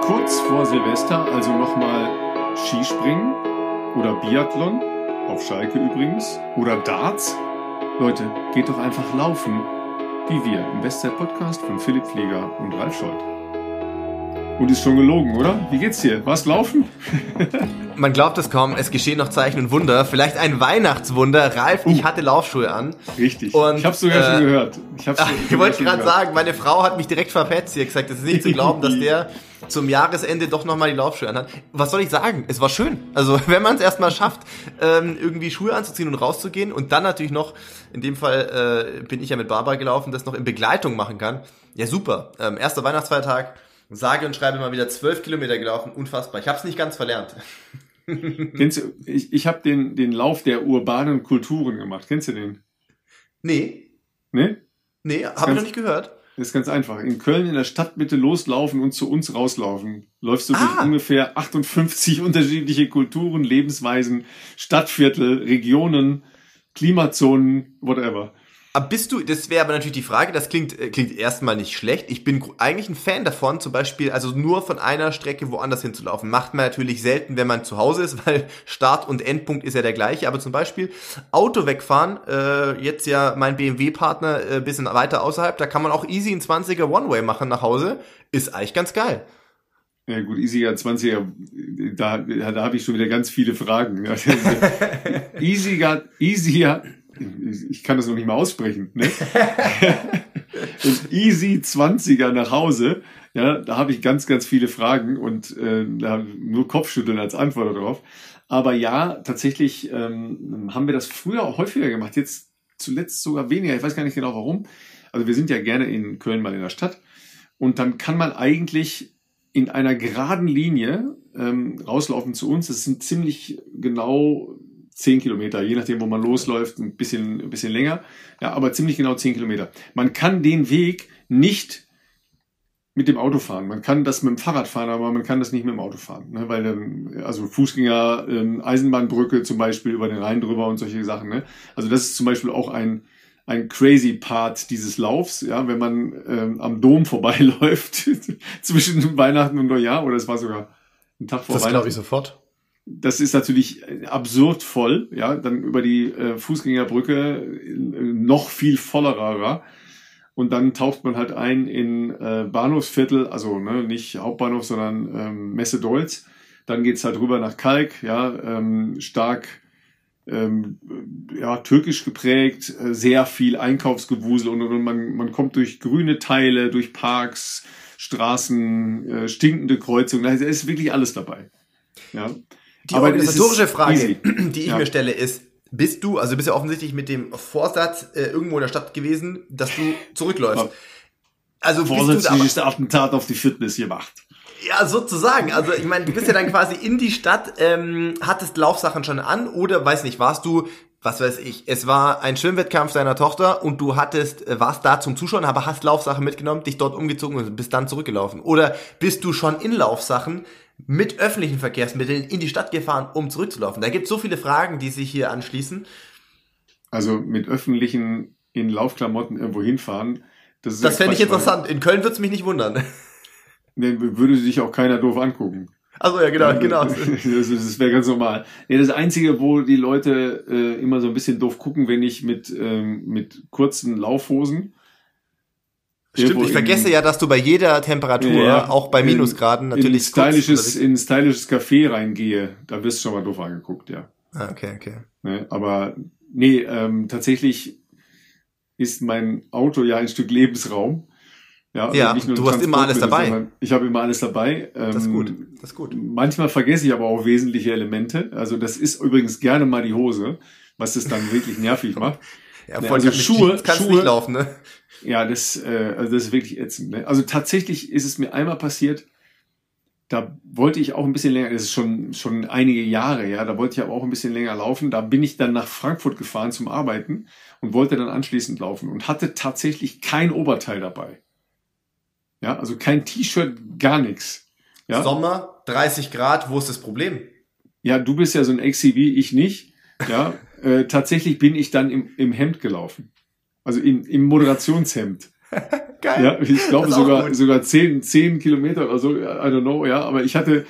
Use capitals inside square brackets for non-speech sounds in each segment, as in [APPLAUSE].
kurz vor Silvester also nochmal Skispringen oder Biathlon, auf Schalke übrigens, oder Darts. Leute, geht doch einfach laufen, wie wir im Bestzeit-Podcast von Philipp Flieger und Ralf Scholz. Und ist schon gelogen, oder? Wie geht's dir? Was laufen? [LAUGHS] Man glaubt es kaum, es geschehen noch Zeichen und Wunder. Vielleicht ein Weihnachtswunder. Ralf, ich uh. hatte Laufschuhe an. Richtig. Und, ich hab's sogar äh, schon gehört. Ich, hab's [LAUGHS] ich wollte gerade sagen, meine Frau hat mich direkt verpetzt. Sie hat gesagt, es ist nicht zu glauben, dass [LAUGHS] der zum Jahresende doch nochmal die Laufschuhe anhat. Was soll ich sagen? Es war schön. Also [LAUGHS] wenn man es erstmal schafft, ähm, irgendwie Schuhe anzuziehen und rauszugehen und dann natürlich noch, in dem Fall äh, bin ich ja mit Barbara gelaufen, das noch in Begleitung machen kann. Ja, super. Ähm, erster Weihnachtsfeiertag sage und schreibe mal wieder zwölf Kilometer gelaufen. Unfassbar. Ich habe es nicht ganz verlernt. Kennst du, ich, ich habe den, den Lauf der urbanen Kulturen gemacht. Kennst du den? Nee. Nee? Nee, habe ich noch nicht gehört. Das ist ganz einfach. In Köln in der Stadtmitte loslaufen und zu uns rauslaufen. Läufst du ah. durch ungefähr 58 [LAUGHS] unterschiedliche Kulturen, Lebensweisen, Stadtviertel, Regionen, Klimazonen, whatever. Bist du, das wäre aber natürlich die Frage, das klingt, äh, klingt erstmal nicht schlecht. Ich bin eigentlich ein Fan davon, zum Beispiel, also nur von einer Strecke woanders hinzulaufen. Macht man natürlich selten, wenn man zu Hause ist, [LAUGHS] weil Start und Endpunkt ist ja der gleiche. Aber zum Beispiel Auto wegfahren, äh, jetzt ja mein BMW-Partner äh, bisschen weiter außerhalb, da kann man auch easy ein 20er One-Way machen nach Hause. Ist eigentlich ganz geil. Ja gut, Easy 20er, da, da habe ich schon wieder ganz viele Fragen. [LAUGHS] [LAUGHS] Easy, Easy ich kann das noch nicht mal aussprechen, ne? [LAUGHS] und easy 20er nach Hause, ja, da habe ich ganz, ganz viele Fragen und äh, nur Kopfschütteln als Antwort darauf. Aber ja, tatsächlich ähm, haben wir das früher auch häufiger gemacht, jetzt zuletzt sogar weniger. Ich weiß gar nicht genau warum. Also wir sind ja gerne in Köln mal in der Stadt und dann kann man eigentlich in einer geraden Linie ähm, rauslaufen zu uns. Das sind ziemlich genau zehn Kilometer, je nachdem, wo man losläuft, ein bisschen, ein bisschen länger. Ja, aber ziemlich genau zehn Kilometer. Man kann den Weg nicht mit dem Auto fahren. Man kann das mit dem Fahrrad fahren, aber man kann das nicht mit dem Auto fahren. Ne? Weil dann, also Fußgänger, ähm, Eisenbahnbrücke zum Beispiel über den Rhein drüber und solche Sachen. Ne? Also das ist zum Beispiel auch ein, ein crazy Part dieses Laufs, ja, wenn man ähm, am Dom vorbeiläuft [LAUGHS] zwischen Weihnachten und Neujahr, oder es war sogar ein Tag vor das Weihnachten. Das glaube ich sofort das ist natürlich absurd voll, ja, dann über die äh, Fußgängerbrücke äh, noch viel vollerer. Und dann taucht man halt ein in äh, Bahnhofsviertel, also ne, nicht Hauptbahnhof, sondern ähm, Messe Deutz. Dann geht's halt rüber nach Kalk, ja, ähm, stark ähm, ja, türkisch geprägt, äh, sehr viel Einkaufsgewusel und, und man, man kommt durch grüne Teile, durch Parks, Straßen, äh, stinkende Kreuzungen, da ist wirklich alles dabei. Ja. Die Aber organisatorische Frage, easy. [CLEARS THROAT] die ich ja. mir stelle, ist, bist du, also bist du offensichtlich mit dem Vorsatz äh, irgendwo in der Stadt gewesen, dass du zurückläufst. Ja. Also Vorsätzlichste Attentat auf die Fitness gemacht. Ja, sozusagen. Also ich meine, du bist ja dann quasi in die Stadt, ähm, hattest Laufsachen schon an oder weiß nicht, warst du, was weiß ich, es war ein Schwimmwettkampf deiner Tochter und du hattest, äh, warst da zum Zuschauen, aber hast Laufsachen mitgenommen, dich dort umgezogen und bist dann zurückgelaufen. Oder bist du schon in Laufsachen mit öffentlichen Verkehrsmitteln in die Stadt gefahren, um zurückzulaufen? Da gibt es so viele Fragen, die sich hier anschließen. Also mit öffentlichen in Laufklamotten irgendwo hinfahren. Das, das fände ich interessant. In Köln würde es mich nicht wundern. [LAUGHS] Nee, würde sich auch keiner doof angucken. Also ja, genau, genau. [LAUGHS] Das, das wäre ganz normal. Nee, das Einzige, wo die Leute äh, immer so ein bisschen doof gucken, wenn ich mit, ähm, mit kurzen Laufhosen Stimmt, ich vergesse ja, dass du bei jeder Temperatur, ja, auch bei Minusgraden, natürlich in stylisches, in stylisches Café reingehe, da wirst du schon mal doof angeguckt, ja. Ah, okay, okay. Ne, aber nee, ähm, tatsächlich ist mein Auto ja ein Stück Lebensraum. Ja, also ja du hast immer alles dabei. Ich habe immer alles dabei. Ähm, das ist gut. Das ist gut. Manchmal vergesse ich aber auch wesentliche Elemente. Also das ist übrigens gerne mal die Hose, was es dann wirklich nervig macht. [LAUGHS] Ja, ne, also Schuhe, kannst Schuhe, nicht laufen, ne? Ja, das, äh, also das ist wirklich ätzend. Ne? Also tatsächlich ist es mir einmal passiert, da wollte ich auch ein bisschen länger, das ist schon, schon einige Jahre, ja, da wollte ich aber auch ein bisschen länger laufen. Da bin ich dann nach Frankfurt gefahren zum Arbeiten und wollte dann anschließend laufen und hatte tatsächlich kein Oberteil dabei. Ja, also kein T-Shirt, gar nichts. Ja? Sommer, 30 Grad, wo ist das Problem? Ja, du bist ja so ein XCV, ich nicht. Ja, [LAUGHS] äh, tatsächlich bin ich dann im, im Hemd gelaufen. Also in, im Moderationshemd. [LAUGHS] Geil. Ja, ich glaube sogar, sogar zehn, zehn Kilometer oder so, I don't know, ja, aber ich hatte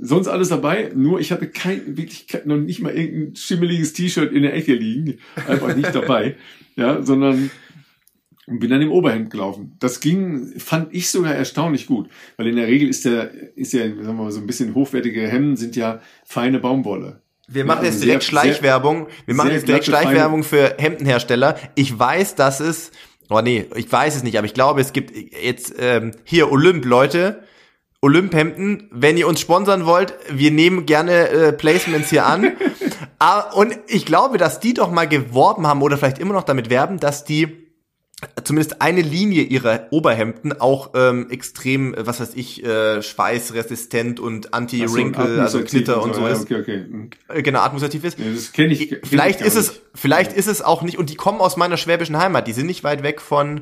sonst alles dabei, nur ich hatte kein, wirklich noch nicht mal irgendein schimmeliges T-Shirt in der Ecke liegen, einfach nicht dabei, [LAUGHS] ja, sondern bin dann im Oberhemd gelaufen. Das ging, fand ich sogar erstaunlich gut, weil in der Regel ist der, ist ja, sagen wir mal, so ein bisschen hochwertige Hemden sind ja feine Baumwolle. Wir machen ja, jetzt direkt sehr, Schleichwerbung. Wir machen jetzt direkt Schleichwerbung für Hemdenhersteller. Ich weiß, dass es Oh nee, ich weiß es nicht, aber ich glaube, es gibt jetzt ähm, hier Olymp, Leute. Olymp-Hemden, wenn ihr uns sponsern wollt, wir nehmen gerne äh, Placements hier an. [LAUGHS] ah, und ich glaube, dass die doch mal geworben haben oder vielleicht immer noch damit werben, dass die zumindest eine Linie ihrer Oberhemden auch ähm, extrem, äh, was weiß ich, äh, schweißresistent und anti-wrinkle, so, also Knitter und so, so ja, ist. Okay, okay. Mhm. Äh, genau, atmosphärisch ist. Ja, das kenne ich. Kenn vielleicht ich ist es, vielleicht ist es auch nicht, und die kommen aus meiner schwäbischen Heimat, die sind nicht weit weg von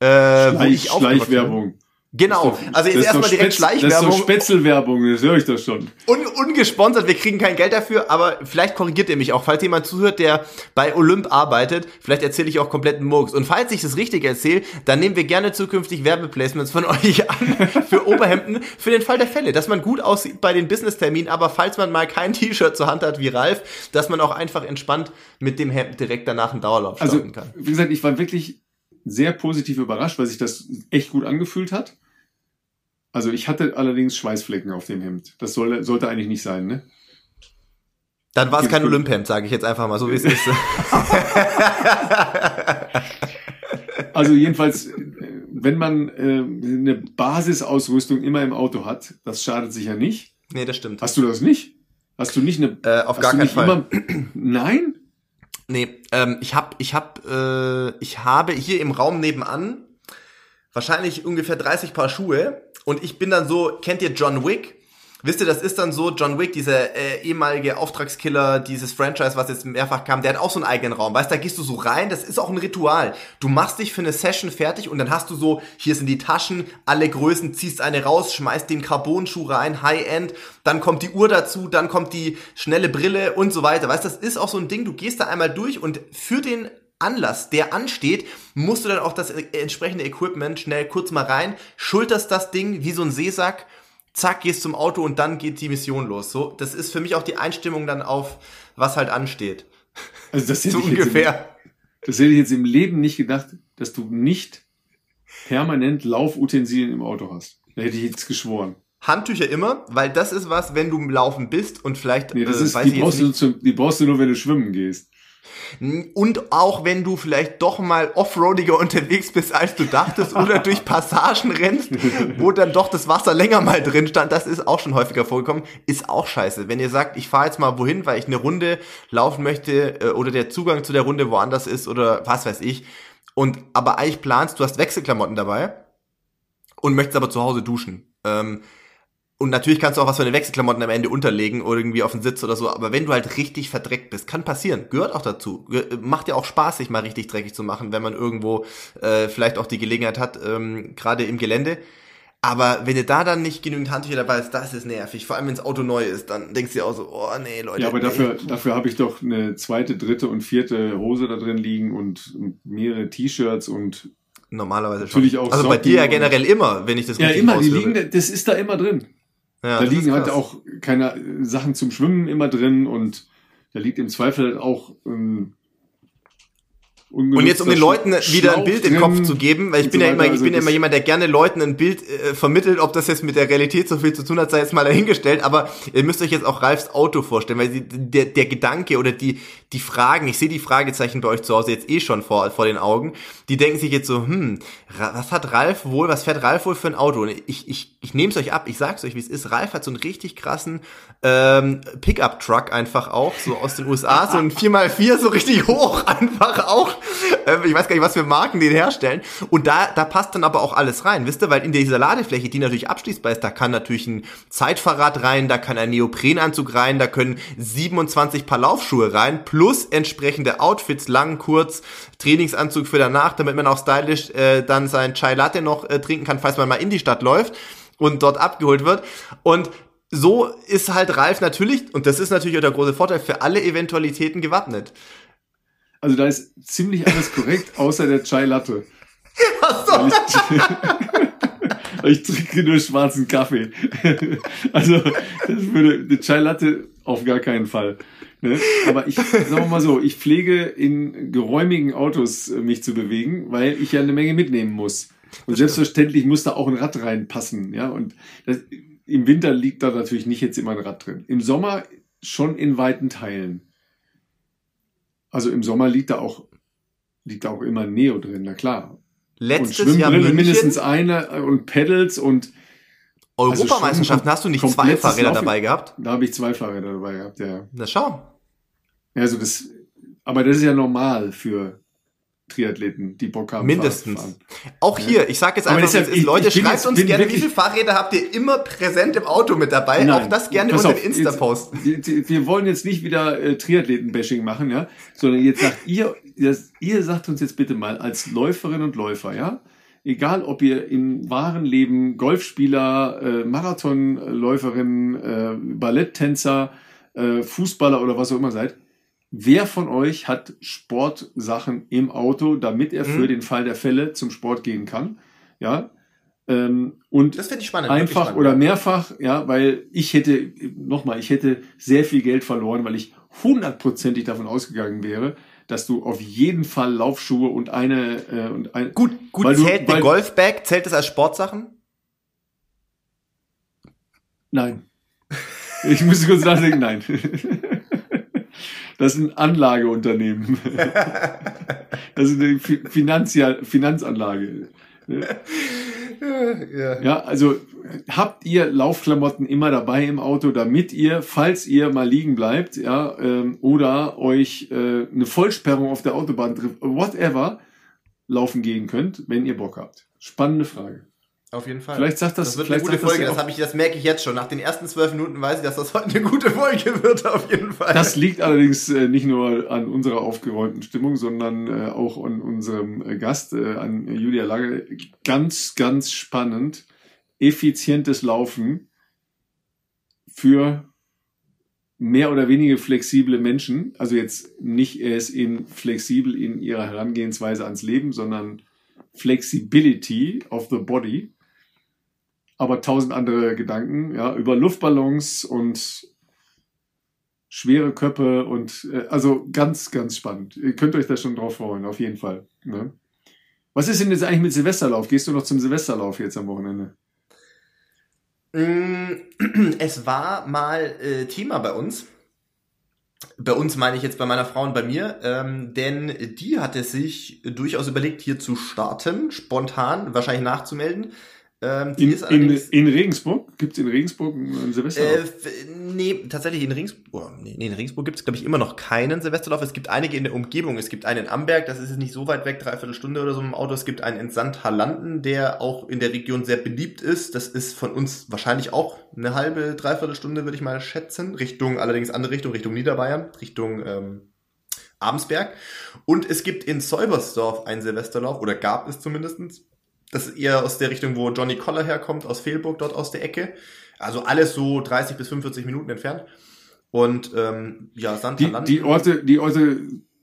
äh, Schleich, Schleichwerbung. Genau, also jetzt erstmal direkt Schleichwerbung. Das ist doch Spätzelwerbung, das höre ich doch schon. Un ungesponsert, wir kriegen kein Geld dafür, aber vielleicht korrigiert ihr mich auch, falls jemand zuhört, der bei Olymp arbeitet, vielleicht erzähle ich auch kompletten Murks. Und falls ich das richtig erzähle, dann nehmen wir gerne zukünftig Werbeplacements von [LAUGHS] euch an für Oberhemden, für den Fall der Fälle, dass man gut aussieht bei den Business-Terminen, aber falls man mal kein T-Shirt zur Hand hat wie Ralf, dass man auch einfach entspannt mit dem Hemd direkt danach einen Dauerlauf also, starten kann. Wie gesagt, ich war wirklich sehr positiv überrascht, weil sich das echt gut angefühlt hat. Also ich hatte allerdings Schweißflecken auf dem Hemd. Das soll, sollte eigentlich nicht sein, ne? Dann war es kein Olymphemd, sage ich jetzt einfach mal, so wie es ist. [LAUGHS] also jedenfalls, wenn man äh, eine Basisausrüstung immer im Auto hat, das schadet sich ja nicht. Nee, das stimmt. Hast du das nicht? Hast du nicht eine? Äh, auf gar keinen Fall. Immer, [CLEARS THROAT] nein? Nee, ähm, ich hab, ich hab, äh, ich habe hier im Raum nebenan wahrscheinlich ungefähr 30 Paar Schuhe und ich bin dann so, kennt ihr John Wick? Wisst ihr, das ist dann so, John Wick, dieser äh, ehemalige Auftragskiller, dieses Franchise, was jetzt mehrfach kam, der hat auch so einen eigenen Raum. Weißt, da gehst du so rein, das ist auch ein Ritual. Du machst dich für eine Session fertig und dann hast du so, hier sind die Taschen, alle Größen, ziehst eine raus, schmeißt den Carbon-Schuh rein, High-End, dann kommt die Uhr dazu, dann kommt die schnelle Brille und so weiter. Weißt, das ist auch so ein Ding, du gehst da einmal durch und für den Anlass, der ansteht, musst du dann auch das entsprechende Equipment schnell kurz mal rein, schulterst das Ding wie so ein Seesack, zack, gehst zum Auto und dann geht die Mission los. So, das ist für mich auch die Einstimmung dann auf, was halt ansteht. Also das [LAUGHS] so ungefähr. Im, das hätte ich jetzt im Leben nicht gedacht, dass du nicht permanent Laufutensilien im Auto hast. Da hätte ich jetzt geschworen. Handtücher immer, weil das ist was, wenn du im Laufen bist und vielleicht. Nee, das äh, ist, die, brauchst du die brauchst du nur, wenn du schwimmen gehst. Und auch wenn du vielleicht doch mal offroadiger [LAUGHS] unterwegs bist, als du dachtest, oder durch Passagen rennst, [LAUGHS] wo dann doch das Wasser länger mal drin stand, das ist auch schon häufiger vorgekommen, ist auch scheiße. Wenn ihr sagt, ich fahre jetzt mal wohin, weil ich eine Runde laufen möchte äh, oder der Zugang zu der Runde woanders ist oder was weiß ich, und aber eigentlich planst, du hast Wechselklamotten dabei und möchtest aber zu Hause duschen. Ähm, und natürlich kannst du auch was für eine Wechselklamotten am Ende unterlegen oder irgendwie auf den Sitz oder so. Aber wenn du halt richtig verdreckt bist, kann passieren. Gehört auch dazu. Macht ja auch Spaß, sich mal richtig dreckig zu machen, wenn man irgendwo äh, vielleicht auch die Gelegenheit hat, ähm, gerade im Gelände. Aber wenn ihr da dann nicht genügend Handtücher dabei ist, das ist nervig. Vor allem, wenn das Auto neu ist, dann denkst du dir auch so, oh nee, Leute. Ja, aber nee. dafür, dafür habe ich doch eine zweite, dritte und vierte Hose da drin liegen und mehrere T-Shirts und Normalerweise schon. Natürlich auch also bei dir ja generell immer, wenn ich das Ja, immer, die liegen, das ist da immer drin. Ja, da liegen halt auch keine Sachen zum Schwimmen immer drin und da liegt im Zweifel auch ähm, und jetzt um den Leuten wieder ein Bild im Kopf zu geben, weil ich bin so ja immer, ich also bin ja immer jemand, der gerne Leuten ein Bild äh, vermittelt, ob das jetzt mit der Realität so viel zu tun hat, sei jetzt mal dahingestellt, aber ihr müsst euch jetzt auch Ralfs Auto vorstellen, weil die, der, der Gedanke oder die, die Fragen, ich sehe die Fragezeichen bei euch zu Hause jetzt eh schon vor, vor den Augen, die denken sich jetzt so, hm, was hat Ralf wohl, was fährt Ralf wohl für ein Auto? Und ich, ich, ich nehme es euch ab, ich sag's euch, wie es ist. Ralf hat so einen richtig krassen ähm, Pickup-Truck einfach auch, so aus den USA, so ein [LAUGHS] 4x4, so richtig hoch einfach auch ähm, ich weiß gar nicht, was für Marken den herstellen. Und da, da passt dann aber auch alles rein, wisst ihr? Weil in dieser Ladefläche, die natürlich abschließbar ist, da kann natürlich ein Zeitfahrrad rein, da kann ein Neoprenanzug rein, da können 27 Paar Laufschuhe rein, plus entsprechende Outfits, lang, kurz, Trainingsanzug für danach, damit man auch stylisch äh, dann sein Chai Latte noch äh, trinken kann, falls man mal in die Stadt läuft und dort abgeholt wird. Und so ist halt Ralf natürlich, und das ist natürlich auch der große Vorteil, für alle Eventualitäten gewappnet. Also da ist ziemlich alles korrekt, [LAUGHS] außer der Chai Latte. Ach so. [LAUGHS] ich trinke nur schwarzen Kaffee. [LAUGHS] also, das würde, eine Chai Latte auf gar keinen Fall. Ne? Aber ich, sagen wir mal so, ich pflege in geräumigen Autos äh, mich zu bewegen, weil ich ja eine Menge mitnehmen muss. Und selbstverständlich muss da auch ein Rad reinpassen, ja. Und das, im Winter liegt da natürlich nicht jetzt immer ein Rad drin. Im Sommer schon in weiten Teilen. Also im Sommer liegt da auch, liegt da auch immer ein Neo drin, na klar. Letztes Jahr München, mindestens eine und Pedals und Europameisterschaften also hast du nicht zwei Fahrräder dabei gehabt? Da habe ich zwei Fahrräder dabei gehabt, ja. Na schau. Also das, aber das ist ja normal für Triathleten, die Bock haben. Mindestens. Auch hier, ich sage jetzt einfach, ja, ist, Leute, ich schreibt jetzt, uns gerne, wie viele Fahrräder habt ihr immer präsent im Auto mit dabei? Nein, Auch das gerne unter den Insta-Post. Wir wollen jetzt nicht wieder äh, Triathleten-Bashing machen, ja, sondern jetzt sagt ihr, das, ihr sagt uns jetzt bitte mal als Läuferin und Läufer, ja, egal ob ihr im wahren Leben Golfspieler, äh, Marathonläuferin, äh, Balletttänzer, äh, Fußballer oder was auch immer seid, Wer von euch hat Sportsachen im Auto, damit er für mhm. den Fall der Fälle zum Sport gehen kann? Ja. Ähm, und das finde ich spannend. Einfach spannend. oder mehrfach, ja, weil ich hätte, nochmal, ich hätte sehr viel Geld verloren, weil ich hundertprozentig davon ausgegangen wäre, dass du auf jeden Fall Laufschuhe und eine äh, und ein gut gut zählt du, der Golfbag zählt das als Sportsachen? Nein. Ich muss kurz nachdenken, nein. [LAUGHS] Das ist ein Anlageunternehmen. [LAUGHS] Das ist eine Finanzanlage. Ja. ja, also habt ihr Laufklamotten immer dabei im Auto, damit ihr, falls ihr mal liegen bleibt, ja, ähm, oder euch äh, eine Vollsperrung auf der Autobahn trifft, whatever, laufen gehen könnt, wenn ihr Bock habt. Spannende Frage. Auf jeden Fall. Vielleicht sagt das, das wird eine gute Folge. Das, das, ich, das merke ich jetzt schon. Nach den ersten zwölf Minuten weiß ich, dass das heute eine gute Folge wird. Auf jeden Fall. Das liegt allerdings äh, nicht nur an unserer aufgeräumten Stimmung, sondern äh, auch an unserem äh, Gast, äh, an Julia Lage. Ganz, ganz spannend. Effizientes Laufen für mehr oder weniger flexible Menschen. Also jetzt nicht erst in flexibel in ihrer Herangehensweise ans Leben, sondern Flexibility of the Body aber tausend andere Gedanken, ja, über Luftballons und schwere Köpfe und äh, also ganz, ganz spannend. Ihr könnt euch da schon drauf freuen, auf jeden Fall. Ne? Was ist denn jetzt eigentlich mit Silvesterlauf? Gehst du noch zum Silvesterlauf jetzt am Wochenende? Mm, [CLEARS THROAT] es war mal äh, Thema bei uns. Bei uns meine ich jetzt bei meiner Frau und bei mir, ähm, denn die hatte sich durchaus überlegt, hier zu starten, spontan, wahrscheinlich nachzumelden. Ähm, in, in, in, Regensburg? Gibt es in Regensburg einen Silvesterlauf? Äh, nee, tatsächlich in Regensburg, oh, nee, in Regensburg gibt es, glaube ich, immer noch keinen Silvesterlauf. Es gibt einige in der Umgebung. Es gibt einen in Amberg, das ist nicht so weit weg, dreiviertel Stunde oder so im Auto. Es gibt einen in St. Hallanden, der auch in der Region sehr beliebt ist. Das ist von uns wahrscheinlich auch eine halbe, dreiviertel Stunde, würde ich mal schätzen. Richtung, allerdings andere Richtung, Richtung Niederbayern, Richtung ähm, Abensberg. Und es gibt in Säubersdorf einen Silvesterlauf, oder gab es zumindestens das ist eher aus der Richtung, wo Johnny Coller herkommt, aus Fehlburg, dort aus der Ecke. Also alles so 30 bis 45 Minuten entfernt. Und ähm, ja, Santa die, die Orte, die Orte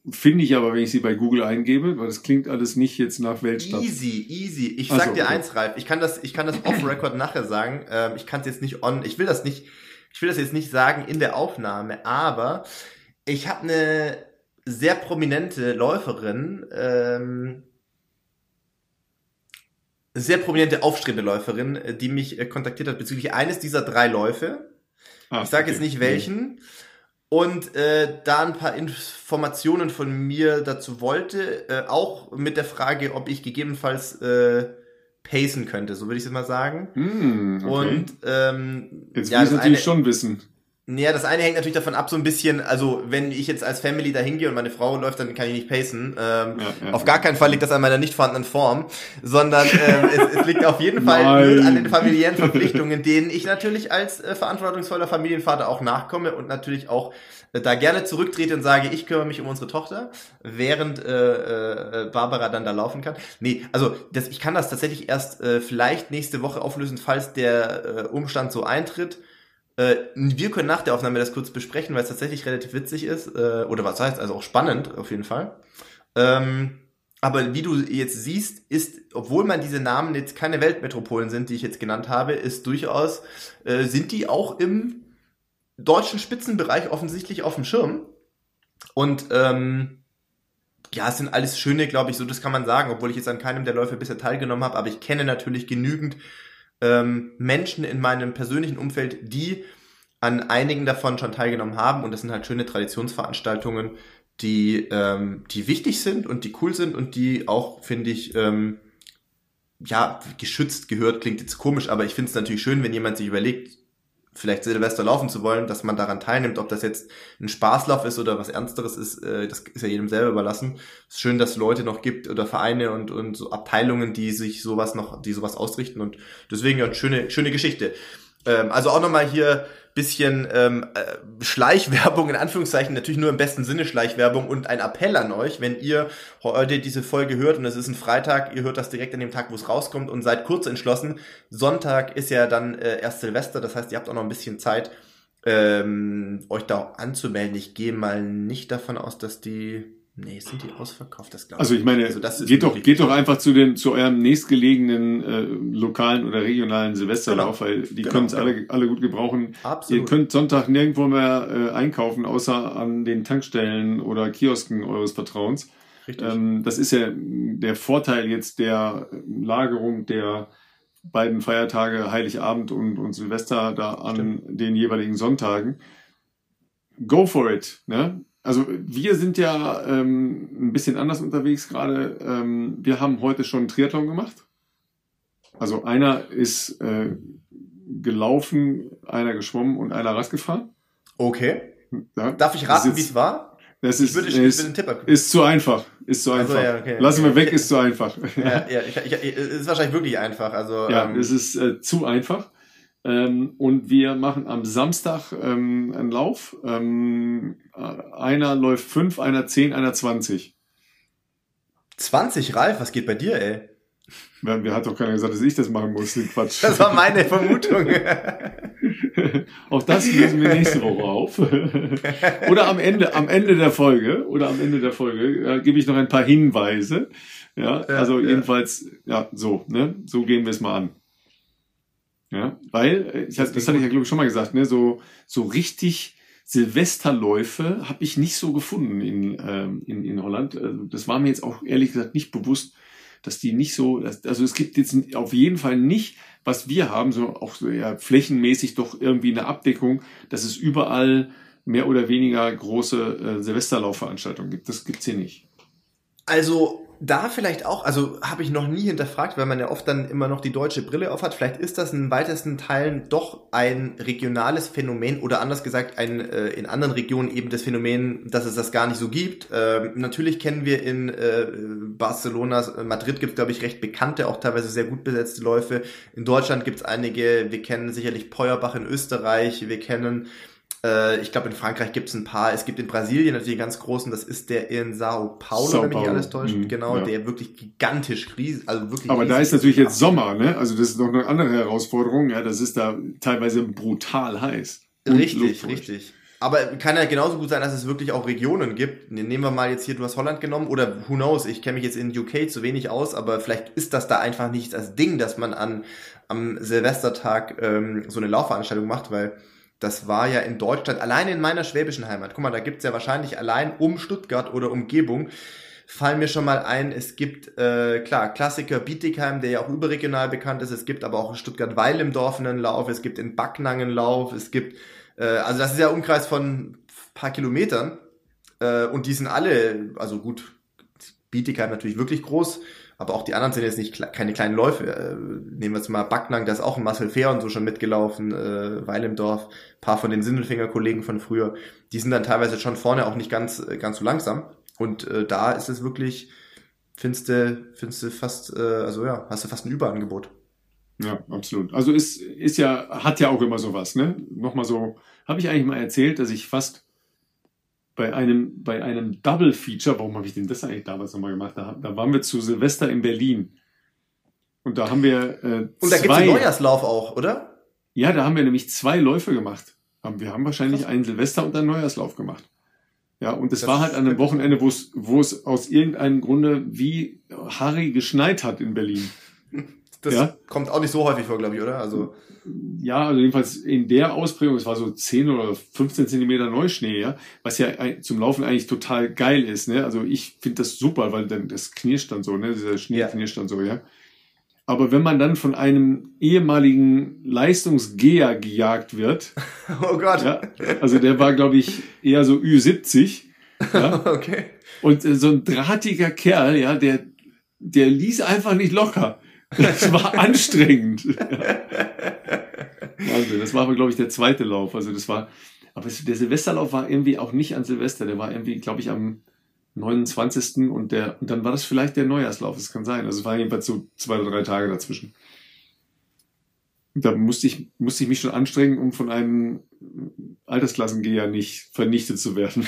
finde ich aber, wenn ich sie bei Google eingebe, weil das klingt alles nicht jetzt nach Weltstadt. Easy, easy. Ich sag also, dir okay. eins, Ralf. Ich kann das, ich kann das off Record nachher sagen. Ähm, ich kann es jetzt nicht on. Ich will das nicht. Ich will das jetzt nicht sagen in der Aufnahme, aber ich habe eine sehr prominente Läuferin. Ähm, sehr prominente aufstrebende Läuferin, äh, die mich äh, kontaktiert hat bezüglich eines dieser drei Läufe. Ah, ich sage okay. jetzt nicht welchen. Und äh, da ein paar Informationen von mir dazu wollte, äh, auch mit der Frage, ob ich gegebenenfalls äh, pacen könnte, so würde ich es mal sagen. Mm, okay. Und ähm, jetzt ja, will ich natürlich eine, schon wissen. Naja, das eine hängt natürlich davon ab, so ein bisschen, also wenn ich jetzt als Family da hingehe und meine Frau läuft, dann kann ich nicht pacen. Ähm, ja, ja. Auf gar keinen Fall liegt das an meiner nicht vorhandenen Form, sondern ähm, es, es liegt auf jeden Fall an den familiären Verpflichtungen, denen ich natürlich als äh, verantwortungsvoller Familienvater auch nachkomme und natürlich auch äh, da gerne zurücktrete und sage, ich kümmere mich um unsere Tochter, während äh, äh, Barbara dann da laufen kann. Nee, also das, ich kann das tatsächlich erst äh, vielleicht nächste Woche auflösen, falls der äh, Umstand so eintritt. Äh, wir können nach der Aufnahme das kurz besprechen, weil es tatsächlich relativ witzig ist. Äh, oder was heißt, also auch spannend auf jeden Fall. Ähm, Aber wie du jetzt siehst, ist, obwohl man diese Namen jetzt keine Weltmetropolen sind, die ich jetzt genannt habe, ist durchaus, äh, sind die auch im deutschen Spitzenbereich offensichtlich auf dem Schirm. Und ähm, ja, es sind alles schöne, glaube ich, so das kann man sagen, obwohl ich jetzt an keinem der Läufe bisher teilgenommen habe, aber ich kenne natürlich genügend ähm, Menschen in meinem persönlichen Umfeld, die an einigen davon schon teilgenommen haben. Und das sind halt schöne Traditionsveranstaltungen, die, ähm, die wichtig sind und die cool sind und die auch, finde ich, ähm, ja, geschützt gehört, klingt jetzt komisch, aber ich finde es natürlich schön, wenn jemand sich überlegt, vielleicht Silvester laufen zu wollen, dass man daran teilnimmt, ob das jetzt ein Spaßlauf ist oder was Ernsteres ist, äh, das ist ja jedem selber überlassen. Es ist schön, dass es Leute noch gibt oder Vereine und, und so Abteilungen, die sich sowas noch, die sowas ausrichten und deswegen ja, schöne, schöne Geschichte. Ähm, also auch nochmal hier bisschen ähm, äh, Schleichwerbung, in Anführungszeichen, natürlich nur im besten Sinne Schleichwerbung und ein Appell an euch, wenn ihr heute diese Folge hört und es ist ein Freitag, ihr hört das direkt an dem Tag, wo es rauskommt und seid kurz entschlossen. Sonntag ist ja dann äh, erst Silvester, das heißt, ihr habt auch noch ein bisschen Zeit, ähm, euch da anzumelden. Ich gehe mal nicht davon aus, dass die Nee, sind die ausverkauft, das glaube ich. Also ich meine, also geht doch, geht doch einfach zu den, zu eurem nächstgelegenen äh, lokalen oder regionalen Silvesterlauf, genau. weil die genau, können es genau. alle, alle gut gebrauchen. Absolut. Ihr könnt Sonntag nirgendwo mehr äh, einkaufen, außer an den Tankstellen oder Kiosken eures Vertrauens. Richtig. Ähm, das ist ja der Vorteil jetzt der Lagerung der beiden Feiertage Heiligabend und, und Silvester da an Stimmt. den jeweiligen Sonntagen. Go for it. Ne? Also wir sind ja ähm, ein bisschen anders unterwegs gerade. Ähm, wir haben heute schon Triathlon gemacht. Also einer ist äh, gelaufen, einer geschwommen und einer Rad gefahren. Okay. Ja, Darf ich raten, wie es war? Das ist, ich würde, ich ist, ist zu einfach. Ist zu einfach. Also, ja, okay, Lassen wir weg, ist zu einfach. Ja, [LAUGHS] ja ich, ich, ist wahrscheinlich wirklich einfach. Also, ja, ähm, es ist äh, zu einfach. Ähm, und wir machen am Samstag ähm, einen Lauf. Ähm, einer läuft fünf, einer zehn, einer zwanzig. 20, Ralf, was geht bei dir, ey? Wer, wer hat doch keiner gesagt, dass ich das machen muss? Quatsch. Das war meine Vermutung. [LAUGHS] Auch das lösen wir nächste Woche auf. [LAUGHS] oder am Ende, am Ende der Folge, oder am Ende der Folge, äh, gebe ich noch ein paar Hinweise. Ja, ja also ja. jedenfalls, ja, so, ne, so gehen wir es mal an. Ja, weil, äh, ich, das, hatte ich ja glaube ich schon mal gesagt, ne, so, so richtig Silvesterläufe habe ich nicht so gefunden in, ähm, in, in Holland. Also das war mir jetzt auch ehrlich gesagt nicht bewusst, dass die nicht so, also es gibt jetzt auf jeden Fall nicht, was wir haben, so auch so ja, flächenmäßig doch irgendwie eine Abdeckung, dass es überall mehr oder weniger große äh, Silvesterlaufveranstaltungen gibt. Das gibt's hier nicht. Also da vielleicht auch, also habe ich noch nie hinterfragt, weil man ja oft dann immer noch die deutsche Brille aufhat. Vielleicht ist das in weitesten Teilen doch ein regionales Phänomen oder anders gesagt ein äh, in anderen Regionen eben das Phänomen, dass es das gar nicht so gibt. Ähm, natürlich kennen wir in äh, Barcelona, äh, Madrid gibt es glaube ich recht bekannte, auch teilweise sehr gut besetzte Läufe. In Deutschland gibt es einige. Wir kennen sicherlich Peuerbach in Österreich. Wir kennen äh, ich glaube, in Frankreich gibt es ein paar. Es gibt in Brasilien natürlich einen ganz großen, das ist der in Sao Paulo, Sao wenn mich nicht alles täuscht. Mhm, genau, ja. der wirklich gigantisch riesig, also wirklich. Aber da ist natürlich jetzt Sommer, ne? Also das ist noch eine andere Herausforderung. Ja, das ist da teilweise brutal heiß. Richtig, richtig. Aber kann ja genauso gut sein, dass es wirklich auch Regionen gibt. Nehmen wir mal jetzt hier, du hast Holland genommen oder who knows, ich kenne mich jetzt in UK zu wenig aus, aber vielleicht ist das da einfach nicht das Ding, dass man an am Silvestertag ähm, so eine Laufveranstaltung macht, weil das war ja in Deutschland, allein in meiner schwäbischen Heimat, guck mal, da gibt's ja wahrscheinlich allein um Stuttgart oder Umgebung, fallen mir schon mal ein, es gibt, äh, klar, Klassiker Bietigheim, der ja auch überregional bekannt ist, es gibt aber auch in Stuttgart-Weil im Dorf einen Lauf, es gibt in Backnang einen Lauf, es gibt, äh, also das ist ja Umkreis von paar Kilometern äh, und die sind alle, also gut, Bietigheim natürlich wirklich groß, aber auch die anderen sind jetzt nicht keine kleinen Läufe. Äh, nehmen wir jetzt mal Backnang, da ist auch ein Marcel Fehr und so schon mitgelaufen, äh, Weil im Dorf, paar von den Sindelfinger-Kollegen von früher, die sind dann teilweise schon vorne auch nicht ganz, äh, ganz so langsam. Und äh, da ist es wirklich, findest du, findest du fast, äh, also ja, hast du fast ein Überangebot. Ja, absolut. Also ist, ist ja, hat ja auch immer sowas, ne? Nochmal so, habe ich eigentlich mal erzählt, dass ich fast bei einem, bei einem Double Feature, warum habe ich denn das eigentlich damals nochmal gemacht? Da, da waren wir zu Silvester in Berlin. Und da haben wir. Äh, Und da gibt es einen Neujahrslauf auch, oder? Ja, da haben wir nämlich zwei Läufe gemacht. Wir haben wahrscheinlich einen Silvester- und einen Neujahrslauf gemacht. Ja, und es war halt an einem Wochenende, wo es, wo es aus irgendeinem Grunde wie Harry geschneit hat in Berlin. Das ja? kommt auch nicht so häufig vor, glaube ich, oder? Also ja, also jedenfalls in der Ausprägung, es war so 10 oder 15 Zentimeter Neuschnee, ja, was ja zum Laufen eigentlich total geil ist, ne? Also ich finde das super, weil dann das knirscht dann so, ne? Dieser Schnee ja. knirscht dann so, ja. Aber wenn man dann von einem ehemaligen Leistungsgeher gejagt wird, [LAUGHS] oh Gott, ja, also der war, glaube ich, eher so Ü70, ja, [LAUGHS] okay. Und äh, so ein drahtiger Kerl, ja, der, der ließ einfach nicht locker. Das war anstrengend. Wahnsinn. Das war aber, glaube ich, der zweite Lauf. Also das war, aber der Silvesterlauf war irgendwie auch nicht an Silvester. Der war irgendwie, glaube ich, am 29. und der, und dann war das vielleicht der Neujahrslauf. Das kann sein. Also es war jedenfalls so zwei oder drei Tage dazwischen. Da musste ich, musste ich mich schon anstrengen, um von einem Altersklassengeher nicht vernichtet zu werden.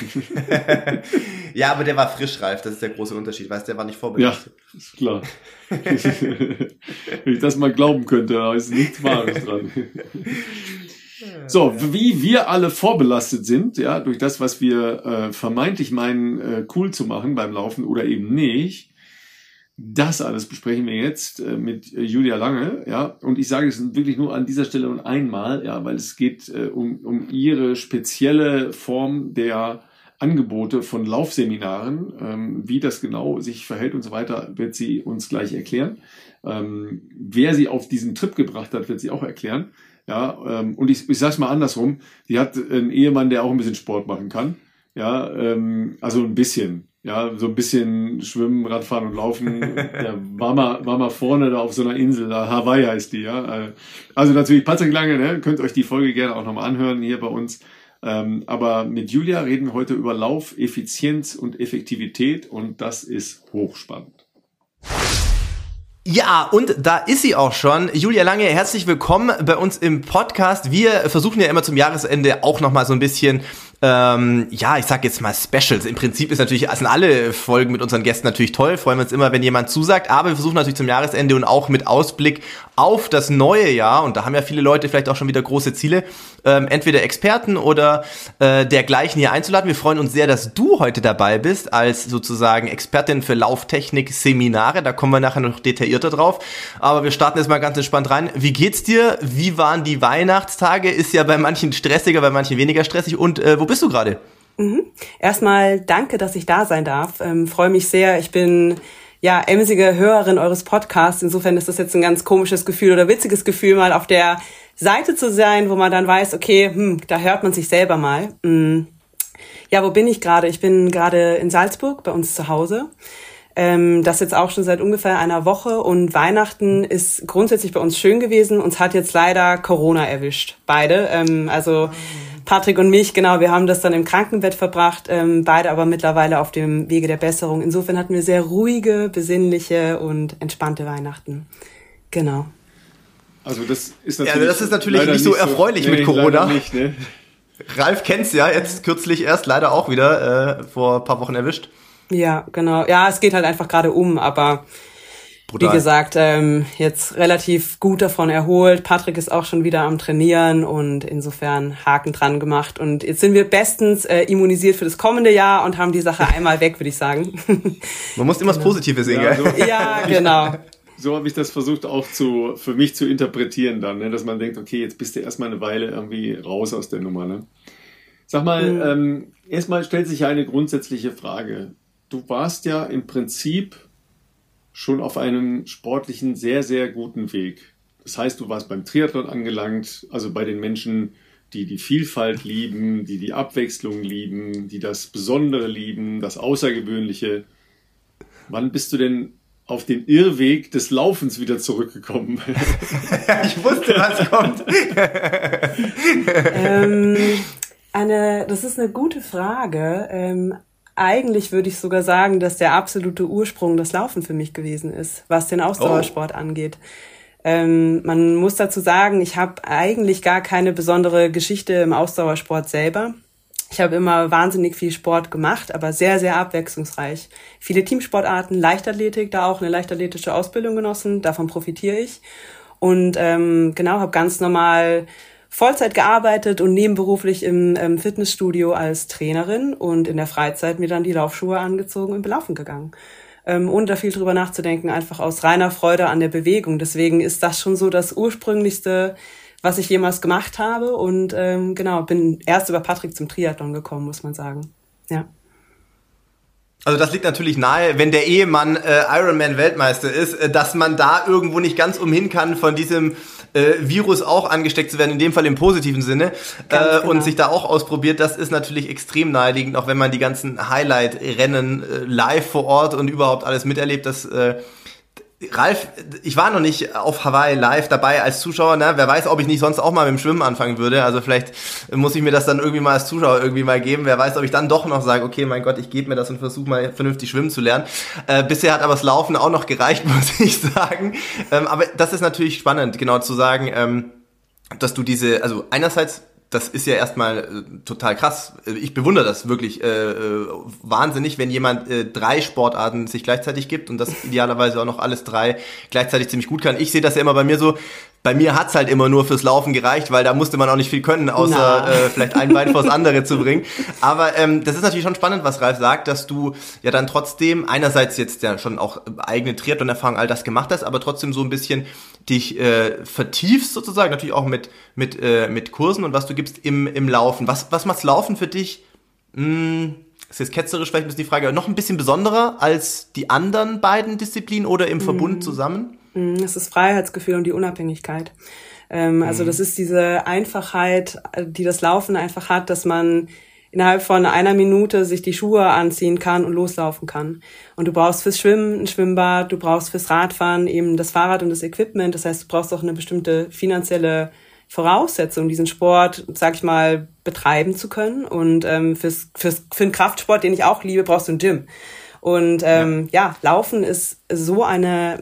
[LAUGHS] ja, aber der war frischreif, das ist der große Unterschied. Weißt der war nicht vorbereitet. Ja, ist klar. Wenn ich das mal glauben könnte, da ist nichts Wahres dran. So, wie wir alle vorbelastet sind, ja, durch das, was wir äh, vermeintlich meinen, äh, cool zu machen beim Laufen oder eben nicht, das alles besprechen wir jetzt äh, mit äh, Julia Lange, ja. Und ich sage es wirklich nur an dieser Stelle und einmal, ja, weil es geht äh, um, um ihre spezielle Form der Angebote von Laufseminaren. Ähm, wie das genau sich verhält und so weiter, wird sie uns gleich erklären. Ähm, wer sie auf diesen Trip gebracht hat, wird sie auch erklären. Ja, ähm, und ich, ich sage es mal andersrum. Sie hat einen Ehemann, der auch ein bisschen Sport machen kann. Ja, also ein bisschen. Ja, so ein bisschen Schwimmen, Radfahren und Laufen. [LAUGHS] ja, war mal, war mal vorne da auf so einer Insel, da Hawaii heißt die, ja. Äh, also natürlich Patrick Lange, ne? könnt euch die Folge gerne auch nochmal anhören hier bei uns. Ähm, aber mit Julia reden wir heute über Lauf, Effizienz und Effektivität und das ist hochspannend. Ja, und da ist sie auch schon. Julia Lange, herzlich willkommen bei uns im Podcast. Wir versuchen ja immer zum Jahresende auch nochmal so ein bisschen ähm, ja, ich sag jetzt mal Specials. Im Prinzip ist natürlich, sind alle Folgen mit unseren Gästen natürlich toll. Freuen wir uns immer, wenn jemand zusagt. Aber wir versuchen natürlich zum Jahresende und auch mit Ausblick auf das neue Jahr, und da haben ja viele Leute vielleicht auch schon wieder große Ziele, ähm, entweder Experten oder äh, dergleichen hier einzuladen. Wir freuen uns sehr, dass du heute dabei bist als sozusagen Expertin für Lauftechnik Seminare. Da kommen wir nachher noch detaillierter drauf. Aber wir starten jetzt mal ganz entspannt rein. Wie geht's dir? Wie waren die Weihnachtstage? Ist ja bei manchen stressiger, bei manchen weniger stressig. Und äh, wo bist du gerade? Mhm. Erstmal danke, dass ich da sein darf. Ähm, Freue mich sehr. Ich bin ja emsige Hörerin eures Podcasts. Insofern ist das jetzt ein ganz komisches Gefühl oder witziges Gefühl, mal auf der Seite zu sein, wo man dann weiß, okay, hm, da hört man sich selber mal. Mhm. Ja, wo bin ich gerade? Ich bin gerade in Salzburg bei uns zu Hause. Ähm, das jetzt auch schon seit ungefähr einer Woche und Weihnachten ist grundsätzlich bei uns schön gewesen. Uns hat jetzt leider Corona erwischt, beide. Ähm, also Patrick und mich, genau, wir haben das dann im Krankenbett verbracht, ähm, beide aber mittlerweile auf dem Wege der Besserung. Insofern hatten wir sehr ruhige, besinnliche und entspannte Weihnachten. Genau. Also das ist natürlich, ja, das ist natürlich nicht so erfreulich so, nee, mit Corona. Nicht, ne? Ralf kennt's ja, jetzt kürzlich erst leider auch wieder äh, vor paar Wochen erwischt. Ja, genau. Ja, es geht halt einfach gerade um, aber Brutal. Wie gesagt, ähm, jetzt relativ gut davon erholt. Patrick ist auch schon wieder am Trainieren und insofern Haken dran gemacht. Und jetzt sind wir bestens äh, immunisiert für das kommende Jahr und haben die Sache [LAUGHS] einmal weg, würde ich sagen. Man muss immer genau. das Positive sehen, ja, so, ja [LAUGHS] genau. So habe ich das versucht auch zu, für mich zu interpretieren dann, ne? dass man denkt, okay, jetzt bist du erstmal eine Weile irgendwie raus aus der Nummer. Ne? Sag mal, mhm. ähm, erstmal stellt sich eine grundsätzliche Frage. Du warst ja im Prinzip schon auf einem sportlichen sehr, sehr guten Weg. Das heißt, du warst beim Triathlon angelangt, also bei den Menschen, die die Vielfalt lieben, die die Abwechslung lieben, die das Besondere lieben, das Außergewöhnliche. Wann bist du denn auf den Irrweg des Laufens wieder zurückgekommen? [LAUGHS] ich wusste, was kommt. ähm, eine, das ist eine gute Frage. Ähm, eigentlich würde ich sogar sagen, dass der absolute Ursprung das Laufen für mich gewesen ist, was den Ausdauersport oh. angeht. Ähm, man muss dazu sagen, ich habe eigentlich gar keine besondere Geschichte im Ausdauersport selber. Ich habe immer wahnsinnig viel Sport gemacht, aber sehr, sehr abwechslungsreich. Viele Teamsportarten, Leichtathletik, da auch eine leichtathletische Ausbildung genossen, davon profitiere ich. Und ähm, genau, habe ganz normal Vollzeit gearbeitet und nebenberuflich im ähm, Fitnessstudio als Trainerin und in der Freizeit mir dann die Laufschuhe angezogen und belaufen gegangen. Ähm, ohne da viel drüber nachzudenken, einfach aus reiner Freude an der Bewegung. Deswegen ist das schon so das ursprünglichste, was ich jemals gemacht habe. Und ähm, genau, bin erst über Patrick zum Triathlon gekommen, muss man sagen. Ja. Also das liegt natürlich nahe, wenn der Ehemann äh, Ironman-Weltmeister ist, äh, dass man da irgendwo nicht ganz umhin kann, von diesem äh, Virus auch angesteckt zu werden, in dem Fall im positiven Sinne, äh, genau. und sich da auch ausprobiert. Das ist natürlich extrem naheliegend, auch wenn man die ganzen Highlight-Rennen äh, live vor Ort und überhaupt alles miterlebt. Das äh, Ralf, ich war noch nicht auf Hawaii live dabei als Zuschauer, ne? Wer weiß, ob ich nicht sonst auch mal mit dem Schwimmen anfangen würde. Also vielleicht muss ich mir das dann irgendwie mal als Zuschauer irgendwie mal geben. Wer weiß, ob ich dann doch noch sage, okay, mein Gott, ich gebe mir das und versuche mal vernünftig schwimmen zu lernen. Äh, bisher hat aber das Laufen auch noch gereicht, [LAUGHS] muss ich sagen. Ähm, aber das ist natürlich spannend, genau zu sagen, ähm, dass du diese, also einerseits das ist ja erstmal äh, total krass. Ich bewundere das wirklich äh, äh, wahnsinnig, wenn jemand äh, drei Sportarten sich gleichzeitig gibt und das [LAUGHS] idealerweise auch noch alles drei gleichzeitig ziemlich gut kann. Ich sehe das ja immer bei mir so, bei mir hat's halt immer nur fürs Laufen gereicht, weil da musste man auch nicht viel können, außer äh, vielleicht ein Bein vors andere zu bringen. Aber ähm, das ist natürlich schon spannend, was Ralf sagt, dass du ja dann trotzdem einerseits jetzt ja schon auch eigene Triathlon-Erfahrung all das gemacht hast, aber trotzdem so ein bisschen dich äh, vertiefst sozusagen, natürlich auch mit, mit, äh, mit Kursen und was du gibst im, im Laufen. Was, was macht's Laufen für dich? Hm, ist jetzt ketzerisch vielleicht ein bisschen die Frage, noch ein bisschen besonderer als die anderen beiden Disziplinen oder im Verbund mhm. zusammen? Mhm, es ist Freiheitsgefühl und die Unabhängigkeit. Ähm, also mhm. das ist diese Einfachheit, die das Laufen einfach hat, dass man innerhalb von einer Minute sich die Schuhe anziehen kann und loslaufen kann. Und du brauchst fürs Schwimmen ein Schwimmbad, du brauchst fürs Radfahren eben das Fahrrad und das Equipment. Das heißt, du brauchst auch eine bestimmte finanzielle Voraussetzung, diesen Sport, sag ich mal, betreiben zu können. Und ähm, fürs, fürs, für einen Kraftsport, den ich auch liebe, brauchst du ein Gym. Und ähm, ja. ja, Laufen ist so eine,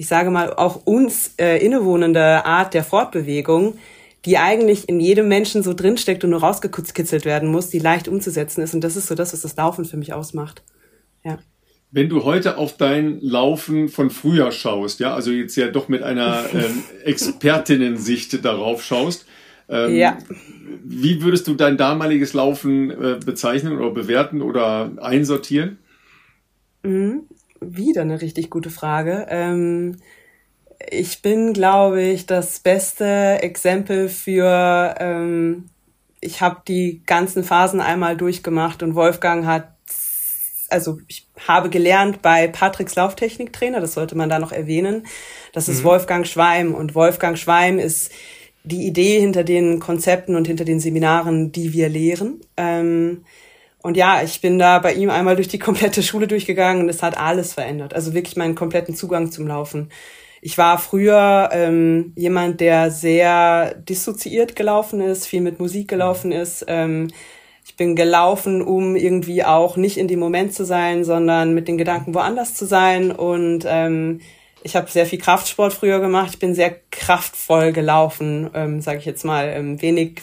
ich sage mal, auch uns äh, innewohnende Art der Fortbewegung, die eigentlich in jedem Menschen so drinsteckt und nur rausgekitzelt werden muss, die leicht umzusetzen ist. Und das ist so das, was das Laufen für mich ausmacht. Ja. Wenn du heute auf dein Laufen von früher schaust, ja, also jetzt ja doch mit einer [LAUGHS] ähm, Expertinnensicht darauf schaust, ähm, ja. wie würdest du dein damaliges Laufen äh, bezeichnen oder bewerten oder einsortieren? Mhm. Wieder eine richtig gute Frage. Ähm, ich bin, glaube ich, das beste Exempel für, ähm, ich habe die ganzen Phasen einmal durchgemacht und Wolfgang hat, also ich habe gelernt bei Patricks Lauftechniktrainer, das sollte man da noch erwähnen. Das ist mhm. Wolfgang Schweim und Wolfgang Schweim ist die Idee hinter den Konzepten und hinter den Seminaren, die wir lehren. Ähm, und ja, ich bin da bei ihm einmal durch die komplette Schule durchgegangen und es hat alles verändert. Also wirklich meinen kompletten Zugang zum Laufen. Ich war früher ähm, jemand, der sehr dissoziiert gelaufen ist, viel mit Musik gelaufen ist. Ähm, ich bin gelaufen, um irgendwie auch nicht in dem Moment zu sein, sondern mit den Gedanken woanders zu sein. Und ähm, ich habe sehr viel Kraftsport früher gemacht. Ich bin sehr kraftvoll gelaufen, ähm, sage ich jetzt mal. Ähm, wenig,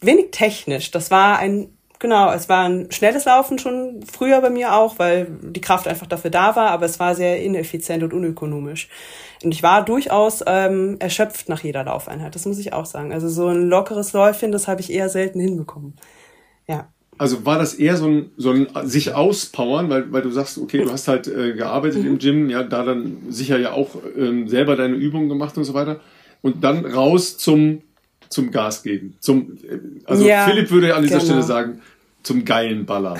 wenig technisch. Das war ein Genau, es war ein schnelles Laufen schon früher bei mir auch, weil die Kraft einfach dafür da war, aber es war sehr ineffizient und unökonomisch. Und ich war durchaus ähm, erschöpft nach jeder Laufeinheit, das muss ich auch sagen. Also so ein lockeres Läufchen, das habe ich eher selten hinbekommen. Ja. Also war das eher so ein, so ein sich auspowern, weil, weil du sagst, okay, du hast halt äh, gearbeitet mhm. im Gym, ja, da dann sicher ja auch ähm, selber deine Übungen gemacht und so weiter. Und dann raus zum zum Gas geben. Zum, also ja, Philipp würde an dieser genau. Stelle sagen, zum geilen Baller.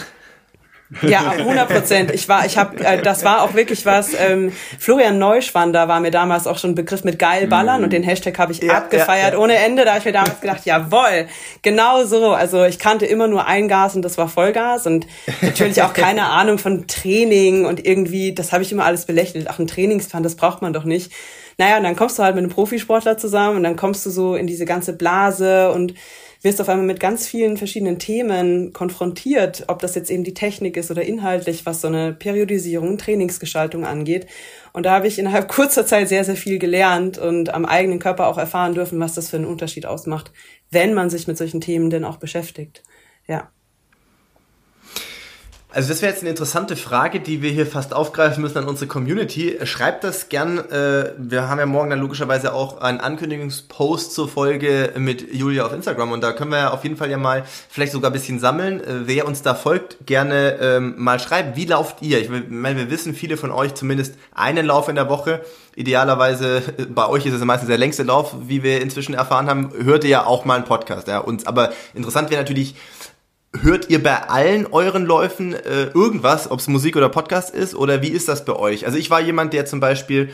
Ja, 100 Prozent. Ich war, ich habe, äh, das war auch wirklich was. Ähm, Florian Neuschwander war mir damals auch schon ein Begriff mit geil ballern mm. und den Hashtag habe ich ja, abgefeiert ja, ja. ohne Ende. Da habe ich mir damals gedacht, jawoll, genau so. Also ich kannte immer nur ein Gas und das war Vollgas und natürlich auch keine [LAUGHS] Ahnung von Training und irgendwie, das habe ich immer alles belächelt. Ach, ein Trainingsplan, das braucht man doch nicht. Naja, und dann kommst du halt mit einem Profisportler zusammen und dann kommst du so in diese ganze Blase und wirst auf einmal mit ganz vielen verschiedenen Themen konfrontiert, ob das jetzt eben die Technik ist oder inhaltlich, was so eine Periodisierung, Trainingsgestaltung angeht. Und da habe ich innerhalb [LAUGHS] kurzer Zeit sehr, sehr viel gelernt und am eigenen Körper auch erfahren dürfen, was das für einen Unterschied ausmacht, wenn man sich mit solchen Themen denn auch beschäftigt. Ja. Also das wäre jetzt eine interessante Frage, die wir hier fast aufgreifen müssen an unsere Community. Schreibt das gern. Äh, wir haben ja morgen dann logischerweise auch einen Ankündigungspost zur Folge mit Julia auf Instagram und da können wir ja auf jeden Fall ja mal vielleicht sogar ein bisschen sammeln. Äh, wer uns da folgt, gerne ähm, mal schreiben. Wie lauft ihr? Ich meine, wir wissen viele von euch zumindest einen Lauf in der Woche. Idealerweise, äh, bei euch ist es meistens der längste Lauf, wie wir inzwischen erfahren haben, hört ihr ja auch mal einen Podcast. Ja, und, aber interessant wäre natürlich, hört ihr bei allen euren Läufen äh, irgendwas, ob es Musik oder Podcast ist, oder wie ist das bei euch? Also ich war jemand, der zum Beispiel,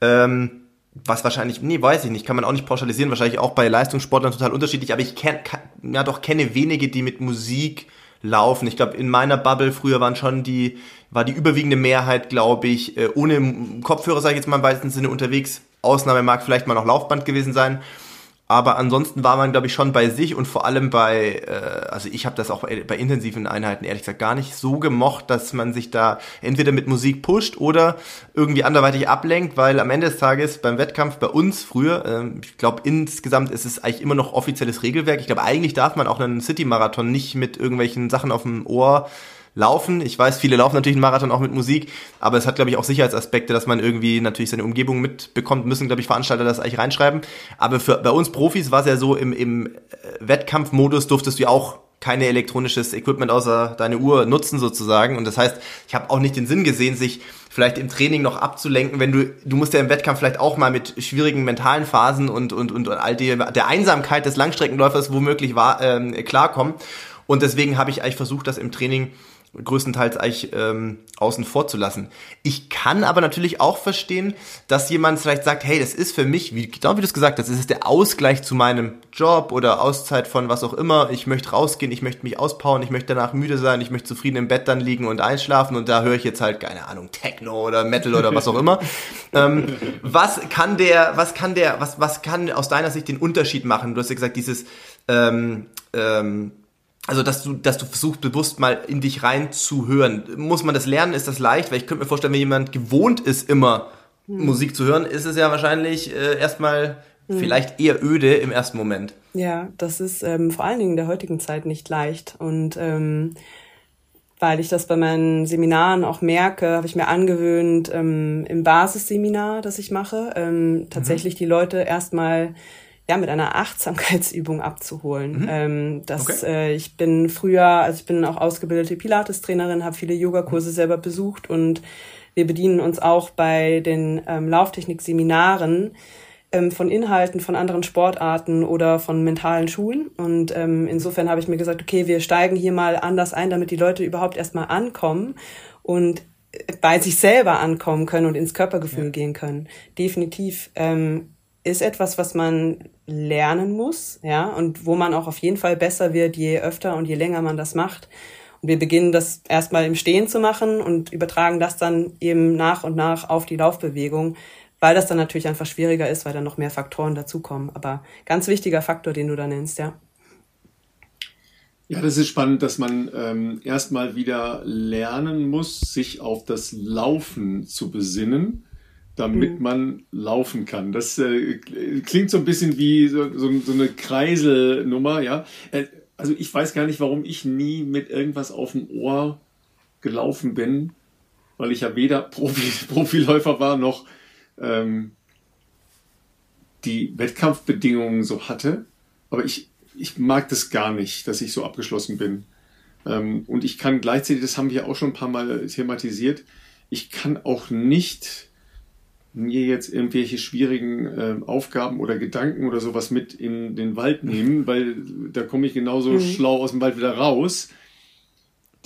ähm, was wahrscheinlich, nee, weiß ich nicht, kann man auch nicht pauschalisieren, wahrscheinlich auch bei Leistungssportlern total unterschiedlich, aber ich kenn, kann, ja doch kenne wenige, die mit Musik laufen. Ich glaube, in meiner Bubble früher waren schon die, war die überwiegende Mehrheit, glaube ich, äh, ohne Kopfhörer, sage ich jetzt mal im weitesten Sinne unterwegs. Ausnahme mag vielleicht mal noch Laufband gewesen sein. Aber ansonsten war man, glaube ich, schon bei sich und vor allem bei, äh, also ich habe das auch bei, intensiven Einheiten ehrlich gesagt gar nicht so gemocht, dass man sich da entweder mit Musik pusht oder irgendwie anderweitig ablenkt, weil am Ende des Tages beim Wettkampf bei uns früher, äh, ich glaube insgesamt ist es eigentlich immer noch offizielles Regelwerk. Ich glaube eigentlich darf man auch einen City-Marathon nicht mit irgendwelchen Sachen auf dem Ohr laufen. Ich weiß, viele laufen natürlich einen Marathon auch mit Musik, aber es hat, glaube ich, auch Sicherheitsaspekte, dass man irgendwie natürlich seine Umgebung mitbekommt, müssen, glaube ich, Veranstalter das eigentlich reinschreiben. Aber für bei uns Profis war es ja so, im, im äh, Wettkampfmodus durftest du ja auch keine elektronisches Equipment außer deine Uhr nutzen sozusagen. Und das heißt, ich habe auch nicht den Sinn gesehen, sich vielleicht im Training noch abzulenken, wenn du, du musst ja im Wettkampf vielleicht auch mal mit schwierigen mentalen Phasen und, und, und, all die, der Einsamkeit des Langstreckenläufers womöglich war, ähm, klarkommen. Und deswegen habe ich eigentlich versucht, das im Training größtenteils eigentlich ähm, außen vor zu lassen. Ich kann aber natürlich auch verstehen, dass jemand vielleicht sagt, hey, das ist für mich, wie, genau wie du es gesagt hast, das ist der Ausgleich zu meinem Job oder Auszeit von was auch immer. Ich möchte rausgehen, ich möchte mich auspowern, ich möchte danach müde sein, ich möchte zufrieden im Bett dann liegen und einschlafen und da höre ich jetzt halt, keine Ahnung, Techno oder Metal oder was auch immer. [LAUGHS] ähm, was kann der, was kann der, was, was kann aus deiner Sicht den Unterschied machen? Du hast ja gesagt, dieses ähm, ähm, also dass du, dass du versuchst, bewusst mal in dich reinzuhören. Muss man das lernen? Ist das leicht? Weil ich könnte mir vorstellen, wenn jemand gewohnt ist, immer hm. Musik zu hören, ist es ja wahrscheinlich äh, erstmal hm. vielleicht eher öde im ersten Moment. Ja, das ist ähm, vor allen Dingen in der heutigen Zeit nicht leicht. Und ähm, weil ich das bei meinen Seminaren auch merke, habe ich mir angewöhnt, ähm, im Basisseminar, das ich mache, ähm, tatsächlich mhm. die Leute erstmal ja, mit einer Achtsamkeitsübung abzuholen. Mhm. Ähm, das, okay. äh, ich bin früher, also ich bin auch ausgebildete Pilates-Trainerin, habe viele Yogakurse selber besucht und wir bedienen uns auch bei den ähm, Lauftechnik-Seminaren ähm, von Inhalten von anderen Sportarten oder von mentalen Schulen. Und ähm, insofern habe ich mir gesagt, okay, wir steigen hier mal anders ein, damit die Leute überhaupt erstmal ankommen und bei sich selber ankommen können und ins Körpergefühl ja. gehen können. Definitiv ähm, ist etwas, was man lernen muss, ja, und wo man auch auf jeden Fall besser wird, je öfter und je länger man das macht. Und wir beginnen das erstmal im Stehen zu machen und übertragen das dann eben nach und nach auf die Laufbewegung, weil das dann natürlich einfach schwieriger ist, weil dann noch mehr Faktoren dazukommen. Aber ganz wichtiger Faktor, den du da nennst, ja. Ja, das ist spannend, dass man ähm, erstmal wieder lernen muss, sich auf das Laufen zu besinnen damit mhm. man laufen kann. Das äh, klingt so ein bisschen wie so, so, so eine Kreiselnummer, ja. Äh, also ich weiß gar nicht, warum ich nie mit irgendwas auf dem Ohr gelaufen bin, weil ich ja weder [LAUGHS] Profi, Profiläufer war noch ähm, die Wettkampfbedingungen so hatte. Aber ich, ich mag das gar nicht, dass ich so abgeschlossen bin. Ähm, und ich kann gleichzeitig, das haben wir auch schon ein paar Mal thematisiert, ich kann auch nicht mir jetzt irgendwelche schwierigen äh, Aufgaben oder Gedanken oder sowas mit in den Wald nehmen, [LAUGHS] weil da komme ich genauso mhm. schlau aus dem Wald wieder raus.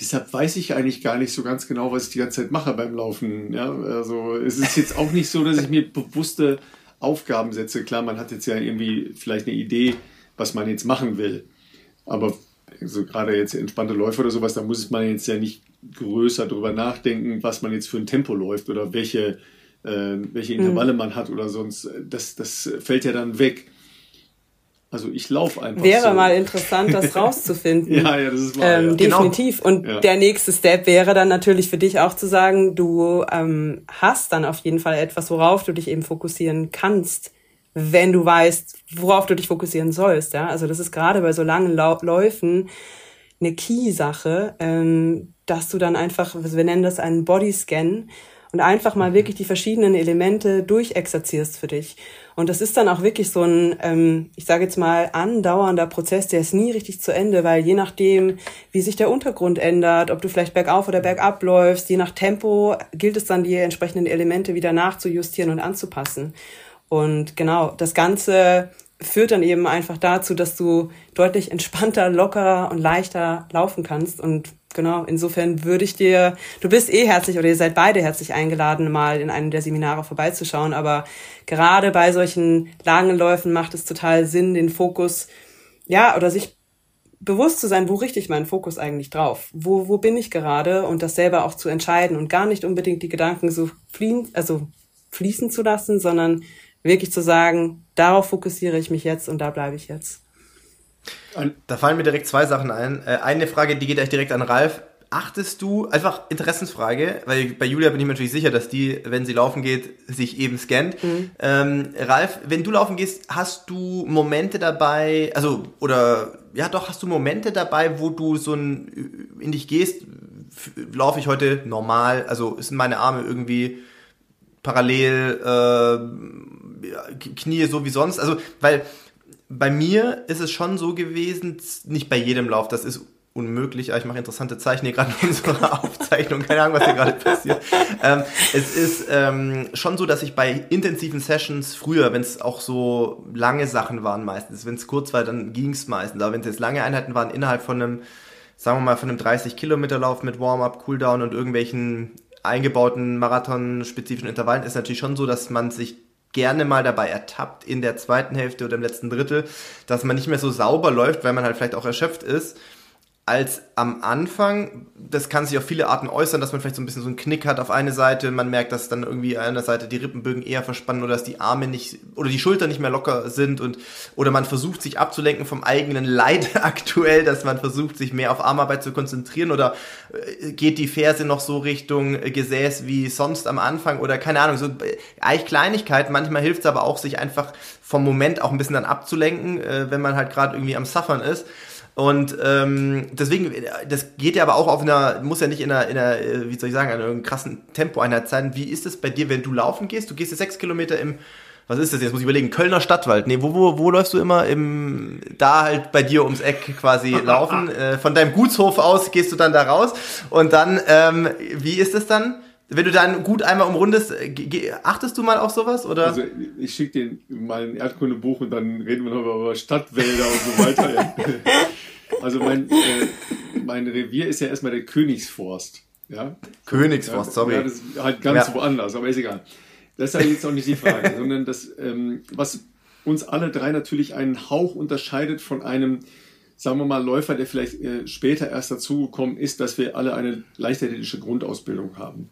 Deshalb weiß ich eigentlich gar nicht so ganz genau, was ich die ganze Zeit mache beim Laufen. Ja, also es ist jetzt auch nicht so, dass ich mir bewusste Aufgaben setze. Klar, man hat jetzt ja irgendwie vielleicht eine Idee, was man jetzt machen will. Aber so gerade jetzt entspannte Läufe oder sowas, da muss man jetzt ja nicht größer drüber nachdenken, was man jetzt für ein Tempo läuft oder welche äh, welche Intervalle mhm. man hat oder sonst. Das, das fällt ja dann weg. Also ich laufe einfach. Wäre so. mal interessant, das [LAUGHS] rauszufinden. ja, ja, das ist wahr. Ähm, ja. Definitiv. Genau. Und ja. der nächste Step wäre dann natürlich für dich auch zu sagen, du ähm, hast dann auf jeden Fall etwas, worauf du dich eben fokussieren kannst, wenn du weißt, worauf du dich fokussieren sollst. Ja, also das ist gerade bei so langen Lau Läufen eine Key-Sache. Ähm, dass du dann einfach, wir nennen das einen Bodyscan, und einfach mal wirklich die verschiedenen Elemente durchexerzierst für dich. Und das ist dann auch wirklich so ein, ähm, ich sage jetzt mal, andauernder Prozess, der ist nie richtig zu Ende, weil je nachdem, wie sich der Untergrund ändert, ob du vielleicht bergauf oder bergab läufst, je nach Tempo gilt es dann, die entsprechenden Elemente wieder nachzujustieren und anzupassen. Und genau, das Ganze führt dann eben einfach dazu, dass du deutlich entspannter, lockerer und leichter laufen kannst und genau, insofern würde ich dir, du bist eh herzlich oder ihr seid beide herzlich eingeladen, mal in einem der Seminare vorbeizuschauen. Aber gerade bei solchen langen Läufen macht es total Sinn, den Fokus, ja, oder sich bewusst zu sein, wo richte ich meinen Fokus eigentlich drauf? Wo, wo bin ich gerade? Und das selber auch zu entscheiden und gar nicht unbedingt die Gedanken so fliehen, also fließen zu lassen, sondern wirklich zu sagen, darauf fokussiere ich mich jetzt und da bleibe ich jetzt. Da fallen mir direkt zwei Sachen ein. Äh, eine Frage, die geht euch direkt an Ralf. Achtest du, einfach Interessensfrage, weil bei Julia bin ich mir natürlich sicher, dass die, wenn sie laufen geht, sich eben scannt. Mhm. Ähm, Ralf, wenn du laufen gehst, hast du Momente dabei, also, oder, ja doch, hast du Momente dabei, wo du so ein, in dich gehst, laufe ich heute normal, also sind meine Arme irgendwie parallel, äh, Knie so wie sonst, also, weil bei mir ist es schon so gewesen, nicht bei jedem Lauf, das ist unmöglich, aber ich mache interessante Zeichen hier gerade in unserer [LAUGHS] Aufzeichnung, keine Ahnung, was hier gerade passiert. Ähm, es ist ähm, schon so, dass ich bei intensiven Sessions früher, wenn es auch so lange Sachen waren meistens, wenn es kurz war, dann ging es meistens, aber wenn es jetzt lange Einheiten waren, innerhalb von einem, sagen wir mal, von einem 30 Kilometer Lauf mit Warm-up, Cooldown und irgendwelchen eingebauten Marathon-spezifischen Intervallen, ist natürlich schon so, dass man sich gerne mal dabei ertappt in der zweiten Hälfte oder im letzten Drittel, dass man nicht mehr so sauber läuft, weil man halt vielleicht auch erschöpft ist als am Anfang. Das kann sich auf viele Arten äußern, dass man vielleicht so ein bisschen so einen Knick hat auf eine Seite. Man merkt, dass dann irgendwie an der Seite die Rippenbögen eher verspannen oder dass die Arme nicht oder die Schultern nicht mehr locker sind und oder man versucht sich abzulenken vom eigenen Leid [LAUGHS] aktuell, dass man versucht sich mehr auf Armarbeit zu konzentrieren oder äh, geht die Ferse noch so Richtung Gesäß wie sonst am Anfang oder keine Ahnung, so äh, eigentlich Kleinigkeiten. Manchmal hilft es aber auch, sich einfach vom Moment auch ein bisschen dann abzulenken, äh, wenn man halt gerade irgendwie am Suffern ist. Und ähm, deswegen, das geht ja aber auch auf einer, muss ja nicht in einer, in einer wie soll ich sagen, einer krassen Tempoeinheit sein. Wie ist es bei dir, wenn du laufen gehst? Du gehst jetzt sechs Kilometer im, was ist das jetzt? Muss ich überlegen, Kölner Stadtwald. Nee, wo, wo, wo läufst du immer? Im, da halt bei dir ums Eck quasi [LAUGHS] laufen. äh, von deinem Gutshof aus gehst du dann da raus. Und dann, ähm, wie ist es dann? Wenn du dann gut einmal umrundest, äh, achtest du mal auf sowas? Oder? Also ich schicke dir mal ein Erdkundebuch und dann reden wir noch über Stadtwälder und so weiter. [LAUGHS] also mein, äh, mein Revier ist ja erstmal der Königsforst. Ja? Königsforst, sorry. Ja, das ist halt ganz ja. woanders, aber ist egal. Das ist ja jetzt auch nicht die Frage, [LAUGHS] sondern das, ähm, was uns alle drei natürlich einen Hauch unterscheidet von einem, sagen wir mal, Läufer, der vielleicht äh, später erst dazugekommen ist, dass wir alle eine leichtathletische Grundausbildung haben.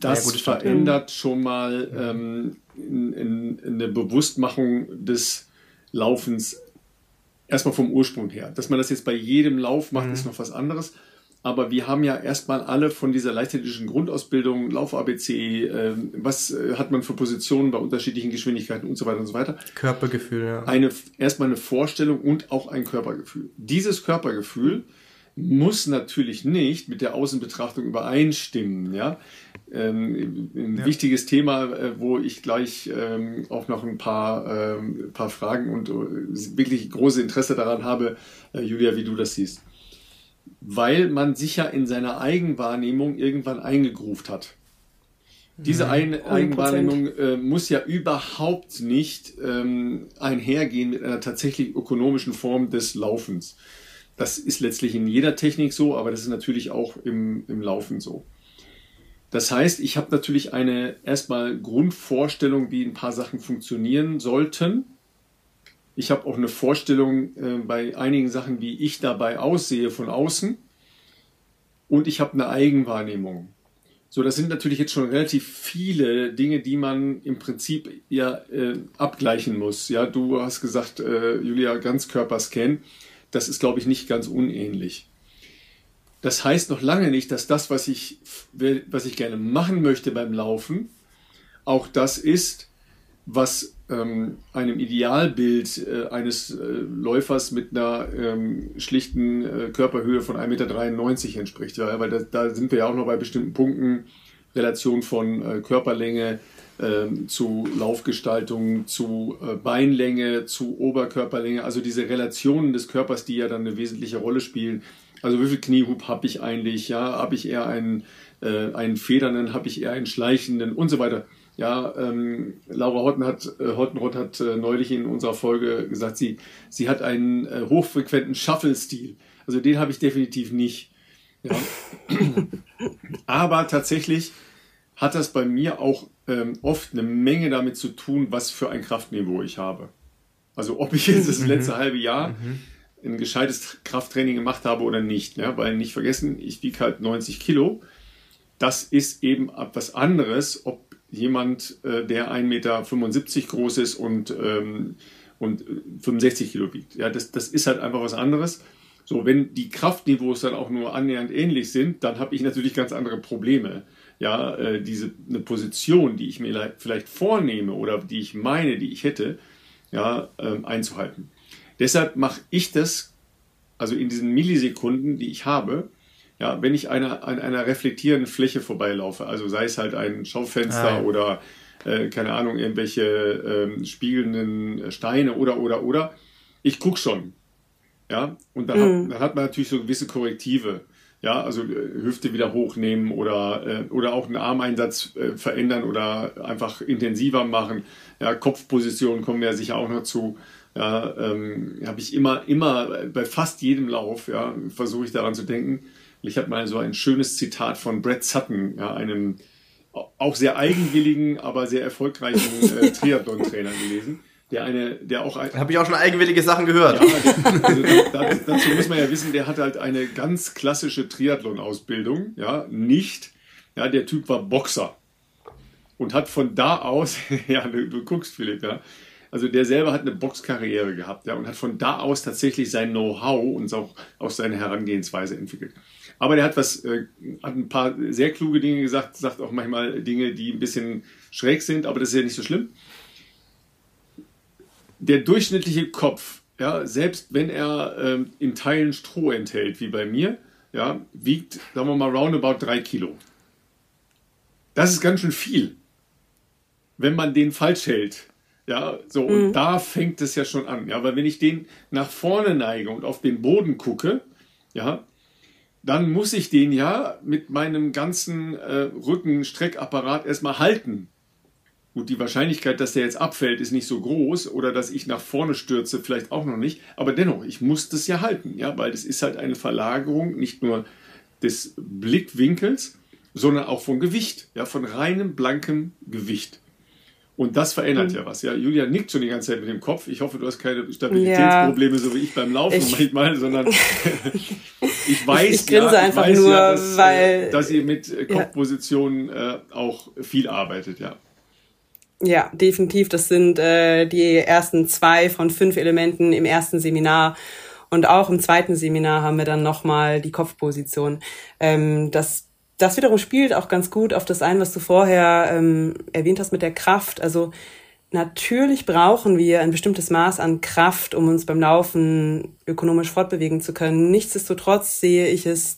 Das ja, verändert schon mal ähm, in, in, in eine Bewusstmachung des Laufens erstmal vom Ursprung her. Dass man das jetzt bei jedem Lauf macht, mhm. ist noch was anderes. Aber wir haben ja erstmal alle von dieser leichtathletischen Grundausbildung, Lauf-ABC, äh, was äh, hat man für Positionen bei unterschiedlichen Geschwindigkeiten und so weiter und so weiter. Körpergefühl, ja. Eine, erstmal eine Vorstellung und auch ein Körpergefühl. Dieses Körpergefühl muss natürlich nicht mit der Außenbetrachtung übereinstimmen, ja. Ähm, ein ja. wichtiges Thema, äh, wo ich gleich ähm, auch noch ein paar, ähm, paar Fragen und uh, wirklich große Interesse daran habe, äh, Julia, wie du das siehst. Weil man sich ja in seiner Eigenwahrnehmung irgendwann eingegruft hat. Diese mhm. Ein Eigenwahrnehmung äh, muss ja überhaupt nicht ähm, einhergehen mit einer tatsächlich ökonomischen Form des Laufens. Das ist letztlich in jeder Technik so, aber das ist natürlich auch im, im Laufen so. Das heißt, ich habe natürlich eine erstmal Grundvorstellung, wie ein paar Sachen funktionieren sollten. Ich habe auch eine Vorstellung äh, bei einigen Sachen, wie ich dabei aussehe von außen. Und ich habe eine Eigenwahrnehmung. So, das sind natürlich jetzt schon relativ viele Dinge, die man im Prinzip ja äh, abgleichen muss. Ja, du hast gesagt, äh, Julia, Ganzkörperscan. Das ist, glaube ich, nicht ganz unähnlich. Das heißt noch lange nicht, dass das, was ich, was ich gerne machen möchte beim Laufen, auch das ist, was ähm, einem Idealbild äh, eines äh, Läufers mit einer ähm, schlichten äh, Körperhöhe von 1,93 Meter entspricht. Ja, weil da, da, sind wir ja auch noch bei bestimmten Punkten, Relation von äh, Körperlänge ähm, zu Laufgestaltung, zu äh, Beinlänge, zu Oberkörperlänge, also diese Relationen des Körpers, die ja dann eine wesentliche Rolle spielen. Also wie viel Kniehub habe ich eigentlich? Ja, habe ich eher einen, äh, einen federnden, habe ich eher einen schleichenden und so weiter. Ja, ähm, Laura Hotten hat, äh, Hottenrott hat äh, neulich in unserer Folge gesagt, sie, sie hat einen äh, hochfrequenten Shuffle-Stil. Also den habe ich definitiv nicht. Ja. [COUGHS] Aber tatsächlich hat das bei mir auch ähm, oft eine Menge damit zu tun, was für ein Kraftniveau ich habe. Also ob ich jetzt das mhm. letzte halbe Jahr mhm. Ein gescheites Krafttraining gemacht habe oder nicht. Ja? Weil nicht vergessen, ich wiege halt 90 Kilo. Das ist eben etwas anderes, ob jemand, äh, der 1,75 Meter groß ist und, ähm, und 65 Kilo wiegt. Ja, das, das ist halt einfach was anderes. So, wenn die Kraftniveaus dann auch nur annähernd ähnlich sind, dann habe ich natürlich ganz andere Probleme. Ja, äh, diese eine Position, die ich mir vielleicht vornehme oder die ich meine, die ich hätte, ja, ähm, einzuhalten. Deshalb mache ich das, also in diesen Millisekunden, die ich habe, ja, wenn ich einer, an einer reflektierenden Fläche vorbeilaufe, also sei es halt ein Schaufenster ah, ja. oder äh, keine Ahnung, irgendwelche ähm, spiegelnden Steine oder oder oder, ich gucke schon. Ja, und dann, mhm. hat, dann hat man natürlich so gewisse Korrektive. Ja, also äh, Hüfte wieder hochnehmen oder, äh, oder auch einen Armeinsatz äh, verändern oder einfach intensiver machen. Ja, Kopfpositionen kommen ja sicher auch noch zu. Ja, ähm, habe ich immer, immer bei fast jedem Lauf, ja, versuche ich daran zu denken, ich habe mal so ein schönes Zitat von Brett Sutton, ja, einem auch sehr eigenwilligen, aber sehr erfolgreichen äh, [LAUGHS] Triathlon-Trainer gelesen. Der eine, der auch habe ich auch schon eigenwillige Sachen gehört. Ja, der, also da, dazu muss man ja wissen, der hat halt eine ganz klassische Triathlon-Ausbildung, ja, nicht. Ja, der Typ war Boxer und hat von da aus, [LAUGHS] ja, du, du guckst Philipp, ja, also der selber hat eine Boxkarriere gehabt, ja, und hat von da aus tatsächlich sein Know-how und auch, auch seine Herangehensweise entwickelt. Aber der hat was, äh, hat ein paar sehr kluge Dinge gesagt, sagt auch manchmal Dinge, die ein bisschen schräg sind, aber das ist ja nicht so schlimm. Der durchschnittliche Kopf, ja, selbst wenn er ähm, in Teilen Stroh enthält, wie bei mir, ja, wiegt, sagen wir mal, roundabout drei Kilo. Das ist ganz schön viel, wenn man den falsch hält. Ja, so, mhm. und da fängt es ja schon an. Ja, weil wenn ich den nach vorne neige und auf den Boden gucke, ja, dann muss ich den ja mit meinem ganzen äh, Rückenstreckapparat erstmal halten. Gut, die Wahrscheinlichkeit, dass der jetzt abfällt, ist nicht so groß oder dass ich nach vorne stürze, vielleicht auch noch nicht. Aber dennoch, ich muss das ja halten, ja, weil das ist halt eine Verlagerung nicht nur des Blickwinkels, sondern auch von Gewicht, ja, von reinem blankem Gewicht. Und das verändert mhm. ja was. Ja, Julia nickt schon die ganze Zeit mit dem Kopf. Ich hoffe, du hast keine Stabilitätsprobleme, ja. so wie ich beim Laufen ich, manchmal, sondern [LAUGHS] [LAUGHS] ich weiß, ich, ich ja, ich weiß nur, ja, dass, äh, weil, dass ihr mit äh, Kopfpositionen äh, auch viel arbeitet, ja. Ja, definitiv. Das sind äh, die ersten zwei von fünf Elementen im ersten Seminar. Und auch im zweiten Seminar haben wir dann nochmal die Kopfposition. Ähm, das das wiederum spielt auch ganz gut auf das ein, was du vorher ähm, erwähnt hast mit der Kraft. Also natürlich brauchen wir ein bestimmtes Maß an Kraft, um uns beim Laufen ökonomisch fortbewegen zu können. Nichtsdestotrotz sehe ich es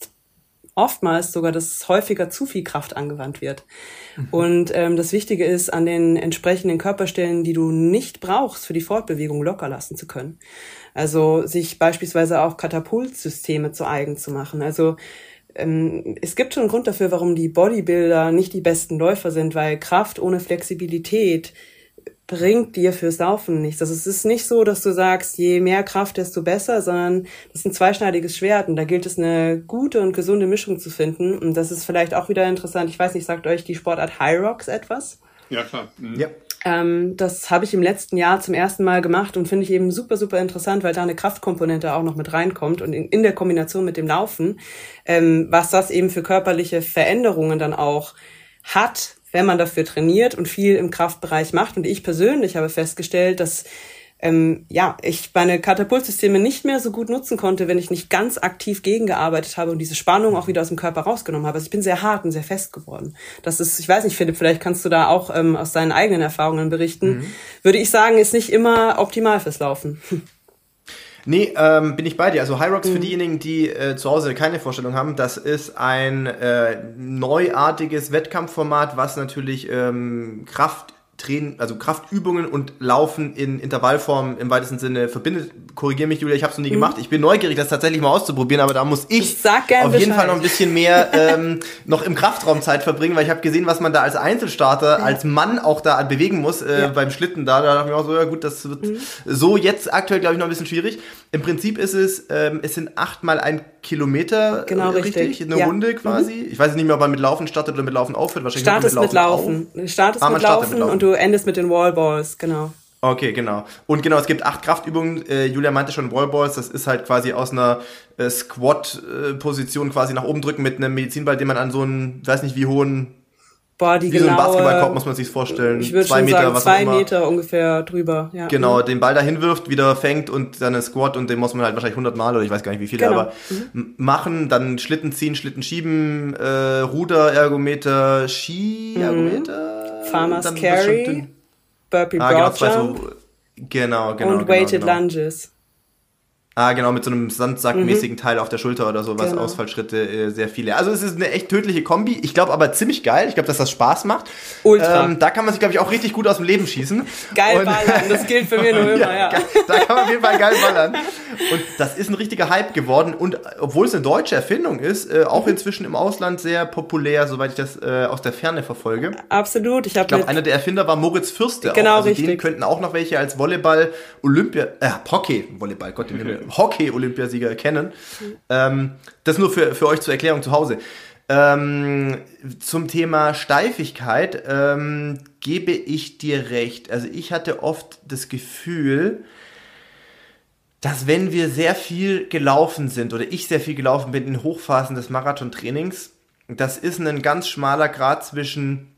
oftmals sogar, dass häufiger zu viel Kraft angewandt wird. Mhm. Und ähm, das Wichtige ist, an den entsprechenden Körperstellen, die du nicht brauchst, für die Fortbewegung locker lassen zu können. Also sich beispielsweise auch Katapultsysteme zu eigen zu machen. Also ähm, es gibt schon einen Grund dafür, warum die Bodybuilder nicht die besten Läufer sind, weil Kraft ohne Flexibilität bringt dir fürs Laufen nichts. Also es ist nicht so, dass du sagst, je mehr Kraft, desto besser, sondern das ist ein zweischneidiges Schwert und da gilt es eine gute und gesunde Mischung zu finden. Und das ist vielleicht auch wieder interessant. Ich weiß nicht, sagt euch die Sportart High Rocks etwas? Ja, klar. Mhm. Ja. Ähm, das habe ich im letzten Jahr zum ersten Mal gemacht und finde ich eben super, super interessant, weil da eine Kraftkomponente auch noch mit reinkommt und in, in der Kombination mit dem Laufen, ähm, was das eben für körperliche Veränderungen dann auch hat, wenn man dafür trainiert und viel im Kraftbereich macht. Und ich persönlich habe festgestellt, dass ähm, ja, ich meine Katapultsysteme nicht mehr so gut nutzen konnte, wenn ich nicht ganz aktiv gegengearbeitet habe und diese Spannung auch wieder aus dem Körper rausgenommen habe. Also ich bin sehr hart und sehr fest geworden. Das ist, ich weiß nicht, Philipp, vielleicht kannst du da auch ähm, aus deinen eigenen Erfahrungen berichten. Mhm. Würde ich sagen, ist nicht immer optimal fürs Laufen. [LAUGHS] Nee, ähm, bin ich bei dir. Also High Rocks mhm. für diejenigen, die äh, zu Hause keine Vorstellung haben, das ist ein äh, neuartiges Wettkampfformat, was natürlich ähm, Kraft Training, also Kraftübungen und Laufen in Intervallform im weitesten Sinne verbindet. Korrigiere mich, Julia, ich habe es noch nie mhm. gemacht. Ich bin neugierig, das tatsächlich mal auszuprobieren, aber da muss ich auf jeden Bescheid. Fall noch ein bisschen mehr [LAUGHS] ähm, noch im Kraftraum Zeit verbringen, weil ich habe gesehen, was man da als Einzelstarter, ja. als Mann auch da bewegen muss äh, ja. beim Schlitten da. Da dachte ich mir auch so, ja gut, das wird mhm. so jetzt aktuell, glaube ich, noch ein bisschen schwierig. Im Prinzip ist es, ähm, es sind achtmal ein Kilometer genau, äh, richtig. richtig. Eine ja. Runde quasi. Mhm. Ich weiß nicht mehr, ob man mit Laufen startet oder mit Laufen aufhört. Wahrscheinlich Startest mit Laufen. Mit Laufen. Startest ah, mit, Laufen mit Laufen und du endest mit den Wallballs, genau. Okay, genau. Und genau, es gibt acht Kraftübungen. Äh, Julia meinte schon Wallballs, das ist halt quasi aus einer äh, Squat-Position quasi nach oben drücken mit einem Medizinball, den man an so einen, weiß nicht wie hohen Boah, die Wie genaue, so ein Basketballkorb muss man sich vorstellen. Ich würde zwei Meter, sagen, was zwei Meter ungefähr drüber. Ja. Genau, mhm. den Ball dahin wirft, wieder fängt und dann ein Squat und den muss man halt wahrscheinlich 100 Mal oder ich weiß gar nicht wie viele, genau. aber mhm. machen, dann Schlitten ziehen, Schlitten schieben, äh, Ruder, Ergometer, Ski, mhm. Ergometer. Farmers Carry, Burpee ah, Broad genau, Jump. So, genau, genau. Und genau, Weighted genau. Lunges. Ah, genau, mit so einem Sandsackmäßigen mhm. Teil auf der Schulter oder sowas, genau. Ausfallschritte, äh, sehr viele. Also es ist eine echt tödliche Kombi. Ich glaube aber ziemlich geil. Ich glaube, dass das Spaß macht. Ultra. Ähm, da kann man sich, glaube ich, auch richtig gut aus dem Leben schießen. Geil und, ballern, das gilt für mich [LAUGHS] nur immer, ja. ja. Da kann man auf jeden Fall geil ballern. Und das ist ein richtiger Hype geworden. Und obwohl es eine deutsche Erfindung ist, äh, auch mhm. inzwischen im Ausland sehr populär, soweit ich das äh, aus der Ferne verfolge. Absolut. Ich, ich glaube, einer der Erfinder war Moritz Fürste. Genau, auch. Also richtig. Den könnten auch noch welche als Volleyball, Olympia, äh, Hockey, Volleyball, Gott im Himmel, [LAUGHS] Hockey, Olympia Olympiasieger kennen. Ähm, das nur für, für euch zur Erklärung zu Hause. Ähm, zum Thema Steifigkeit ähm, gebe ich dir recht. Also ich hatte oft das Gefühl, dass wenn wir sehr viel gelaufen sind oder ich sehr viel gelaufen bin in Hochphasen des Marathontrainings, das ist ein ganz schmaler Grad zwischen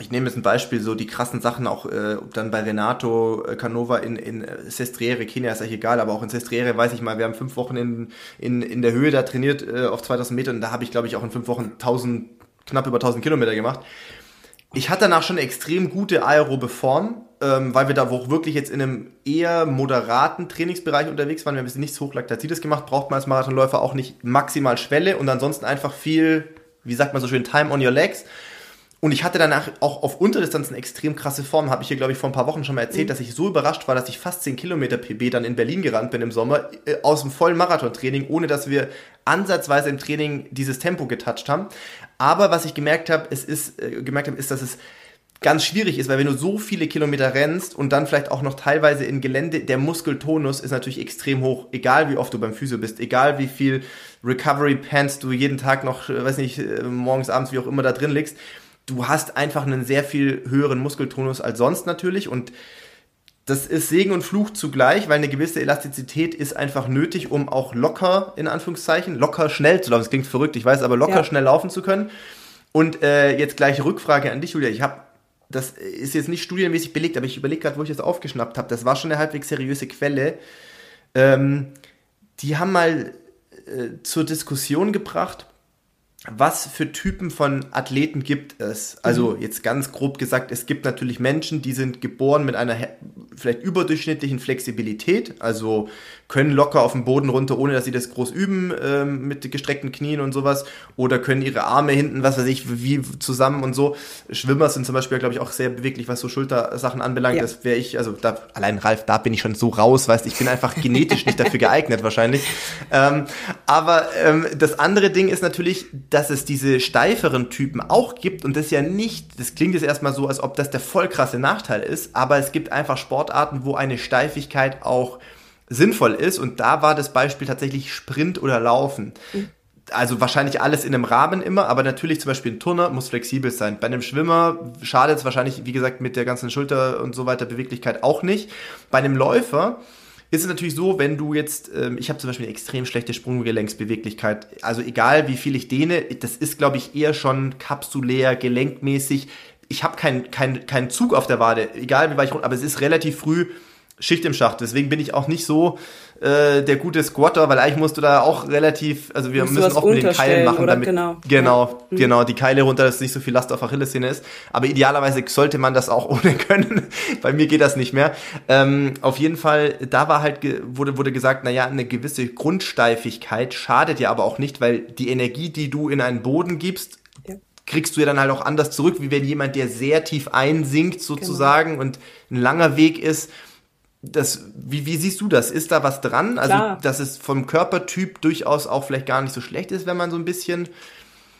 ich nehme jetzt ein Beispiel, so die krassen Sachen auch äh, dann bei Renato äh, Canova in, in Sestriere, Kenia ist eigentlich egal, aber auch in Sestriere weiß ich mal, wir haben fünf Wochen in, in, in der Höhe da trainiert äh, auf 2000 Meter und da habe ich glaube ich auch in fünf Wochen 1000, knapp über 1000 Kilometer gemacht. Ich hatte danach schon eine extrem gute aerobe Form, ähm, weil wir da auch wirklich jetzt in einem eher moderaten Trainingsbereich unterwegs waren. Wir haben jetzt nichts Hochlaktazides gemacht, braucht man als Marathonläufer auch nicht maximal Schwelle und ansonsten einfach viel, wie sagt man so schön, Time on your legs und ich hatte danach auch auf Unterdistanzen extrem krasse Form. Habe ich hier, glaube ich, vor ein paar Wochen schon mal erzählt, mhm. dass ich so überrascht war, dass ich fast 10 Kilometer PB dann in Berlin gerannt bin im Sommer, äh, aus dem vollen Marathontraining, ohne dass wir ansatzweise im Training dieses Tempo getoucht haben. Aber was ich gemerkt habe, es ist, äh, gemerkt habe, ist, dass es ganz schwierig ist, weil wenn du so viele Kilometer rennst und dann vielleicht auch noch teilweise in Gelände, der Muskeltonus ist natürlich extrem hoch, egal wie oft du beim Physio bist, egal wie viel Recovery Pants du jeden Tag noch, äh, weiß nicht, äh, morgens, abends, wie auch immer da drin liegst du hast einfach einen sehr viel höheren Muskeltonus als sonst natürlich und das ist Segen und Fluch zugleich, weil eine gewisse Elastizität ist einfach nötig, um auch locker, in Anführungszeichen, locker schnell zu laufen. Das klingt verrückt, ich weiß, aber locker ja. schnell laufen zu können. Und äh, jetzt gleich Rückfrage an dich, Julia. Ich habe, das ist jetzt nicht studienmäßig belegt, aber ich überlege gerade, wo ich das aufgeschnappt habe. Das war schon eine halbwegs seriöse Quelle. Ähm, die haben mal äh, zur Diskussion gebracht, was für Typen von Athleten gibt es? Also mhm. jetzt ganz grob gesagt, es gibt natürlich Menschen, die sind geboren mit einer vielleicht überdurchschnittlichen Flexibilität, also können locker auf den Boden runter, ohne dass sie das groß üben ähm, mit gestreckten Knien und sowas, oder können ihre Arme hinten, was weiß ich, wie zusammen und so. Schwimmer sind zum Beispiel, glaube ich, auch sehr beweglich, was so Schultersachen anbelangt. Ja. Das wäre ich, also da, allein Ralf, da bin ich schon so raus, weißt, ich bin einfach [LAUGHS] genetisch nicht dafür geeignet wahrscheinlich. Ähm, aber ähm, das andere Ding ist natürlich, dass es diese steiferen Typen auch gibt und das ja nicht, das klingt jetzt erstmal so, als ob das der voll krasse Nachteil ist, aber es gibt einfach Sportarten, wo eine Steifigkeit auch sinnvoll ist und da war das Beispiel tatsächlich Sprint oder Laufen. Mhm also wahrscheinlich alles in einem Rahmen immer, aber natürlich zum Beispiel ein Turner muss flexibel sein. Bei einem Schwimmer schadet es wahrscheinlich, wie gesagt, mit der ganzen Schulter und so weiter Beweglichkeit auch nicht. Bei einem Läufer ist es natürlich so, wenn du jetzt, ähm, ich habe zum Beispiel eine extrem schlechte Sprunggelenksbeweglichkeit, also egal wie viel ich dehne, das ist glaube ich eher schon kapsulär, gelenkmäßig. Ich habe keinen kein, kein Zug auf der Wade, egal wie weit ich runter, aber es ist relativ früh Schicht im Schacht. Deswegen bin ich auch nicht so äh, der gute Squatter, weil eigentlich musst du da auch relativ, also wir Musst müssen auch mit den Keilen machen, damit Genau. genau, Ja. genau, die Keile runter, dass nicht so viel Last auf Achillessehne ist. Aber idealerweise sollte man das auch [LAUGHS] ohne können. Bei mir geht das nicht mehr. Ähm, auf jeden Fall, da war halt wurde wurde gesagt, naja, eine gewisse Grundsteifigkeit schadet ja aber auch nicht, weil die Energie, die du in einen Boden gibst, Ja. kriegst du ja dann halt auch anders zurück, wie wenn jemand, der sehr tief einsinkt sozusagen und ein langer Weg ist. Das, wie, wie siehst du das? Ist da was dran? Also, Klar. dass es vom Körpertyp durchaus auch vielleicht gar nicht so schlecht ist, wenn man so ein bisschen.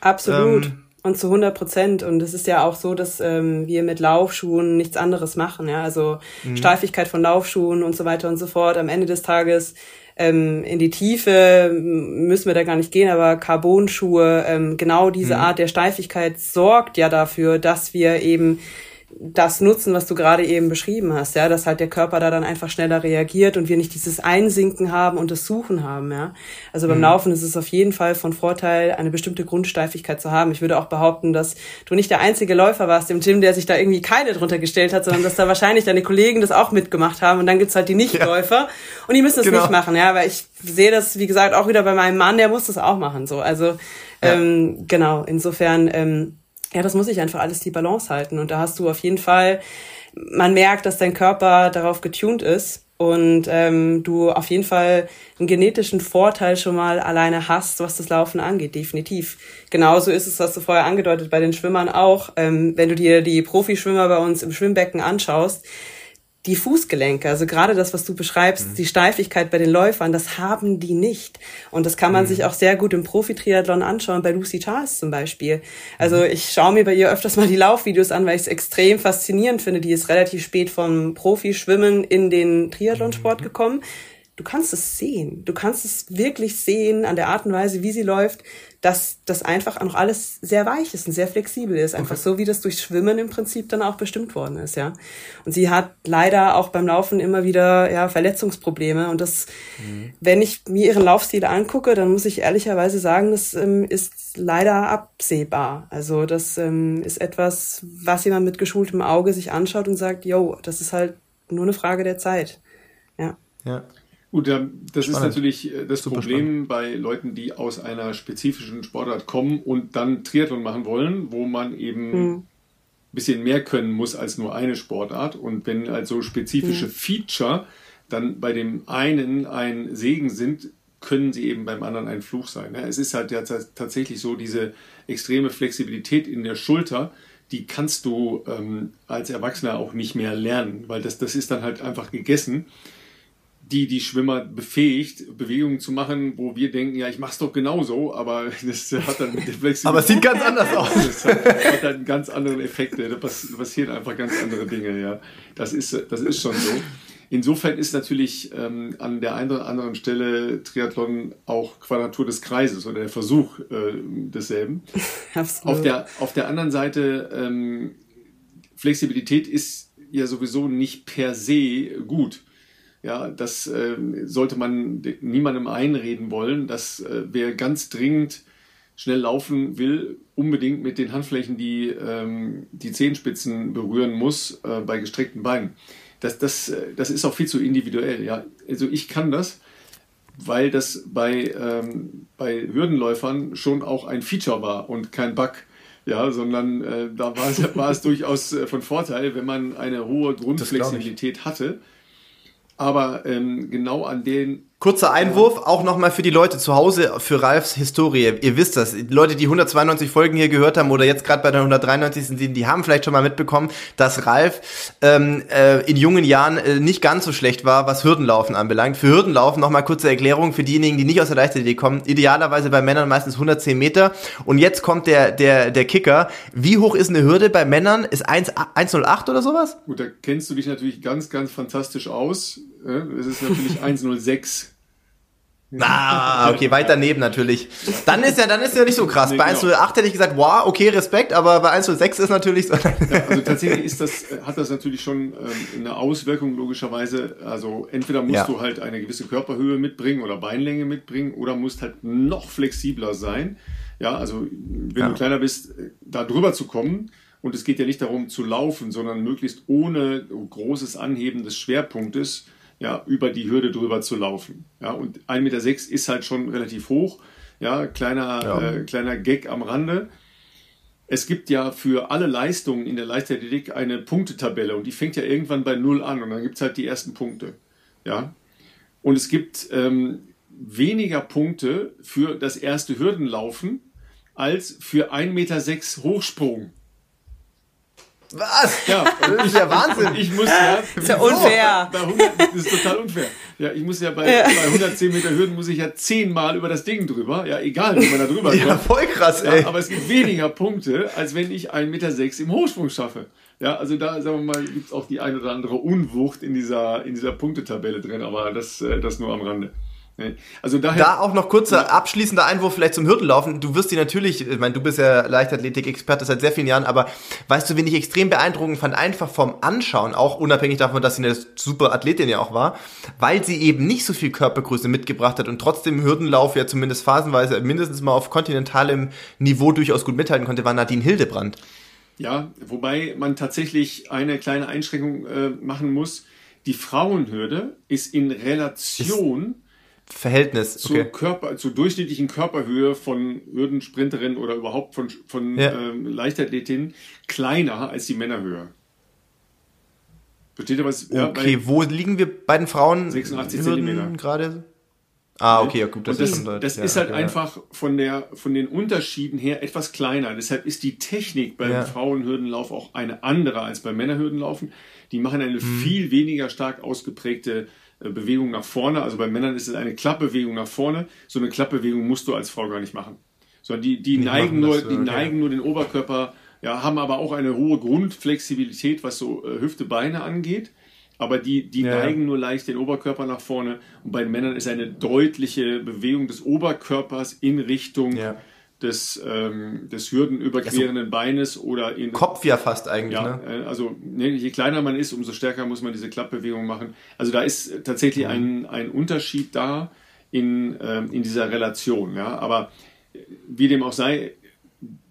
Absolut. Ähm, und zu 100 Prozent. Und es ist ja auch so, dass ähm, wir mit Laufschuhen nichts anderes machen. Ja? Also Mhm. Steifigkeit von Laufschuhen und so weiter und so fort. Am Ende des Tages ähm, in die Tiefe müssen wir da gar nicht gehen, aber Carbonschuhe, ähm, genau diese Mhm. Art der Steifigkeit sorgt ja dafür, dass wir eben das nutzen, was du gerade eben beschrieben hast, ja, dass halt der Körper da dann einfach schneller reagiert und wir nicht dieses Einsinken haben und das Suchen haben, ja. Also beim Laufen ist es auf jeden Fall von Vorteil, eine bestimmte Grundsteifigkeit zu haben. Ich würde auch behaupten, dass du nicht der einzige Läufer warst im Gym, der sich da irgendwie Keile drunter gestellt hat, sondern dass da wahrscheinlich deine Kollegen das auch mitgemacht haben und dann gibt's halt die Nichtläufer und die müssen es Genau. nicht machen, ja, aber ich sehe das, wie gesagt, auch wieder bei meinem Mann, der muss das auch machen, so. Also, ähm, genau, insofern, ähm, ja, das muss ich einfach alles die Balance halten. Und da hast du auf jeden Fall, man merkt, dass dein Körper darauf getuned ist und ähm, du auf jeden Fall einen genetischen Vorteil schon mal alleine hast, was das Laufen angeht, definitiv. Genauso ist es, was du vorher angedeutet, bei den Schwimmern auch. Ähm, wenn du dir die Profischwimmer bei uns im Schwimmbecken anschaust, die Fußgelenke, also gerade das, was du beschreibst, die Steifigkeit bei den Läufern, das haben die nicht. Und das kann man sich auch sehr gut im Profi-Triathlon anschauen, bei Lucy Charles zum Beispiel. Also ich schaue mir bei ihr öfters mal die Laufvideos an, weil ich es extrem faszinierend finde. Die ist relativ spät vom Profischwimmen in den Triathlonsport gekommen. Du kannst es sehen. Du kannst es wirklich sehen an der Art und Weise, wie sie läuft, dass das einfach noch alles sehr weich ist und sehr flexibel ist. Einfach so, wie das durch Schwimmen im Prinzip dann auch bestimmt worden ist, ja. Und sie hat leider auch beim Laufen immer wieder, ja, Verletzungsprobleme. Und das, wenn ich mir ihren Laufstil angucke, dann muss ich ehrlicherweise sagen, das ähm, ist leider absehbar. Also das ähm, ist etwas, was jemand mit geschultem Auge sich anschaut und sagt, yo, das ist halt nur eine Frage der Zeit. Ja. Ja. Gut, ja, das ist Spannend. natürlich äh, das Super Problem bei Leuten, die aus einer spezifischen Sportart kommen und dann Triathlon machen wollen, wo man eben Hm. ein bisschen mehr können muss als nur eine Sportart. Und wenn also spezifische Feature dann bei dem einen ein Segen sind, können sie eben beim anderen ein Fluch sein. Ja, es ist halt ja tatsächlich so, diese extreme Flexibilität in der Schulter, die kannst du ähm, als Erwachsener auch nicht mehr lernen, weil das, das ist dann halt einfach gegessen die die Schwimmer befähigt, Bewegungen zu machen, wo wir denken, ja, ich mach's doch genauso, aber [LAUGHS] das hat dann mit der Flexibilität. Aber es sieht ganz anders [LAUGHS] aus. Das hat, hat halt einen ganz anderen Effekt. Da pass- passieren einfach ganz andere Dinge, ja. Das ist, das ist schon so. Insofern ist natürlich ähm, an der einen oder anderen Stelle Triathlon auch Quadratur des Kreises oder der Versuch äh, desselben. [LAUGHS] Absolut. Auf der, auf der anderen Seite, ähm, Flexibilität ist ja sowieso nicht per se gut. Ja, das ähm, sollte man de- niemandem einreden wollen, dass äh, wer ganz dringend schnell laufen will, unbedingt mit den Handflächen die, ähm, die Zehenspitzen berühren muss äh, bei gestreckten Beinen. Das, das, äh, das ist auch viel zu individuell. Ja. Also ich kann das, weil das bei, ähm, bei Hürdenläufern schon auch ein Feature war und kein Bug. Ja, sondern äh, da war es, [LAUGHS] war es durchaus äh, von Vorteil, wenn man eine hohe Grundflexibilität hatte. Aber ähm, genau an den Kurzer Einwurf, auch nochmal für die Leute zu Hause, für Ralfs Historie. Ihr wisst das, die Leute, die 192 Folgen hier gehört haben oder jetzt gerade bei der 193 sind, die haben vielleicht schon mal mitbekommen, dass Ralf ähm, äh, in jungen Jahren äh, nicht ganz so schlecht war, was Hürdenlaufen anbelangt. Für Hürdenlaufen nochmal kurze Erklärung für diejenigen, die nicht aus der Leichtathletik kommen. Idealerweise bei Männern meistens 110 Meter. Und jetzt kommt der, der, der Kicker. Wie hoch ist eine Hürde bei Männern? Ist 1 108 oder sowas? Gut, da kennst du dich natürlich ganz, ganz fantastisch aus. Äh, Es ist natürlich [LAUGHS] 106. Ah, okay, weit daneben natürlich. Dann ist ja, dann ist ja nicht so krass. Nee, Bei genau. 108 hätte ich gesagt, wow, okay, Respekt, aber bei 106 ist natürlich so. Ja, also tatsächlich ist das, äh, hat das natürlich schon ähm, eine Auswirkung logischerweise. Also entweder musst Ja. du halt eine gewisse Körperhöhe mitbringen oder Beinlänge mitbringen oder musst halt noch flexibler sein. Ja, also wenn Ja. du kleiner bist, äh, da drüber zu kommen Und es geht ja nicht darum zu laufen, sondern möglichst ohne großes Anheben des Schwerpunktes ja, über die Hürde drüber zu laufen. Ja, und 1,6 Meter ist halt schon relativ hoch. Ja, kleiner, ja. Äh, kleiner Gag am Rande. Es gibt ja für alle Leistungen in der Leichtathletik eine Punktetabelle und die fängt ja irgendwann bei Null an und dann gibt es halt die ersten Punkte. Ja. Und es gibt ähm, weniger Punkte für das erste Hürdenlaufen als für 1,6 Meter Hochsprung. Was? Ja, das ist ja Wahnsinn. Ich muss ja. Das ist ja unfair. Bei 100, das ist total unfair. Ja, ich muss ja bei, ja. bei 110 Meter Hürden muss ich ja zehnmal über das Ding drüber. Ja, egal, wie man da drüber kommt. Ja, voll krass, ey. Ja, aber es gibt weniger Punkte, als wenn ich 1,6 Meter sechs im Hochsprung schaffe. Ja, also da, sagen wir mal, gibt's auch die ein oder andere Unwucht in dieser, in dieser Punktetabelle drin, aber das, äh, das nur am Rande. Also daher, da auch noch kurzer abschließender Einwurf vielleicht zum Hürdenlaufen. Du wirst die natürlich, ich meine, du bist ja Leichtathletik-Experte seit sehr vielen Jahren, aber weißt du, wen ich extrem beeindruckend fand, einfach vom Anschauen, auch unabhängig davon, dass sie eine super Athletin ja auch war, weil sie eben nicht so viel Körpergröße mitgebracht hat und trotzdem Hürdenlauf ja zumindest phasenweise mindestens mal auf kontinentalem Niveau durchaus gut mithalten konnte, war Nadine Hildebrand. Ja, wobei man tatsächlich eine kleine Einschränkung äh, machen muss. Die Frauenhürde ist in Relation Verhältnis zur, okay. Körper, zur durchschnittlichen Körperhöhe von Hürdensprinterinnen oder überhaupt von, von ja. ähm, Leichtathletinnen kleiner als die Männerhöhe. Versteht ihr was? Okay, ja, wo liegen wir bei den Frauen? 86 Zentimeter gerade. Ah, okay, gut, das, das, ist schon Das ja, ist halt okay, einfach von der von den Unterschieden her etwas kleiner. Deshalb ist die Technik beim ja. Frauenhürdenlauf auch eine andere als beim Männerhürdenlaufen. Die machen eine hm. viel weniger stark ausgeprägte Bewegung nach vorne. Also bei Männern ist es eine Klappbewegung nach vorne. So eine Klappbewegung musst du als Frau gar nicht machen. Sondern die, die neigen nur, so, die okay. neigen nur den Oberkörper, ja, haben aber auch eine hohe Grundflexibilität, was so äh, Hüfte, Beine angeht. Aber die, die ja. neigen nur leicht den Oberkörper nach vorne. Und bei den Männern ist eine deutliche Bewegung des Oberkörpers in Richtung ja des, ähm, des hürdenüberquerenden ja, so Beines oder in Kopf ja fast eigentlich. Ja, ne? Äh, also ne, je kleiner man ist, umso stärker muss man diese Klappbewegung machen. Also da ist tatsächlich mhm. ein, ein Unterschied da in, ähm, in dieser Relation. Ja, aber wie dem auch sei,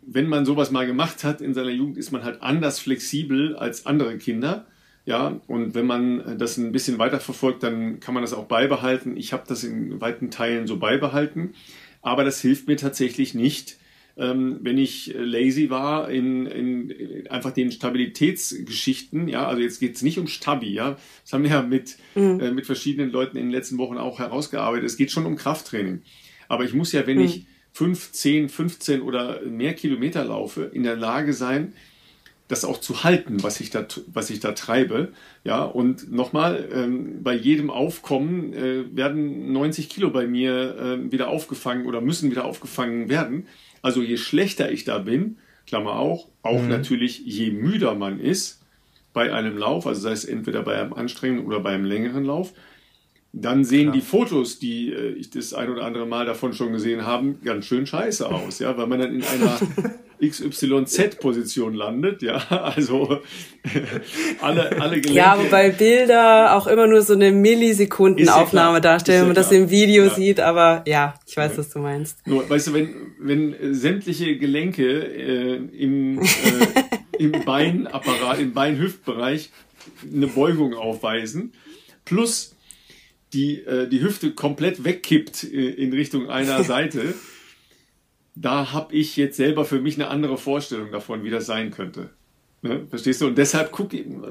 wenn man sowas mal gemacht hat in seiner Jugend, ist man halt anders flexibel als andere Kinder. Ja, und wenn man das ein bisschen weiter verfolgt, dann kann man das auch beibehalten. Ich habe das in weiten Teilen so beibehalten aber das hilft mir tatsächlich nicht, ähm, wenn ich lazy war in, in, einfach den Stabilitätsgeschichten, ja, also jetzt geht es nicht um Stabi, ja, das haben wir ja mit, mhm. äh, mit verschiedenen Leuten in den letzten Wochen auch herausgearbeitet, es geht schon um Krafttraining. Aber ich muss ja, wenn mhm. ich 5, 10, 15 oder mehr Kilometer laufe, in der Lage sein, das auch zu halten, was ich da, was ich da treibe. Ja, und nochmal, ähm, bei jedem Aufkommen äh, werden 90 Kilo bei mir äh, wieder aufgefangen oder müssen wieder aufgefangen werden. Also je schlechter ich da bin, Klammer auch, auch mhm. natürlich je müder man ist bei einem Lauf, also sei es entweder bei einem anstrengenden oder bei einem längeren Lauf, dann sehen Klar. die Fotos, die äh, ich das ein oder andere Mal davon schon gesehen habe, ganz schön scheiße aus, ja, weil man dann in einer [LAUGHS] XYZ-Position landet, ja, [LAUGHS] also [LAUGHS] alle, alle Gelenke. Ja, wobei Bilder auch immer nur so eine Millisekundenaufnahme darstellen, wenn man das im Video ja. sieht, aber ja, ich weiß, ja. was du meinst. Nur, weißt du, wenn, wenn sämtliche Gelenke äh, im, äh, im [LAUGHS] Beinapparat, im Beinhüftbereich eine Beugung aufweisen, plus die, äh, die Hüfte komplett wegkippt äh, in Richtung einer Seite, da habe ich jetzt selber für mich eine andere Vorstellung davon, wie das sein könnte. Ne? Verstehst du? Und deshalb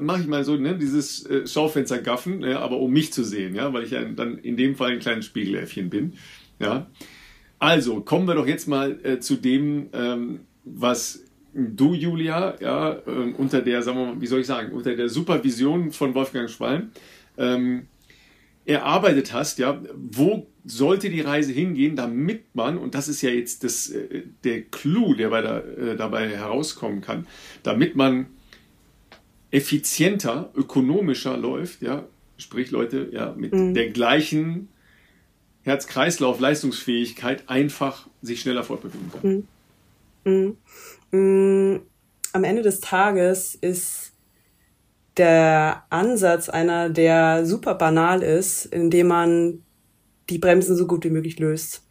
mache ich mal so ne, dieses äh, Schaufenster gaffen, ne, aber um mich zu sehen, ja, weil ich ja dann in dem Fall ein kleines Spiegeläffchen bin. Ja. Also kommen wir doch jetzt mal äh, zu dem, ähm, was du, Julia, ja, äh, unter der, sagen wir mal, wie soll ich sagen, unter der Supervision von Wolfgang Schwalm ähm, erarbeitet hast, ja, wo sollte die Reise hingehen, damit man, und das ist ja jetzt das, äh, der Clou, der bei der, äh, dabei herauskommen kann, damit man effizienter, ökonomischer läuft, ja, sprich Leute, ja, mit mhm. der gleichen Herz-Kreislauf-Leistungsfähigkeit einfach sich schneller fortbewegen kann. Mhm. Mhm. Am Ende des Tages ist der Ansatz einer, der super banal ist, indem man die Bremsen so gut wie möglich löst.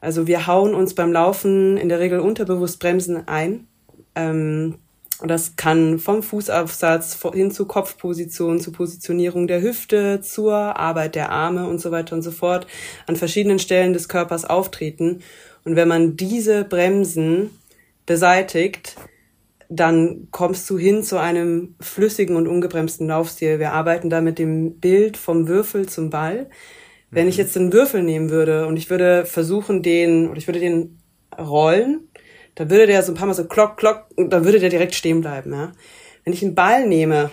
Also wir hauen uns beim Laufen in der Regel unterbewusst Bremsen ein, ähm, Und das kann vom Fußaufsatz hin zu Kopfposition, zu Positionierung der Hüfte, zur Arbeit der Arme und so weiter und so fort an verschiedenen Stellen des Körpers auftreten. Und wenn man diese Bremsen beseitigt, dann kommst du hin zu einem flüssigen und ungebremsten Laufstil. Wir arbeiten da mit dem Bild vom Würfel zum Ball. Wenn ich mhm. jetzt einen Würfel nehmen würde und ich würde versuchen, den, oder ich würde den rollen, dann würde der so ein paar Mal so klock, klock, und dann würde der direkt stehen bleiben, ja. Wenn ich einen Ball nehme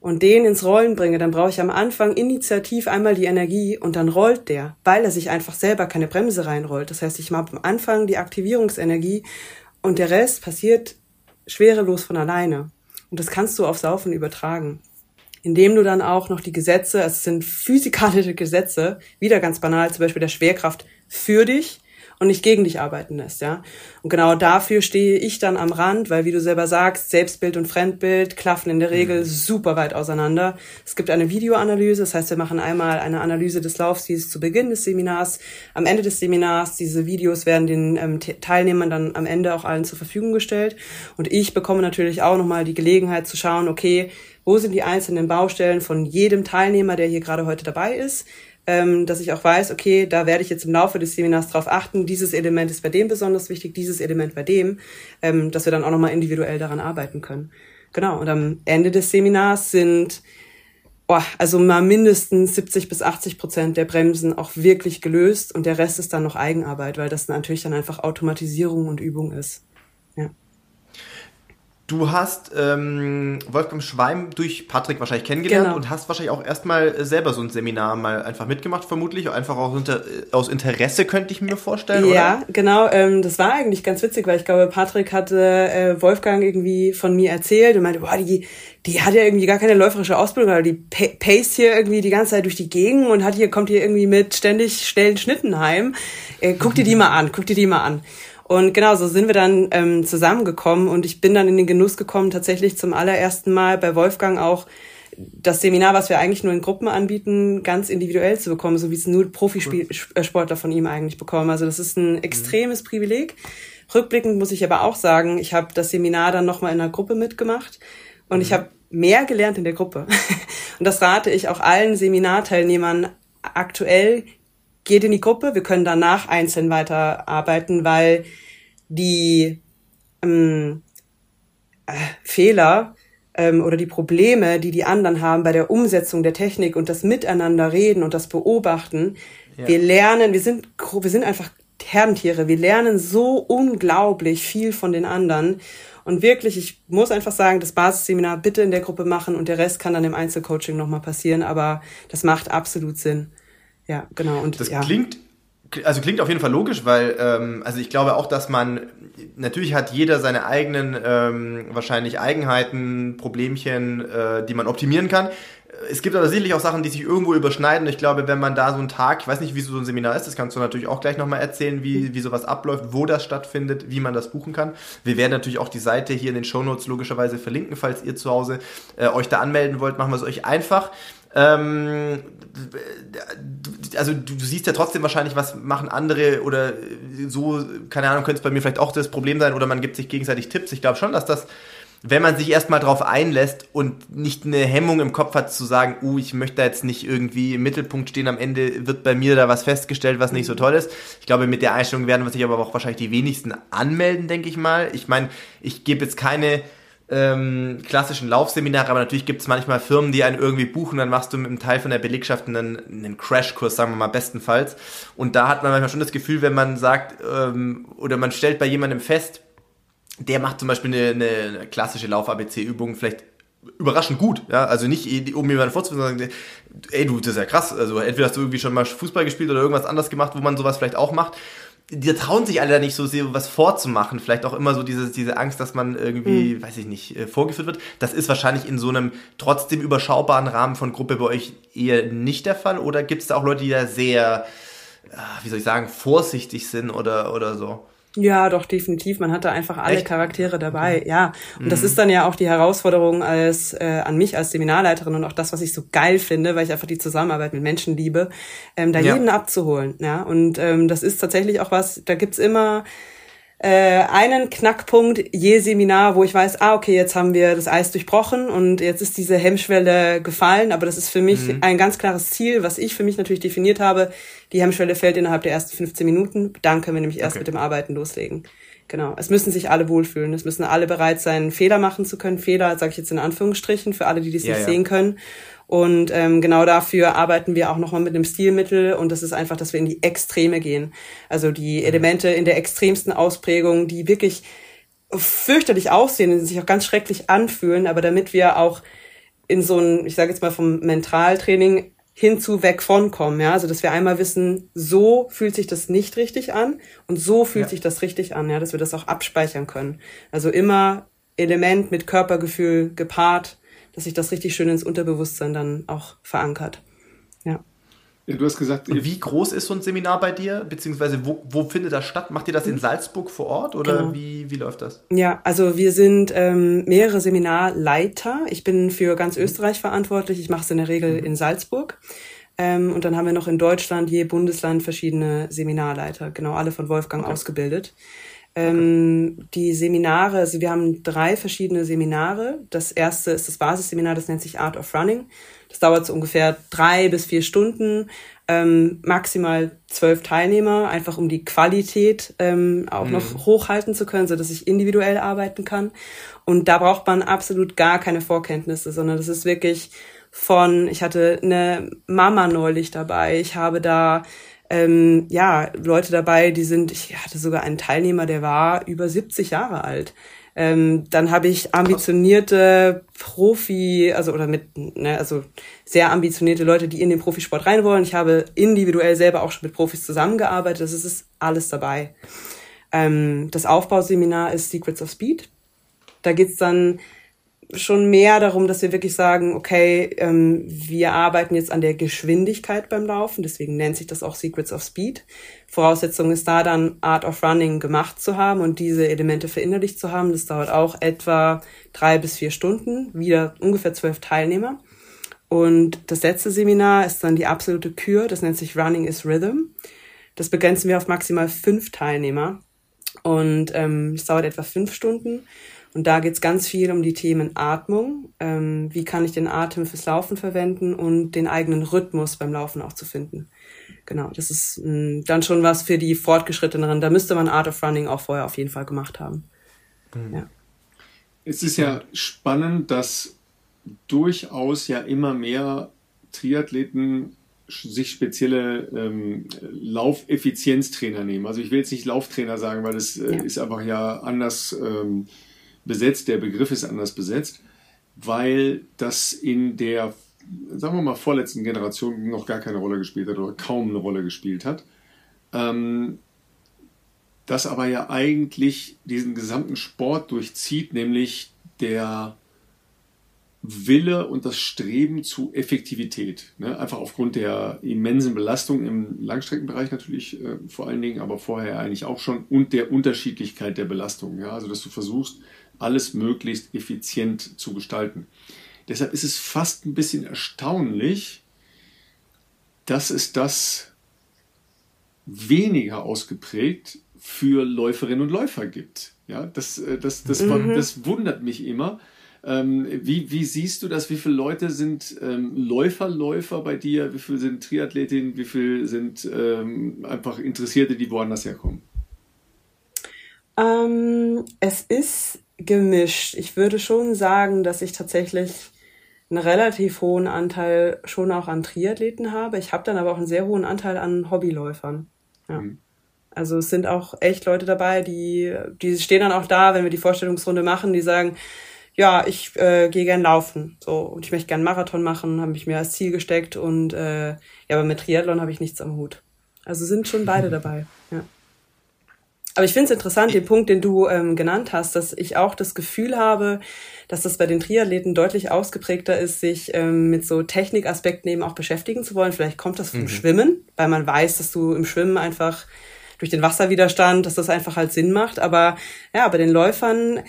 und den ins Rollen bringe, dann brauche ich am Anfang initiativ einmal die Energie und dann rollt der, weil er sich einfach selber keine Bremse reinrollt. Das heißt, ich habe am Anfang die Aktivierungsenergie und der Rest passiert schwerelos von alleine. Und das kannst du aufs Laufen übertragen. Indem du dann auch noch die Gesetze, es sind physikalische Gesetze, wieder ganz banal, zum Beispiel der Schwerkraft für dich und nicht gegen dich arbeiten lässt, ja. Und genau dafür stehe ich dann am Rand, weil wie du selber sagst, Selbstbild und Fremdbild klaffen in der Regel mhm. super weit auseinander. Es gibt eine Videoanalyse, das heißt, wir machen einmal eine Analyse des Laufstils zu Beginn des Seminars, am Ende des Seminars. Diese Videos werden den ähm, Teilnehmern dann am Ende auch allen zur Verfügung gestellt. Und ich bekomme natürlich auch nochmal die Gelegenheit zu schauen, okay, wo sind die einzelnen Baustellen von jedem Teilnehmer, der hier gerade heute dabei ist? Ähm, dass ich auch weiß, okay, da werde ich jetzt im Laufe des Seminars drauf achten, dieses Element ist bei dem besonders wichtig, dieses Element bei dem, ähm, dass wir dann auch nochmal individuell daran arbeiten können. Genau, und am Ende des Seminars sind oh, also mal mindestens 70 bis 80 Prozent der Bremsen auch wirklich gelöst und der Rest ist dann noch Eigenarbeit, weil das natürlich dann einfach Automatisierung und Übung ist. Du hast ähm, Wolfgang Schweim durch Patrick wahrscheinlich kennengelernt genau. und hast wahrscheinlich auch erstmal selber so ein Seminar mal einfach mitgemacht, vermutlich. Einfach auch unter, aus Interesse könnte ich mir vorstellen. Ja, oder? genau. Ähm, das war eigentlich ganz witzig, weil ich glaube, Patrick hatte äh, Wolfgang irgendwie von mir erzählt und meinte, boah, die, die hat ja irgendwie gar keine läuferische Ausbildung, aber die pace hier irgendwie die ganze Zeit durch die Gegend und hat hier, kommt hier irgendwie mit ständig schnellen Schnitten heim. Äh, guck dir die mal an, guck dir die mal an. Und genau, so sind wir dann ähm, zusammengekommen und ich bin dann in den Genuss gekommen, tatsächlich zum allerersten Mal bei Wolfgang auch das Seminar, was wir eigentlich nur in Gruppen anbieten, ganz individuell zu bekommen, so wie es nur Profisportler von ihm eigentlich bekommen. Also das ist ein mhm. extremes Privileg. Rückblickend muss ich aber auch sagen, ich habe das Seminar dann nochmal in einer Gruppe mitgemacht und ich mhm. habe mehr gelernt in der Gruppe. [LAUGHS] Und das rate ich auch allen Seminarteilnehmern aktuell, geht in die Gruppe, wir können danach einzeln weiterarbeiten, weil die ähm, äh, Fehler ähm, oder die Probleme, die die anderen haben bei der Umsetzung der Technik und das Miteinander reden und das Beobachten, ja. wir lernen, wir sind, wir sind einfach Herdentiere, wir lernen so unglaublich viel von den anderen. Und wirklich, ich muss einfach sagen, das Basisseminar bitte in der Gruppe machen und der Rest kann dann im Einzelcoaching nochmal passieren, aber das macht absolut Sinn. Ja, genau. Und das ja. klingt also klingt auf jeden Fall logisch, weil ähm, also ich glaube auch, dass man natürlich hat jeder seine eigenen ähm, wahrscheinlich Eigenheiten, Problemchen, äh, die man optimieren kann. Es gibt aber sicherlich auch Sachen, die sich irgendwo überschneiden. Ich glaube, wenn man da so einen Tag, ich weiß nicht, wie so ein Seminar ist, das kannst du natürlich auch gleich nochmal erzählen, wie, wie sowas abläuft, wo das stattfindet, wie man das buchen kann. Wir werden natürlich auch die Seite hier in den Shownotes logischerweise verlinken, falls ihr zu Hause äh, euch da anmelden wollt, machen wir es euch einfach. Ähm, also du, du, siehst ja trotzdem wahrscheinlich, was machen andere oder so, keine Ahnung, könnte es bei mir vielleicht auch das Problem sein oder man gibt sich gegenseitig Tipps. Ich glaube schon, dass das, wenn man sich erstmal drauf einlässt und nicht eine Hemmung im Kopf hat zu sagen, uh, ich möchte da jetzt nicht irgendwie im Mittelpunkt stehen, am Ende wird bei mir da was festgestellt, was nicht so toll ist. Ich glaube, mit der Einstellung werden sich aber auch wahrscheinlich die wenigsten anmelden, denke ich mal. Ich meine, ich gebe jetzt keine ähm, klassischen Laufseminare, aber natürlich gibt es manchmal Firmen, die einen irgendwie buchen, dann machst du mit einem Teil von der Belegschaft einen, einen Crashkurs, sagen wir mal bestenfalls. Und da hat man manchmal schon das Gefühl, wenn man sagt, ähm, oder man stellt bei jemandem fest, der macht zum Beispiel eine, eine klassische Lauf-ABC-Übung vielleicht überraschend gut, ja, also nicht um jemanden vorzuführen, sondern ey, du, das ist ja krass, also entweder hast du irgendwie schon mal Fußball gespielt oder irgendwas anderes gemacht, wo man sowas vielleicht auch macht die trauen sich alle da nicht so sehr, was vorzumachen. Vielleicht auch immer so diese, diese Angst, dass man irgendwie, mhm. weiß ich nicht, äh, vorgeführt wird. Das ist wahrscheinlich in so einem trotzdem überschaubaren Rahmen von Gruppe bei euch eher nicht der Fall. Oder gibt es da auch Leute, die da sehr, äh, wie soll ich sagen, vorsichtig sind oder, oder so? Ja, doch, definitiv. Man hatte einfach alle Echt? Charaktere dabei, okay. ja. Und mhm. das ist dann ja auch die Herausforderung als äh, an mich als Seminarleiterin und auch das, was ich so geil finde, weil ich einfach die Zusammenarbeit mit Menschen liebe, ähm, da ja. jeden abzuholen, ja. Und ähm, das ist tatsächlich auch was, da gibt's immer äh, einen Knackpunkt je Seminar, wo ich weiß, ah, okay, jetzt haben wir das Eis durchbrochen und jetzt ist diese Hemmschwelle gefallen. Aber das ist für mich mhm. ein ganz klares Ziel, was ich für mich natürlich definiert habe. Die Hemmschwelle fällt innerhalb der ersten 15 Minuten. Dann können wir nämlich erst okay. mit dem Arbeiten loslegen. Genau. Es müssen sich alle wohlfühlen. Es müssen alle bereit sein, Fehler machen zu können. Fehler, sage ich jetzt in Anführungsstrichen, für alle, die das ja, nicht ja. sehen können. Und ähm, genau dafür arbeiten wir auch nochmal mit einem Stilmittel und das ist einfach, dass wir in die Extreme gehen. Also die mhm. Elemente in der extremsten Ausprägung, die wirklich fürchterlich aussehen und sich auch ganz schrecklich anfühlen, aber damit wir auch in so ein, ich sage jetzt mal vom Mentaltraining hinzu weg von kommen, ja, also dass wir einmal wissen, so fühlt sich das nicht richtig an und so fühlt ja. sich das richtig an, ja, dass wir das auch abspeichern können. Also immer Element mit Körpergefühl gepaart dass sich das richtig schön ins Unterbewusstsein dann auch verankert. Ja. ja du hast gesagt, wie groß ist so ein Seminar bei dir? Beziehungsweise wo, wo findet das statt? Macht ihr das in Salzburg vor Ort oder genau. wie, wie läuft das? Ja, also wir sind ähm, mehrere Seminarleiter. Ich bin für ganz mhm. Österreich verantwortlich. Ich mache es in der Regel mhm. in Salzburg. Ähm, und dann haben wir noch in Deutschland je Bundesland verschiedene Seminarleiter, genau alle von Wolfgang okay. ausgebildet. Ähm, die Seminare, also wir haben drei verschiedene Seminare. Das erste ist das Basisseminar, das nennt sich Art of Running. Das dauert so ungefähr drei bis vier Stunden, ähm, maximal zwölf Teilnehmer, einfach um die Qualität ähm, auch mhm. noch hochhalten zu können, so dass ich individuell arbeiten kann. Und da braucht man absolut gar keine Vorkenntnisse, sondern das ist wirklich von, ich hatte eine Mama neulich dabei, ich habe da ähm, ja, Leute dabei, die sind, ich hatte sogar einen Teilnehmer, der war über 70 Jahre alt. Ähm, dann habe ich ambitionierte Profi, also oder mit, ne, also sehr ambitionierte Leute, die in den Profisport rein wollen. Ich habe individuell selber auch schon mit Profis zusammengearbeitet. Das ist alles dabei. Ähm, das Aufbauseminar ist Secrets of Speed. Da geht's dann schon mehr darum, dass wir wirklich sagen, okay, ähm, wir arbeiten jetzt an der Geschwindigkeit beim Laufen, deswegen nennt sich das auch Secrets of Speed. Voraussetzung ist da dann Art of Running gemacht zu haben und diese Elemente verinnerlicht zu haben. Das dauert auch etwa drei bis vier Stunden, wieder ungefähr zwölf Teilnehmer. Und das letzte Seminar ist dann die absolute Kür, das nennt sich Running is Rhythm. Das begrenzen wir auf maximal fünf Teilnehmer und ähm, es dauert etwa fünf Stunden. Und da geht es ganz viel um die Themen Atmung. Ähm, wie kann ich den Atem fürs Laufen verwenden und den eigenen Rhythmus beim Laufen auch zu finden. Genau, das ist mh, mm, dann schon was für die Fortgeschritteneren. Da müsste man Art of Running auch vorher auf jeden Fall gemacht haben. Mhm. Ja. Es ist ja spannend, dass durchaus ja immer mehr Triathleten sich spezielle ähm, Laufeffizienztrainer nehmen. Also ich will jetzt nicht Lauftrainer sagen, weil das äh, ja. ist einfach ja anders ähm, besetzt, der Begriff ist anders besetzt, weil das in der, sagen wir mal, vorletzten Generation noch gar keine Rolle gespielt hat oder kaum eine Rolle gespielt hat. Ähm, das aber ja eigentlich diesen gesamten Sport durchzieht, nämlich der Wille und das Streben zu Effektivität. Ne? Einfach aufgrund der immensen Belastung im Langstreckenbereich natürlich äh, vor allen Dingen, aber vorher eigentlich auch schon und der Unterschiedlichkeit der Belastung. Ja? Also dass du versuchst, alles möglichst effizient zu gestalten. Deshalb ist es fast ein bisschen erstaunlich, dass es das weniger ausgeprägt für Läuferinnen und Läufer gibt. Ja, das, äh, das, das, mhm. das wundert mich immer. Ähm, wie, wie siehst du das? Wie viele Leute sind ähm, Läufer, Läufer bei dir? Wie viele sind Triathletinnen? Wie viele sind ähm, einfach Interessierte, die woanders herkommen? Ähm, es ist gemischt. Ich würde schon sagen, dass ich tatsächlich einen relativ hohen Anteil schon auch an Triathleten habe. Ich habe dann aber auch einen sehr hohen Anteil an Hobbyläufern. Ja. Mhm. Also es sind auch echt Leute dabei, die, die stehen dann auch da, wenn wir die Vorstellungsrunde machen, die sagen, ja, ich äh, gehe gern laufen. So, und ich möchte gern Marathon machen, habe ich mir als Ziel gesteckt und äh, ja, aber mit Triathlon habe ich nichts am Hut. Also sind schon beide [LAUGHS] dabei, ja. Aber ich finde es interessant, den Punkt, den du ähm, genannt hast, dass ich auch das Gefühl habe, dass das bei den Triathleten deutlich ausgeprägter ist, sich ähm, mit so Technikaspekten eben auch beschäftigen zu wollen. Vielleicht kommt das vom mhm. Schwimmen, weil man weiß, dass du im Schwimmen einfach durch den Wasserwiderstand, dass das einfach halt Sinn macht. Aber ja, bei den Läufern,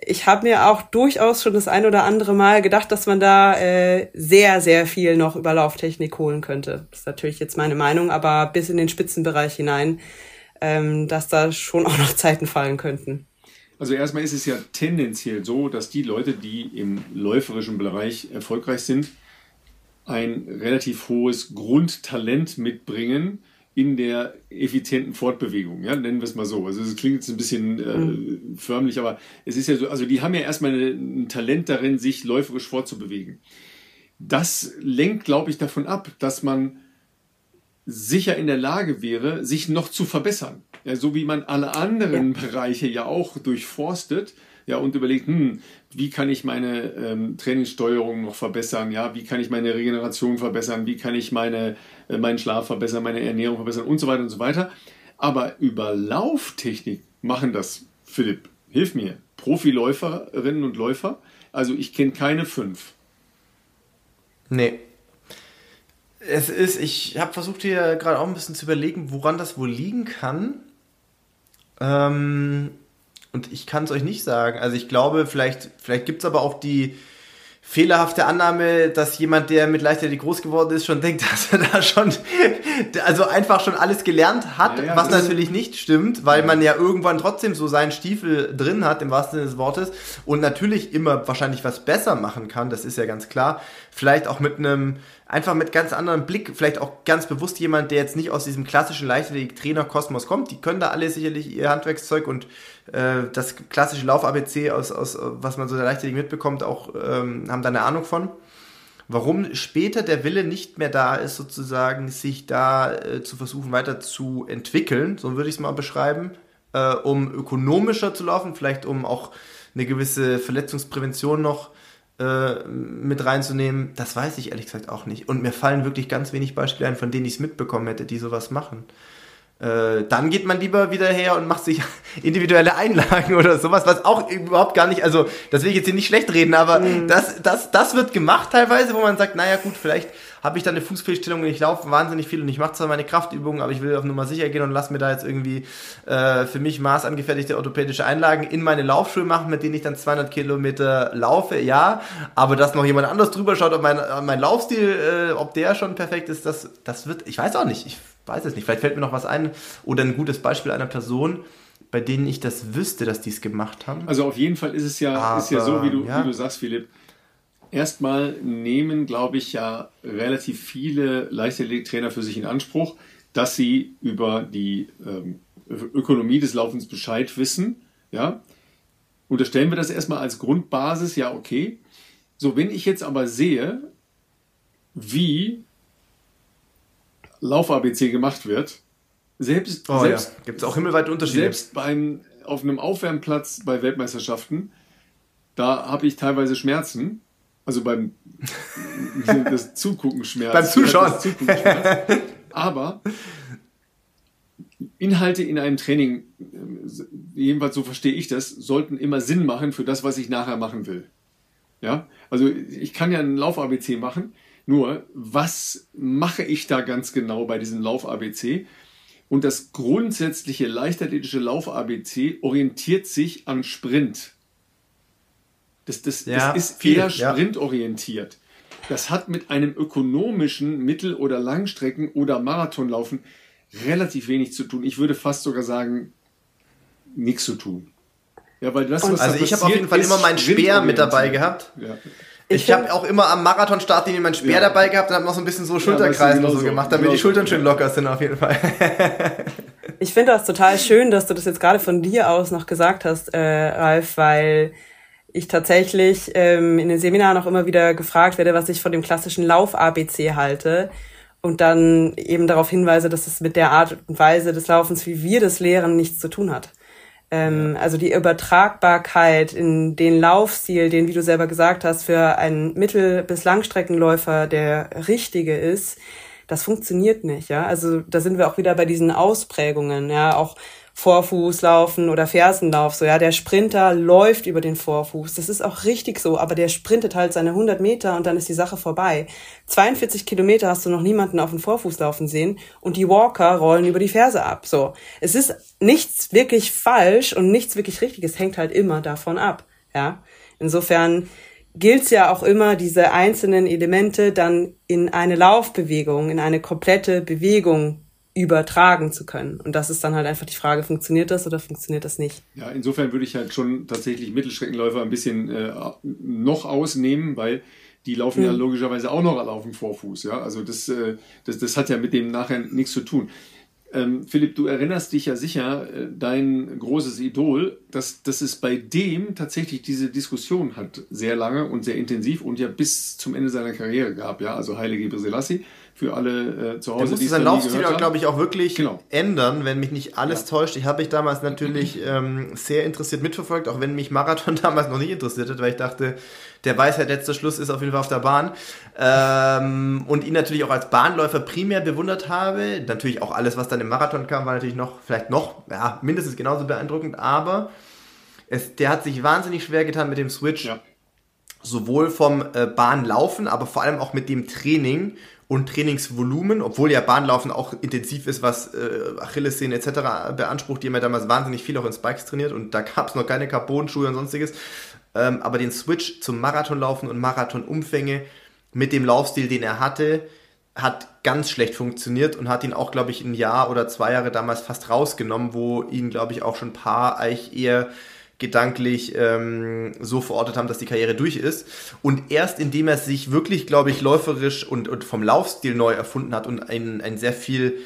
ich habe mir auch durchaus schon das ein oder andere Mal gedacht, dass man da äh, sehr, sehr viel noch über Lauftechnik holen könnte. Das ist natürlich jetzt meine Meinung, aber bis in den Spitzenbereich hinein ähm, dass da schon auch noch Zeiten fallen könnten. Also erstmal ist es ja tendenziell so, dass die Leute, die im läuferischen Bereich erfolgreich sind, ein relativ hohes Grundtalent mitbringen in der effizienten Fortbewegung, ja, nennen wir es mal so. Also es klingt jetzt ein bisschen äh, mhm. förmlich, aber es ist ja so, also die haben ja erstmal ein Talent darin, sich läuferisch fortzubewegen. Das lenkt, glaube ich, davon ab, dass man sicher in der Lage wäre, sich noch zu verbessern. Ja, so wie man alle anderen ja. Bereiche ja auch durchforstet, ja, und überlegt, hm, wie kann ich meine ähm, Trainingssteuerung noch verbessern, ja, wie kann ich meine Regeneration verbessern, wie kann ich meine, äh, meinen Schlaf verbessern, meine Ernährung verbessern und so weiter und so weiter. Aber über Lauftechnik machen das, Philipp, hilf mir, Profiläuferinnen und Läufer. Also ich kenne keine fünf. Nee. Es ist, ich habe versucht hier gerade auch ein bisschen zu überlegen, woran das wohl liegen kann. Ähm, und ich kann es euch nicht sagen. Also ich glaube, vielleicht, vielleicht gibt es aber auch die fehlerhafte Annahme, dass jemand, der mit Leichtathletik groß geworden ist, schon denkt, [LAUGHS] dass er da schon, also einfach schon alles gelernt hat, ja, ja, was natürlich nicht stimmt, weil ja. man ja irgendwann trotzdem so seinen Stiefel drin hat, im wahrsten Sinne des Wortes, und natürlich immer wahrscheinlich was besser machen kann, das ist ja ganz klar. Vielleicht auch mit einem, einfach mit ganz anderem Blick, vielleicht auch ganz bewusst jemand, der jetzt nicht aus diesem klassischen Leichtathletik-Trainer-Kosmos kommt, die können da alle sicherlich ihr Handwerkszeug und äh, das klassische Lauf-ABC, aus, aus, was man so der Leichtathletik mitbekommt, auch ähm, haben da eine Ahnung von. Warum später der Wille nicht mehr da ist, sozusagen, sich da äh, zu versuchen, weiter zu entwickeln, so würde ich es mal beschreiben, äh, um ökonomischer zu laufen, vielleicht um auch eine gewisse Verletzungsprävention noch äh, mit reinzunehmen, das weiß ich ehrlich gesagt auch nicht. Und mir fallen wirklich ganz wenig Beispiele ein, von denen ich es mitbekommen hätte, die sowas machen. Äh, dann geht man lieber wieder her und macht sich [LAUGHS] individuelle Einlagen oder sowas, was auch überhaupt gar nicht, also das will ich jetzt hier nicht schlecht reden, aber mhm. das, das, das wird gemacht teilweise, wo man sagt, naja gut, vielleicht habe ich dann eine Fußfehlstellung und ich laufe wahnsinnig viel und ich mache zwar meine Kraftübungen, aber ich will auf Nummer sicher gehen und lasse mir da jetzt irgendwie äh, für mich maßangefertigte orthopädische Einlagen in meine Laufschuhe machen, mit denen ich dann 200 Kilometer laufe, ja, aber dass noch jemand anders drüber schaut, ob mein, mein Laufstil, äh, ob der schon perfekt ist, das, das wird, ich weiß auch nicht, ich weiß es nicht. Vielleicht fällt mir noch was ein oder ein gutes Beispiel einer Person, bei denen ich das wüsste, dass die es gemacht haben. Also auf jeden Fall ist es ja, Aber, ist ja so, wie du, ja. wie du sagst, Philipp. Erstmal nehmen, glaube ich, ja relativ viele Leichtathletiktrainer für sich in Anspruch, dass sie über die ähm, Ökonomie des Laufens Bescheid wissen. Ja? Unterstellen wir das erstmal als Grundbasis, ja, okay. So, wenn ich jetzt aber sehe, wie Lauf-ABC gemacht wird, selbst, oh, selbst ja. gibt es auch himmelweite Unterschiede. Selbst beim, auf einem Aufwärmplatz bei Weltmeisterschaften, da habe ich teilweise Schmerzen. Also beim [LAUGHS] das Zugucken Schmerz. beim Zuschauen. Zugucken Schmerz. [LAUGHS] Aber Inhalte in einem Training, jedenfalls so verstehe ich das, sollten immer Sinn machen für das, was ich nachher machen will. Ja, also ich kann ja einen Lauf-ABC machen, nur, was mache ich da ganz genau bei diesem Lauf-ABC? Und das grundsätzliche leichtathletische Lauf-ABC orientiert sich an Sprint. Das, das, ja, das ist viel, eher sprintorientiert. Ja. Das hat mit einem ökonomischen Mittel- oder Langstrecken- oder Marathonlaufen relativ wenig zu tun. Ich würde fast sogar sagen, nichts zu tun. Ja, weil das, was also ich habe auf jeden Fall immer meinen Speer mit dabei gehabt. Ja. Ich, ich habe auch immer am Marathon-Start meinen Speer ja. dabreisen gehabt und habe noch so ein bisschen so Schulterkreisen ja, und so, so gemacht, damit genau die Schultern schön locker sind auf jeden Fall. [LAUGHS] ich finde das total schön, dass du das jetzt gerade von dir aus noch gesagt hast, äh, Ralf, weil ich tatsächlich ähm, in den Seminaren auch immer wieder gefragt werde, was ich von dem klassischen Lauf-ABC halte und dann eben darauf hinweise, dass es mit der Art und Weise des Laufens, wie wir das lehren, nichts zu tun hat. Ähm, also die Übertragbarkeit in den Laufstil, den, wie du selber gesagt hast, für einen Mittel- bis Langstreckenläufer der richtige ist, das funktioniert nicht, ja. Also da sind wir auch wieder bei diesen Ausprägungen, ja, auch Vorfußlaufen oder Fersenlauf, so ja, der Sprinter läuft über den Vorfuß. Das ist auch richtig so, aber der sprintet halt seine 100 Meter und dann ist die Sache vorbei. 42 Kilometer hast du noch niemanden auf den Vorfuß laufen sehen und die Walker rollen über die Ferse ab. So, es ist nichts wirklich falsch und nichts wirklich richtig. Es hängt halt immer davon ab, ja. Insofern gilt es ja auch immer, diese einzelnen Elemente dann in eine Laufbewegung, in eine komplette Bewegung übertragen zu können. Und das ist dann halt einfach die Frage, funktioniert das oder funktioniert das nicht? Ja, insofern würde ich halt schon tatsächlich Mittelstreckenläufer ein bisschen äh, noch ausnehmen, weil die laufen mhm. ja logischerweise auch noch alle auf dem Vorfuß. Ja, also das, äh, das, das hat ja mit dem nachher nichts zu tun. Ähm, Philipp, du erinnerst dich ja sicher, äh, dein großes Idol, dass, dass es bei dem tatsächlich diese Diskussion hat, sehr lange und sehr intensiv und ja bis zum Ende seiner Karriere gab. Ja, also Heilige Selassie für alle äh, zu Hause. Der musste seinen Laufstil, glaube ich, auch wirklich genau. ändern, wenn mich nicht alles ja. täuscht. Ich habe mich damals natürlich [CLEARS THROAT] ähm, sehr interessiert mitverfolgt, auch wenn mich Marathon [LAUGHS] damals noch nicht interessiert hat, weil ich dachte, der Weisheit letzter Schluss ist auf jeden Fall auf der Bahn. Ähm, und ihn natürlich auch als Bahnläufer primär bewundert habe. Natürlich auch alles, was dann im Marathon kam, war natürlich noch, vielleicht noch, ja, mindestens genauso beeindruckend, aber es, der hat sich wahnsinnig schwer getan mit dem Switch. Ja. Sowohl vom äh, Bahnlaufen, aber vor allem auch mit dem Training und Trainingsvolumen, obwohl ja Bahnlaufen auch intensiv ist, was äh, Achillessehnen etc. beansprucht, die haben ja damals wahnsinnig viel auch in Spikes trainiert und da gab es noch keine Carbon-Schuhe und sonstiges. Ähm, aber den Switch zum Marathonlaufen und Marathonumfänge mit dem Laufstil, den er hatte, hat ganz schlecht funktioniert und hat ihn auch, glaube ich, ein Jahr oder zwei Jahre damals fast rausgenommen, wo ihn, glaube ich, auch schon ein paar eigentlich eher gedanklich ähm, so verortet haben, dass die Karriere durch ist. Und erst indem er sich wirklich, glaube ich, läuferisch und, und vom Laufstil neu erfunden hat und einen, einen sehr viel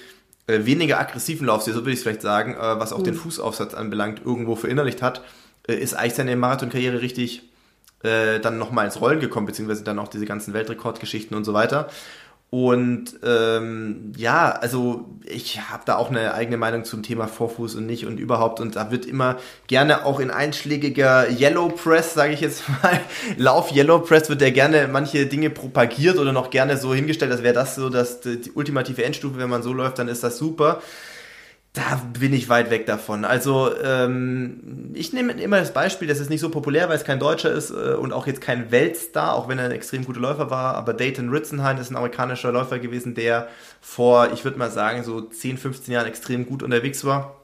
äh, weniger aggressiven Laufstil, so würde ich es vielleicht sagen, äh, was auch mhm. den Fußaufsatz anbelangt, irgendwo verinnerlicht hat, äh, ist eigentlich seine Marathonkarriere richtig äh, dann nochmal ins Rollen gekommen, beziehungsweise dann auch diese ganzen Weltrekordgeschichten und so weiter. Und ähm, ja, also ich habe da auch eine eigene Meinung zum Thema Vorfuß und nicht und überhaupt. Und da wird immer gerne auch in einschlägiger Yellow Press, sage ich jetzt [LAUGHS] mal, Lauf Yellow Press wird ja gerne manche Dinge propagiert oder noch gerne so hingestellt, als wäre das so dass die ultimative Endstufe, wenn man so läuft, dann ist das super da bin ich weit weg davon. Also ähm, ich nehme immer das Beispiel, das ist nicht so populär, weil es kein Deutscher ist äh, und auch jetzt kein Weltstar, auch wenn er ein extrem guter Läufer war, aber Dayton Ritzenheim ist ein amerikanischer Läufer gewesen, der vor, ich würde mal sagen, so 10, 15 Jahren extrem gut unterwegs war.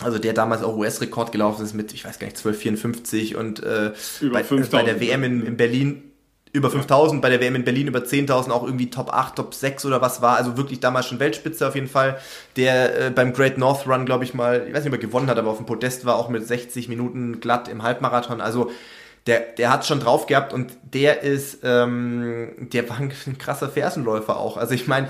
Also der damals auch US-Rekord gelaufen ist mit, ich weiß gar nicht, 12,54 und äh, bei, bei, der WM in, in Berlin über 5000, bei der WM in Berlin über 10.000 auch irgendwie Top 8, Top 6 oder was war. Also wirklich damals schon Weltspitze auf jeden Fall. Der äh, beim Great North Run, glaube ich mal, ich weiß nicht, ob er gewonnen hat, aber auf dem Podest war auch mit 60 Minuten glatt im Halbmarathon. Also der, der hat schon drauf gehabt und der ist, ähm, der war ein krasser Fersenläufer auch. Also ich meine,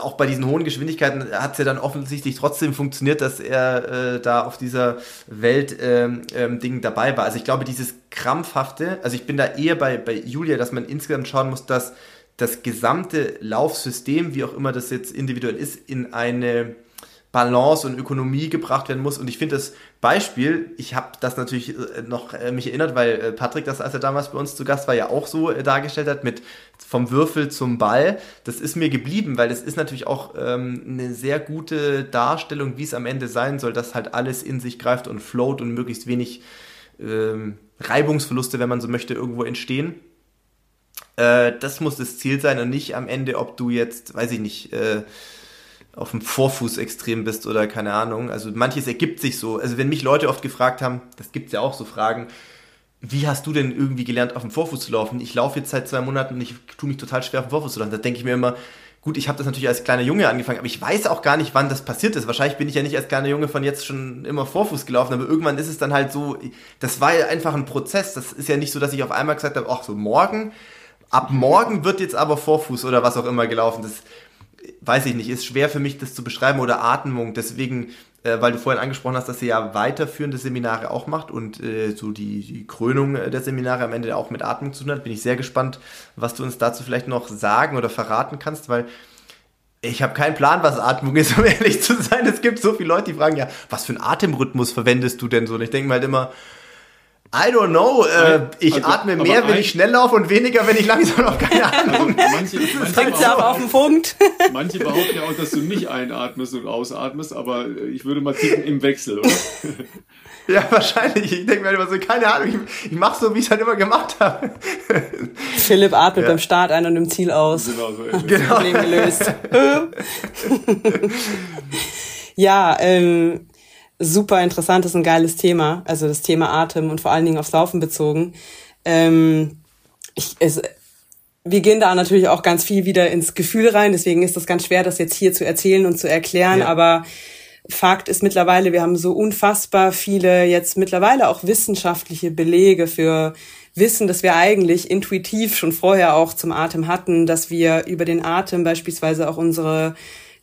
auch bei diesen hohen Geschwindigkeiten hat es ja dann offensichtlich trotzdem funktioniert, dass er äh, da auf dieser Welt ähm, ähm, Ding dabei war. Also ich glaube, dieses krampfhafte, also ich bin da eher bei, bei Julia, dass man insgesamt schauen muss, dass das gesamte Laufsystem, wie auch immer das jetzt individuell ist, in eine Balance und Ökonomie gebracht werden muss. Und ich finde das Beispiel, ich habe das natürlich äh, noch äh, mich erinnert, weil äh, Patrick das, als er damals bei uns zu Gast war, ja auch so dargestellt hat, mit vom Würfel zum Ball. Das ist mir geblieben, weil das ist natürlich auch ähm, eine sehr gute Darstellung, wie es am Ende sein soll, dass halt alles in sich greift und float und möglichst wenig ähm, Reibungsverluste, wenn man so möchte, irgendwo entstehen. Äh, das muss das Ziel sein und nicht am Ende, ob du jetzt, weiß ich nicht, äh, auf dem Vorfuß extrem bist oder keine Ahnung. Also manches ergibt sich so. Also wenn mich Leute oft gefragt haben, das gibt's ja auch so Fragen, wie hast du denn irgendwie gelernt, auf dem Vorfuß zu laufen? Ich laufe jetzt seit zwei Monaten und ich tue mich total schwer, auf dem Vorfuß zu laufen. Da denke ich mir immer, gut, ich habe das natürlich als kleiner Junge angefangen, aber ich weiß auch gar nicht, wann das passiert ist. Wahrscheinlich bin ich ja nicht als kleiner Junge von jetzt schon immer Vorfuß gelaufen, aber irgendwann ist es dann halt so, das war ja einfach ein Prozess. Das ist ja nicht so, dass ich auf einmal gesagt habe, ach so, morgen, ab morgen wird jetzt aber Vorfuß oder was auch immer gelaufen. Das weiß ich nicht, ist schwer für mich, das zu beschreiben oder Atmung. Deswegen, weil du vorhin angesprochen hast, dass sie ja weiterführende Seminare auch macht und äh, so die, die Krönung der Seminare am Ende auch mit Atmung zu tun hat, bin ich sehr gespannt, was du uns dazu vielleicht noch sagen oder verraten kannst, weil ich habe keinen Plan, was Atmung ist, [LAUGHS] um ehrlich zu sein. Es gibt so viele Leute, die fragen ja, was für einen Atemrhythmus verwendest du denn so? Und ich denke mir halt immer, I don't know. Äh, ich also, atme mehr, wenn ich schnell laufe und weniger, wenn ich langsam laufe. Keine [LAUGHS] Ahnung. Also manche, manche ja auf den Punkt. Manche behaupten ja auch, dass du nicht einatmest und ausatmest, aber ich würde mal tippen im Wechsel, oder? [LAUGHS] Ja, wahrscheinlich. Ich denke mir immer so, keine Ahnung, ich, ich mache so, wie ich es halt immer gemacht habe. [LAUGHS] Philipp atmet ja. beim Start ein und im Ziel aus. Genau so ist genau. Problem gelöst. ja, ähm, super interessant, ist ein geiles Thema, also das Thema Atem und vor allen Dingen aufs Laufen bezogen. Ähm, ich, es, wir gehen da natürlich auch ganz viel wieder ins Gefühl rein. Deswegen ist das ganz schwer, das jetzt hier zu erzählen und zu erklären. Ja. Aber Fakt ist mittlerweile, wir haben so unfassbar viele jetzt mittlerweile auch wissenschaftliche Belege für Wissen, dass wir eigentlich intuitiv schon vorher auch zum Atem hatten, dass wir über den Atem beispielsweise auch unsere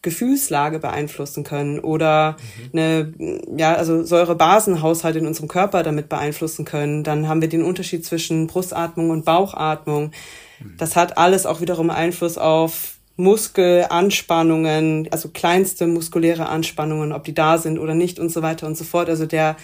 Gefühlslage beeinflussen können oder mhm. eine, ja, also Säurebasenhaushalt in unserem Körper damit beeinflussen können. Dann haben wir den Unterschied zwischen Brustatmung und Bauchatmung. Mhm. Das hat alles auch wiederum Einfluss auf Muskelanspannungen, also kleinste muskuläre Anspannungen, ob die da sind oder nicht und so weiter und so fort. Also der,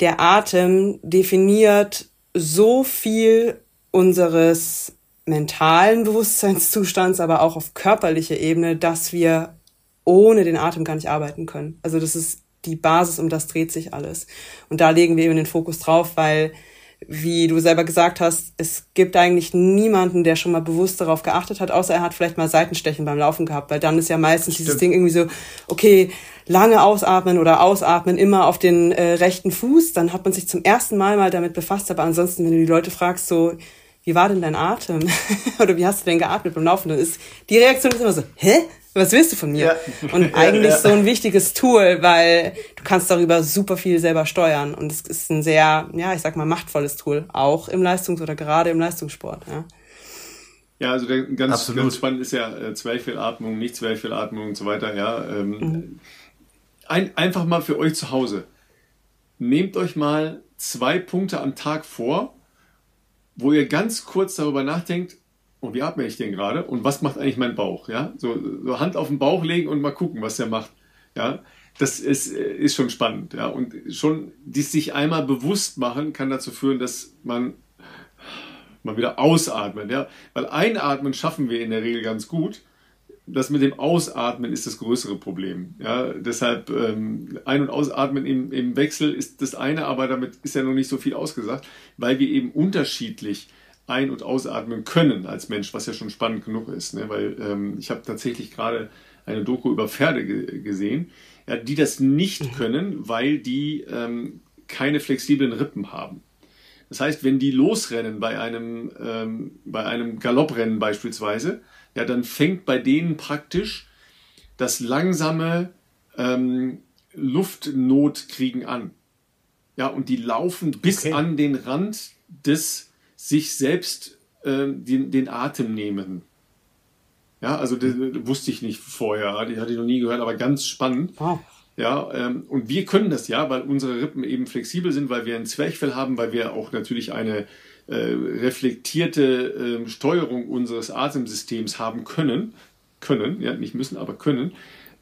der Atem definiert so viel unseres mentalen Bewusstseinszustands, aber auch auf körperlicher Ebene, dass wir ohne den Atem gar nicht arbeiten können. Also das ist die Basis, um das dreht sich alles. Und da legen wir eben den Fokus drauf, weil wie du selber gesagt hast, es gibt eigentlich niemanden, der schon mal bewusst darauf geachtet hat, außer er hat vielleicht mal Seitenstechen beim Laufen gehabt, weil dann ist ja meistens Stimmt. dieses Ding irgendwie so, okay, lange ausatmen oder ausatmen immer auf den äh, rechten Fuß, dann hat man sich zum ersten Mal mal damit befasst, aber ansonsten, wenn du die Leute fragst, so, wie war denn dein Atem? [LAUGHS] oder wie hast du denn geatmet beim Laufen? Dann ist, die Reaktion ist immer so, hä? was willst du von mir? Ja. Und [LAUGHS] eigentlich ja, ja. so ein wichtiges Tool, weil du kannst darüber super viel selber steuern. Und es ist ein sehr, ja, ich sag mal, machtvolles Tool, auch im Leistungs- oder gerade im Leistungssport. Ja, ja also ganz, ganz spannend ist ja äh, Zwerchfellatmung, nicht Zwerchfellatmung und so weiter. Ja, ähm, mhm. ein, einfach mal für euch zu Hause. Nehmt euch mal zwei Punkte am Tag vor, wo ihr ganz kurz darüber nachdenkt, und wie atme ich denn gerade und was macht eigentlich mein Bauch? Ja, so, so, Hand auf den Bauch legen und mal gucken, was der macht. Ja, das ist, ist schon spannend. Ja, und schon dies sich einmal bewusst machen kann dazu führen, dass man mal wieder ausatmet. Ja, weil einatmen schaffen wir in der Regel ganz gut. Das mit dem Ausatmen ist das größere Problem. Ja, deshalb ähm, Ein- und Ausatmen im, im Wechsel ist das eine, aber damit ist ja noch nicht so viel ausgesagt, weil wir eben unterschiedlich ein- und ausatmen können als Mensch, was ja schon spannend genug ist. Ne? Weil ähm, ich habe tatsächlich gerade eine Doku über Pferde ge gesehen, ja, die das nicht mhm. können, weil die ähm, keine flexiblen Rippen haben. Das heißt, wenn die losrennen bei einem, ähm, bei einem Galopprennen beispielsweise, ja, dann fängt bei denen praktisch das langsame ähm, Luftnotkriegen an. Ja, und die laufen bis okay. an den Rand des sich selbst äh, den, den Atem nehmen. Ja, also das, wusste ich nicht vorher, die hatte ich noch nie gehört, aber ganz spannend. Wow. Ja, ähm, und wir können das ja, weil unsere Rippen eben flexibel sind, weil wir ein Zwerchfell haben, weil wir auch natürlich eine äh, reflektierte äh, Steuerung unseres Atemsystems haben können, können, ja, nicht müssen, aber können,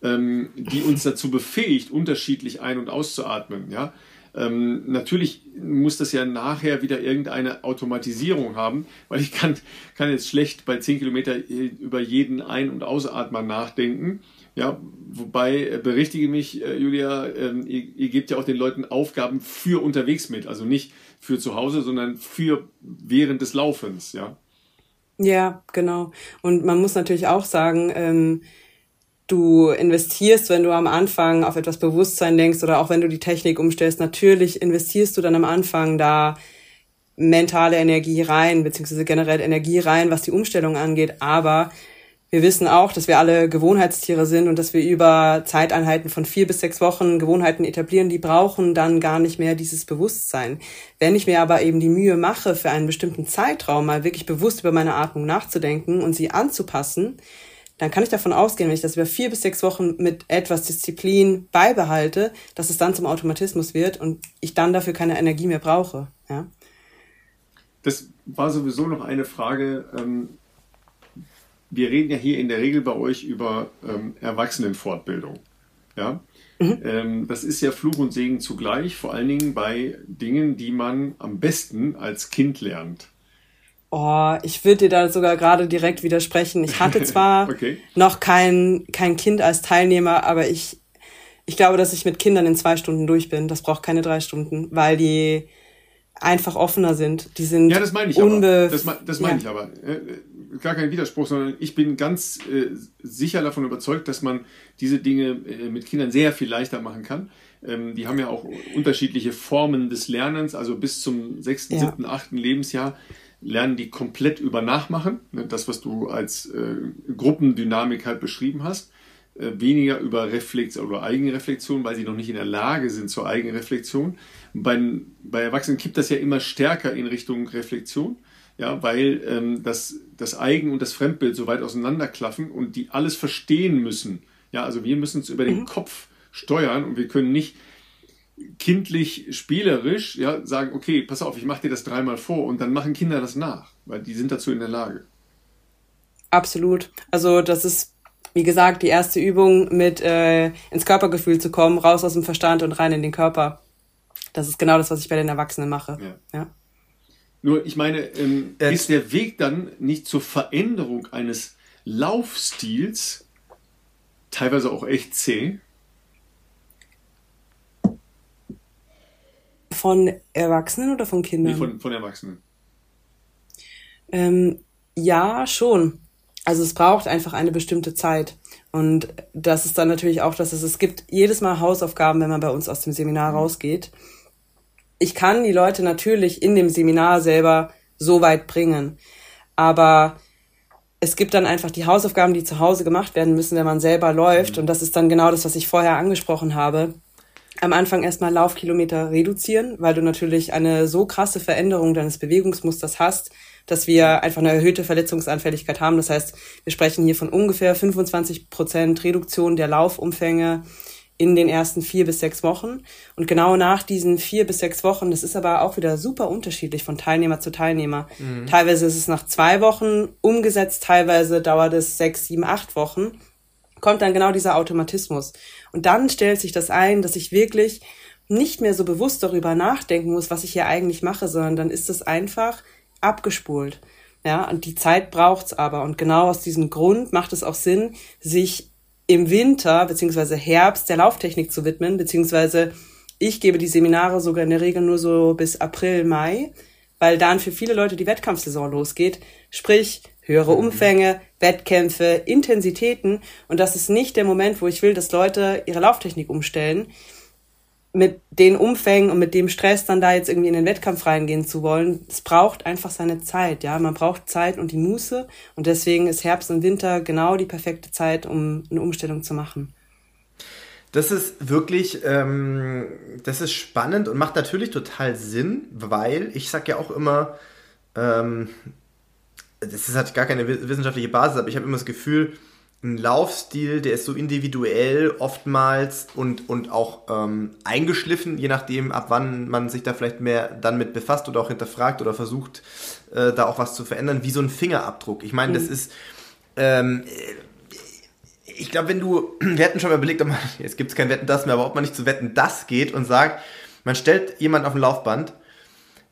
ähm, die uns dazu befähigt, unterschiedlich ein- und auszuatmen. Ja, ähm, natürlich muss das ja nachher wieder irgendeine Automatisierung haben, weil ich kann, kann jetzt schlecht bei 10 Kilometer äh, über jeden Ein- und Ausatmer nachdenken. Ja, wobei, äh, berichtige mich, äh, Julia, ähm, ihr, ihr gebt ja auch den Leuten Aufgaben für unterwegs mit, also nicht für zu Hause, sondern für während des Laufens, ja. Ja, genau. Und man muss natürlich auch sagen, ähm, du investierst, wenn du am Anfang auf etwas Bewusstsein denkst oder auch wenn du die Technik umstellst, natürlich investierst du dann am Anfang da mentale Energie rein, beziehungsweise generell Energie rein, was die Umstellung angeht. Aber wir wissen auch, dass wir alle Gewohnheitstiere sind und dass wir über Zeiteinheiten von vier bis sechs Wochen Gewohnheiten etablieren, die brauchen dann gar nicht mehr dieses Bewusstsein. Wenn ich mir aber eben die Mühe mache, für einen bestimmten Zeitraum mal wirklich bewusst über meine Atmung nachzudenken und sie anzupassen, dann kann ich davon ausgehen, wenn ich das über vier bis sechs Wochen mit etwas Disziplin beibehalte, dass es dann zum Automatismus wird und ich dann dafür keine Energie mehr brauche. Ja? Das war sowieso noch eine Frage. Ähm, wir reden ja hier in der Regel bei euch über ähm, Erwachsenenfortbildung. Ja? Mhm. Ähm, das ist ja Fluch und Segen zugleich, vor allen Dingen bei Dingen, die man am besten als Kind lernt. Oh, ich würde dir da sogar gerade direkt widersprechen. Ich hatte [LAUGHS] zwar okay. noch kein, kein Kind als Teilnehmer, aber ich, ich glaube, dass ich mit Kindern in zwei Stunden durch bin. Das braucht keine drei Stunden, weil die einfach offener sind. Die sind ja, das meine ich aber. Das, das meine ja. ich aber. Gar kein Widerspruch, sondern ich bin ganz äh, sicher davon überzeugt, dass man diese Dinge äh, mit Kindern sehr viel leichter machen kann. Ähm, die haben ja auch unterschiedliche Formen des Lernens, also bis zum sechsten, siebten, achten Lebensjahr lernen die komplett über Nachmachen, ne, das, was du als äh, Gruppendynamik halt beschrieben hast, äh, weniger über Reflexion oder Eigenreflexion, weil sie noch nicht in der Lage sind zur Eigenreflexion. Bei, bei Erwachsenen kippt das ja immer stärker in Richtung Reflexion, ja, weil ähm, das, das Eigen- und das Fremdbild so weit auseinanderklaffen und die alles verstehen müssen. Ja, also wir müssen es über den mhm. Kopf steuern und wir können nicht kindlich spielerisch ja, sagen, okay, pass auf, ich mache dir das dreimal vor und dann machen Kinder das nach, weil die sind dazu in der Lage. Absolut. Also das ist, wie gesagt, die erste Übung mit äh, ins Körpergefühl zu kommen, raus aus dem Verstand und rein in den Körper. Das ist genau das, was ich bei den Erwachsenen mache. Ja. ja. Nur, ich meine, ähm, ist der Weg dann nicht zur Veränderung eines Laufstils teilweise auch echt zäh? Von Erwachsenen oder von Kindern? Nee, von, von Erwachsenen. Ähm, ja, schon. Also es braucht einfach eine bestimmte Zeit. Und das ist dann natürlich auch, dass es, es gibt jedes Mal Hausaufgaben, wenn man bei uns aus dem Seminar rausgeht. Ich kann die Leute natürlich in dem Seminar selber so weit bringen. Aber es gibt dann einfach die Hausaufgaben, die zu Hause gemacht werden müssen, wenn man selber läuft. Mhm. Und das ist dann genau das, was ich vorher angesprochen habe am Anfang erstmal Laufkilometer reduzieren, weil du natürlich eine so krasse Veränderung deines Bewegungsmusters hast, dass wir einfach eine erhöhte Verletzungsanfälligkeit haben. Das heißt, wir sprechen hier von ungefähr 25 Prozent Reduktion der Laufumfänge in den ersten vier bis sechs Wochen. Und genau nach diesen vier bis sechs Wochen, das ist aber auch wieder super unterschiedlich von Teilnehmer zu Teilnehmer. Mhm. Teilweise ist es nach zwei Wochen umgesetzt, teilweise dauert es sechs, sieben, acht Wochen kommt dann genau dieser Automatismus. Und dann stellt sich das ein, dass ich wirklich nicht mehr so bewusst darüber nachdenken muss, was ich hier eigentlich mache, sondern dann ist es einfach abgespult. Ja, und die Zeit braucht's aber. Und genau aus diesem Grund macht es auch Sinn, sich im Winter beziehungsweise Herbst der Lauftechnik zu widmen, beziehungsweise ich gebe die Seminare sogar in der Regel nur so bis April, Mai, weil dann für viele Leute die Wettkampfsaison losgeht. Sprich, höhere mhm. Umfänge, Wettkämpfe, Intensitäten. Und das ist nicht der Moment, wo ich will, dass Leute ihre Lauftechnik umstellen. Mit den Umfängen und mit dem Stress dann da jetzt irgendwie in den Wettkampf reingehen zu wollen, es braucht einfach seine Zeit, ja. Man braucht Zeit und die Muße. Und deswegen ist Herbst und Winter genau die perfekte Zeit, um eine Umstellung zu machen. Das ist wirklich, ähm, das ist spannend und macht natürlich total Sinn, weil ich sag ja auch immer, ähm, das hat gar keine wissenschaftliche Basis, aber ich habe immer das Gefühl, ein Laufstil, der ist so individuell oftmals und, und auch ähm, eingeschliffen, je nachdem, ab wann man sich da vielleicht mehr dann mit befasst oder auch hinterfragt oder versucht, äh, da auch was zu verändern, wie so ein Fingerabdruck. Ich meine, mhm. das ist, ähm, ich glaube, wenn du, [CLEARS THROAT] wir hätten schon mal überlegt, ob man, jetzt gibt es kein Wetten das mehr, aber ob man nicht zu Wetten das geht und sagt, man stellt jemanden auf ein Laufband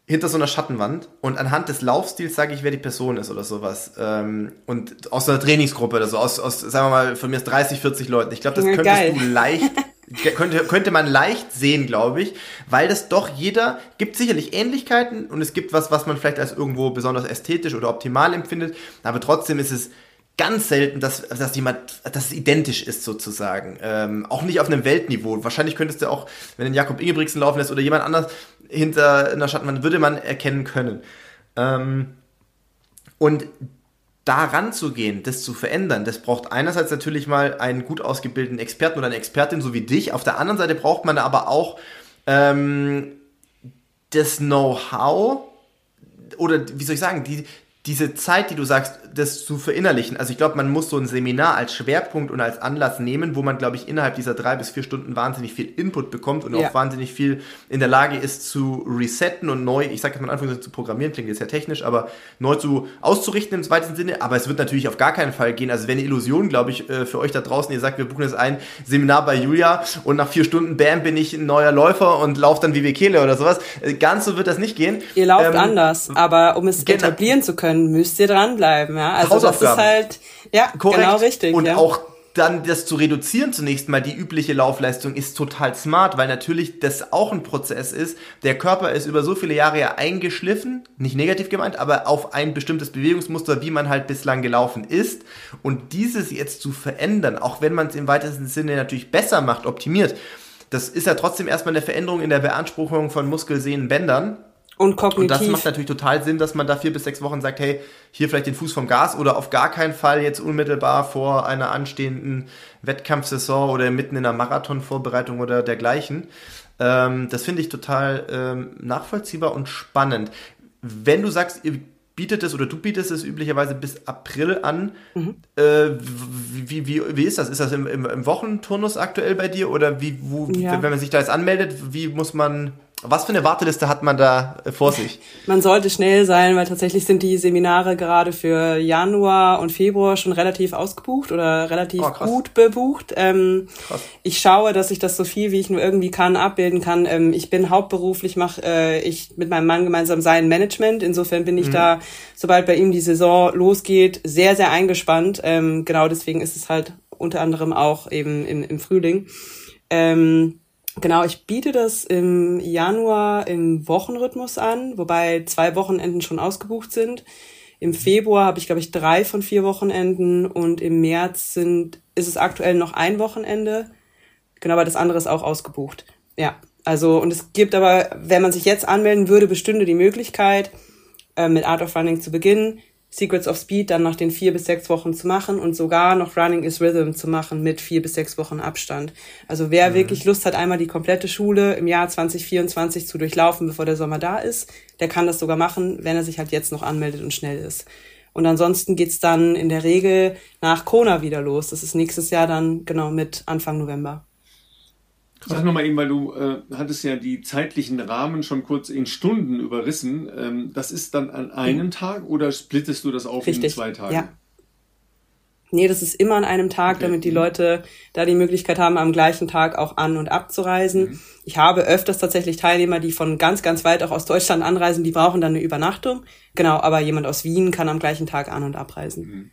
hinter so einer Schattenwand und anhand des Laufstils sage ich, wer die Person ist oder sowas. Ähm, und aus einer Trainingsgruppe oder so, aus, aus sagen wir mal, von mir ist 30, 40 Leuten. Ich glaube, das ja, könntest geil. du leicht, [LAUGHS] könnte, könnte man leicht sehen, glaube ich, weil das doch jeder, gibt sicherlich Ähnlichkeiten und es gibt was, was man vielleicht als irgendwo besonders ästhetisch oder optimal empfindet, aber trotzdem ist es ganz selten, dass, dass jemand, dass es identisch ist sozusagen. Ähm, auch nicht auf einem Weltniveau. Wahrscheinlich könntest du auch, wenn du Jakob Ingebrigtsen laufen lässt oder jemand anders hinter einer Schattenwand, würde man erkennen können. Ähm, und da ranzugehen, das zu verändern, das braucht einerseits natürlich mal einen gut ausgebildeten Experten oder eine Expertin so wie dich. Auf der anderen Seite braucht man aber auch ähm, das Know-how oder wie soll ich sagen, die, diese Zeit, die du sagst, das zu verinnerlichen. Also ich glaube, man muss so ein Seminar als Schwerpunkt und als Anlass nehmen, wo man, glaube ich, innerhalb dieser drei bis vier Stunden wahnsinnig viel Input bekommt und ja. auch wahnsinnig viel in der Lage ist zu resetten und neu, ich sage jetzt mal Anfang zu programmieren, klingt jetzt sehr technisch, aber neu zu auszurichten im weitesten Sinne. Aber es wird natürlich auf gar keinen Fall gehen. Also wenn eine Illusion, glaube ich, äh, für euch da draußen, ihr sagt, wir buchen jetzt ein Seminar bei Julia und nach vier Stunden, bam, bin ich ein neuer Läufer und laufe dann wie Bekele oder sowas. Äh, ganz so wird das nicht gehen. Ihr lauft ähm, anders, aber um es genau. etablieren zu können, müsst ihr dranbleiben, ja. Also das ist halt, ja, Korrekt. genau richtig. Und ja. auch dann das zu reduzieren zunächst mal, die übliche Laufleistung ist total smart, weil natürlich das auch ein Prozess ist. Der Körper ist über so viele Jahre ja eingeschliffen, nicht negativ gemeint, aber auf ein bestimmtes Bewegungsmuster, wie man halt bislang gelaufen ist. Und dieses jetzt zu verändern, auch wenn man es im weitesten Sinne natürlich besser macht, optimiert, das ist ja trotzdem erstmal eine Veränderung in der Beanspruchung von Muskelsehnen, Bändern. Und kognitiv. Und das macht natürlich total Sinn, dass man da vier bis sechs Wochen sagt, hey, hier vielleicht den Fuß vom Gas oder auf gar keinen Fall jetzt unmittelbar vor einer anstehenden Wettkampfsaison oder mitten in einer Marathonvorbereitung oder dergleichen. Ähm, das finde ich total ähm, nachvollziehbar und spannend. Wenn du sagst, ihr bietet es oder du bietest es üblicherweise bis April an. Mhm. Äh, wie, wie, wie ist das? Ist das im, im, im Wochenturnus aktuell bei dir oder wie, wo, ja. wenn man sich da jetzt anmeldet, wie muss man was für eine Warteliste hat man da äh, vor sich? [LAUGHS] Man sollte schnell sein, weil tatsächlich sind die Seminare gerade für Januar und Februar schon relativ ausgebucht oder relativ oh, gut bebucht. Ähm, ich schaue, dass ich das so viel wie ich nur irgendwie kann abbilden kann. Ähm, ich bin hauptberuflich, mache äh, ich mit meinem Mann gemeinsam sein Management. Insofern bin ich mhm. da, sobald bei ihm die Saison losgeht, sehr, sehr eingespannt. Ähm, genau deswegen ist es halt unter anderem auch eben im, im Frühling. Ähm, Genau, ich biete das im Januar im Wochenrhythmus an, wobei zwei Wochenenden schon ausgebucht sind. Im Februar habe ich, glaube ich, drei von vier Wochenenden und im März sind, ist es aktuell noch ein Wochenende. Genau, aber das andere ist auch ausgebucht. Ja, also und es gibt aber, wenn man sich jetzt anmelden würde, bestünde die Möglichkeit, äh, mit Art of Running zu beginnen. Secrets of Speed dann nach den vier bis sechs Wochen zu machen und sogar noch Running is Rhythm zu machen mit vier bis sechs Wochen Abstand. Also wer mhm. wirklich Lust hat, einmal die komplette Schule im Jahr 2024 zu durchlaufen, bevor der Sommer da ist, der kann das sogar machen, wenn er sich halt jetzt noch anmeldet und schnell ist. Und ansonsten geht's dann in der Regel nach Kona wieder los. Das ist nächstes Jahr dann genau mit Anfang November. Sag nochmal eben, weil du äh, hattest ja die zeitlichen Rahmen schon kurz in Stunden überrissen. Ähm, das ist dann an einem mhm. Tag oder splittest du das auf Richtig. in zwei Tagen? Ja. Nee, das ist immer an einem Tag, okay. damit die mhm. Leute da die Möglichkeit haben, am gleichen Tag auch an- und abzureisen. Mhm. Ich habe öfters tatsächlich Teilnehmer, die von ganz, ganz weit auch aus Deutschland anreisen, die brauchen dann eine Übernachtung. Genau, aber jemand aus Wien kann am gleichen Tag an- und abreisen. Mhm.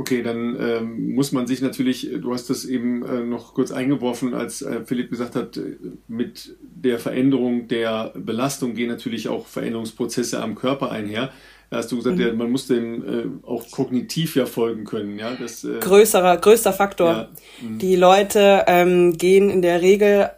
Okay, dann ähm, muss man sich natürlich, du hast das eben äh, noch kurz eingeworfen, als äh, Philipp gesagt hat, äh, mit der Veränderung der Belastung gehen natürlich auch Veränderungsprozesse am Körper einher. Da hast du gesagt, mhm. ja, man muss dem äh, auch kognitiv ja folgen können. Ja? Das, äh, Größerer, größter Faktor. Ja. Mhm. Die Leute ähm, gehen in der Regel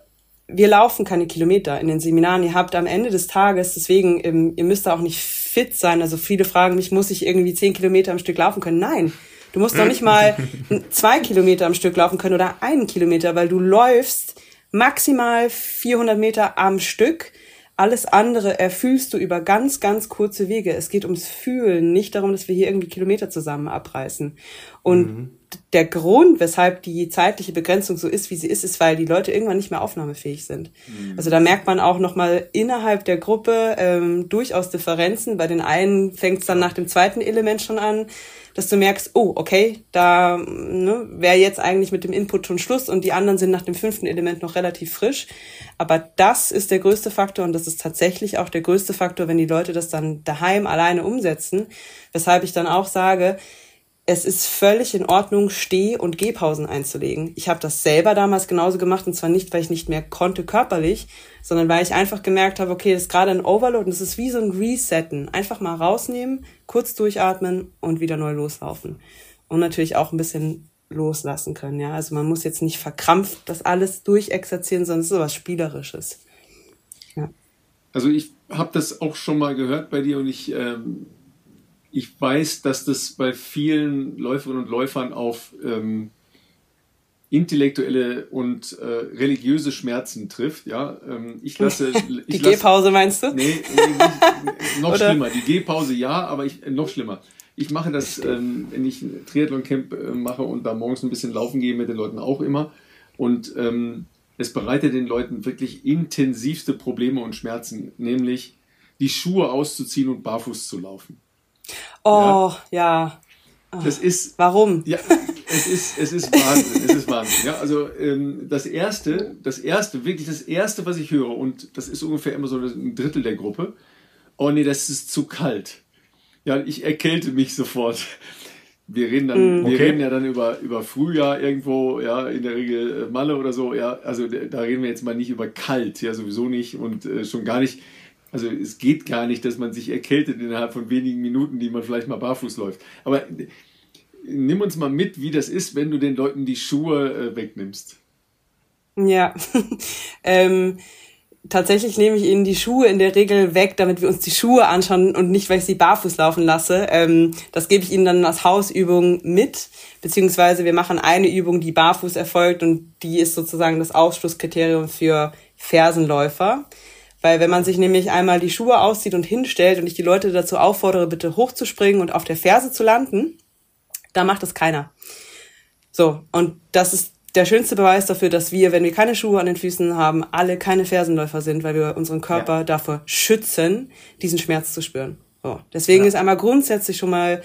wir laufen keine Kilometer in den Seminaren. Ihr habt am Ende des Tages, deswegen, ähm, ihr müsst da auch nicht fit sein. Also viele fragen mich, muss ich irgendwie zehn Kilometer am Stück laufen können? Nein. Du musst doch nicht mal [LAUGHS] zwei Kilometer am Stück laufen können oder einen Kilometer, weil du läufst maximal 400 Meter am Stück. Alles andere erfühlst du über ganz, ganz kurze Wege. Es geht ums Fühlen, nicht darum, dass wir hier irgendwie Kilometer zusammen abreißen. Und mhm. der Grund, weshalb die zeitliche Begrenzung so ist, wie sie ist, ist, weil die Leute irgendwann nicht mehr aufnahmefähig sind. Mhm. Also da merkt man auch nochmal innerhalb der Gruppe ähm, durchaus Differenzen. Bei den einen fängt es dann nach dem zweiten Element schon an dass du merkst, oh, okay, da ne, wäre jetzt eigentlich mit dem Input schon Schluss und die anderen sind nach dem fünften Element noch relativ frisch. Aber das ist der größte Faktor und das ist tatsächlich auch der größte Faktor, wenn die Leute das dann daheim alleine umsetzen, weshalb ich dann auch sage, es ist völlig in Ordnung, Steh- und Gehpausen einzulegen. Ich habe das selber damals genauso gemacht und zwar nicht, weil ich nicht mehr konnte körperlich, sondern weil ich einfach gemerkt habe, okay, das ist gerade ein Overload und das ist wie so ein Resetten. Einfach mal rausnehmen, kurz durchatmen und wieder neu loslaufen. Und natürlich auch ein bisschen loslassen können, ja. Also man muss jetzt nicht verkrampft das alles durchexerzieren, sondern es ist so was Spielerisches. Ja. Also ich habe das auch schon mal gehört bei dir und ich ähm ich weiß, dass das bei vielen Läuferinnen und Läufern auf ähm, intellektuelle und äh, religiöse Schmerzen trifft. Ja, ähm, ich lasse [LAUGHS] ich die Gehpause meinst du? Nee, nee [LAUGHS] noch schlimmer. Die Gehpause ja, aber ich, äh, noch schlimmer. Ich mache das, ähm, wenn ich ein Triathlon-Camp äh, mache und da morgens ein bisschen laufen gehe mit den Leuten auch immer. Und ähm, es bereitet den Leuten wirklich intensivste Probleme und Schmerzen, nämlich die Schuhe auszuziehen und barfuß zu laufen. Oh, ja. ja. Das ist. Warum? Ja, es ist, es ist Wahnsinn. es ist Wahnsinn. Ja, also ähm, das erste, das erste, wirklich das erste, was ich höre, und das ist ungefähr immer so ein Drittel der Gruppe. Oh nee, das ist zu kalt. Ja, ich erkälte mich sofort. Wir reden dann, mm, okay. wir reden ja dann über, über Frühjahr irgendwo, ja, in der Regel äh, Malle oder so, ja, also da reden wir jetzt mal nicht über kalt, ja, sowieso nicht und äh, schon gar nicht also es geht gar nicht, dass man sich erkältet innerhalb von wenigen Minuten, die man vielleicht mal barfuß läuft. Aber nimm uns mal mit, wie das ist, wenn du den Leuten die Schuhe äh, wegnimmst. Ja, [LAUGHS] ähm, tatsächlich nehme ich ihnen die Schuhe in der Regel weg, damit wir uns die Schuhe anschauen und nicht, weil ich sie barfuß laufen lasse. Ähm, das gebe ich ihnen dann als Hausübung mit, beziehungsweise wir machen eine Übung, die barfuß erfolgt und die ist sozusagen das Ausschlusskriterium für Fersenläufer. Weil wenn man sich nämlich einmal die Schuhe auszieht und hinstellt und ich die Leute dazu auffordere, bitte hochzuspringen und auf der Ferse zu landen, da macht das keiner. So, und das ist der schönste Beweis dafür, dass wir, wenn wir keine Schuhe an den Füßen haben, alle keine Fersenläufer sind, weil wir unseren Körper ja. davor schützen, diesen Schmerz zu spüren. So. Deswegen ja. ist einmal grundsätzlich schon mal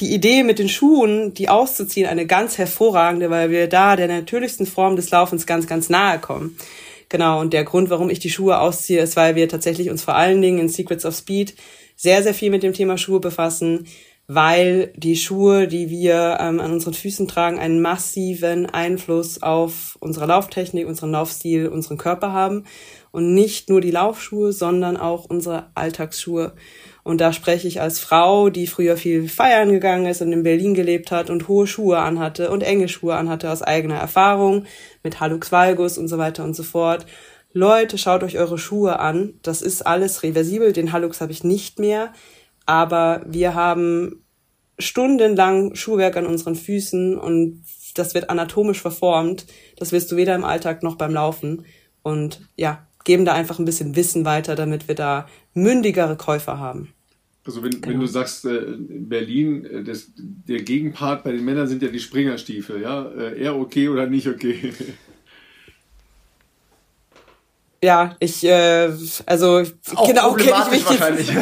die Idee mit den Schuhen, die auszuziehen, eine ganz hervorragende, weil wir da der natürlichsten Form des Laufens ganz, ganz nahe kommen. Genau, und der Grund, warum ich die Schuhe ausziehe, ist, weil wir tatsächlich uns vor allen Dingen in Secrets of Speed sehr, sehr viel mit dem Thema Schuhe befassen weil die Schuhe, die wir ähm, an unseren Füßen tragen, einen massiven Einfluss auf unsere Lauftechnik, unseren Laufstil, unseren Körper haben. Und nicht nur die Laufschuhe, sondern auch unsere Alltagsschuhe. Und da spreche ich als Frau, die früher viel feiern gegangen ist und in Berlin gelebt hat und hohe Schuhe anhatte und enge Schuhe anhatte aus eigener Erfahrung mit Halux Valgus und so weiter und so fort. Leute, schaut euch eure Schuhe an. Das ist alles reversibel. Den Halux habe ich nicht mehr aber wir haben stundenlang Schuhwerk an unseren Füßen und das wird anatomisch verformt. Das wirst du weder im Alltag noch beim Laufen. Und ja, geben da einfach ein bisschen Wissen weiter, damit wir da mündigere Käufer haben. Also wenn, genau. wenn du sagst, äh, Berlin, äh, das, der Gegenpart bei den Männern sind ja die Springerstiefel, ja? Äh, eher okay oder nicht okay? [LAUGHS] ja, ich, äh, also Auch genau kenne ich mich wahrscheinlich. [LAUGHS]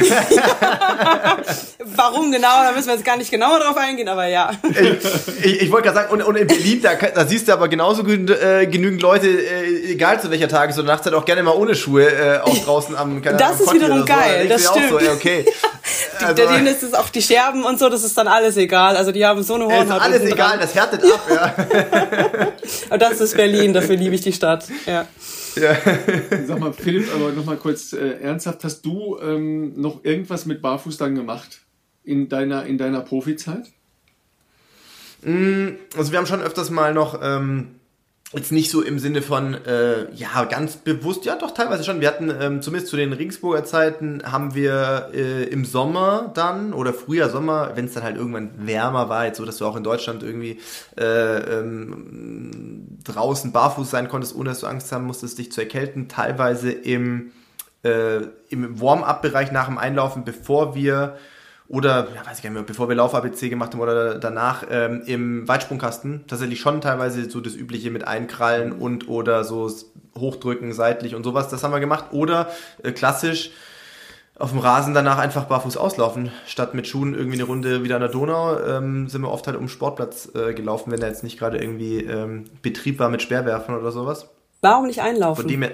Warum genau? Da müssen wir jetzt gar nicht genauer drauf eingehen, aber ja. Ich, ich, ich wollte gerade sagen, und, und in Berlin, da, da siehst du aber genauso genügend, äh, genügend Leute, äh, egal zu welcher Tages- oder Nachtzeit, auch gerne mal ohne Schuhe äh, auch draußen am keine Das am ist wiederum geil, so. das stimmt. So, ey, okay. [LAUGHS] die, also, denen ist es auch die Scherben und so, das ist dann alles egal. Also die haben so eine Hornhaut. Ist alles egal, dran. das härtet ab, ja. [LAUGHS] und das ist Berlin, dafür liebe ich die Stadt, ja. Ja. [LAUGHS] Sag mal, Philipp, aber noch mal kurz äh, ernsthaft, hast du ähm, noch irgendwas mit Barfuß dann gemacht in deiner, in deiner Profizeit? Mm, also wir haben schon öfters mal noch ähm, Jetzt nicht so im Sinne von, äh, ja, ganz bewusst, ja doch, teilweise schon. Wir hatten, ähm, zumindest zu den Ringsburger Zeiten, haben wir äh, im Sommer dann, oder früher Sommer, wenn es dann halt irgendwann wärmer war, jetzt so, dass du auch in Deutschland irgendwie äh, ähm, draußen barfuß sein konntest, ohne dass du Angst haben musstest, dich zu erkälten, teilweise im, äh, im Warm-up-Bereich nach dem Einlaufen, bevor wir oder, ja, weiß ich gar nicht mehr, bevor wir Lauf-ABC gemacht haben oder danach ähm, im Weitsprungkasten tatsächlich schon teilweise so das Übliche mit Einkrallen und oder so Hochdrücken seitlich und sowas, das haben wir gemacht. Oder äh, klassisch auf dem Rasen danach einfach barfuß auslaufen, statt mit Schuhen irgendwie eine Runde wieder an der Donau, ähm, sind wir oft halt um Sportplatz äh, gelaufen, wenn da jetzt nicht gerade irgendwie ähm, Betrieb war mit Speerwerfen oder sowas. Warum nicht einlaufen? Von dem her,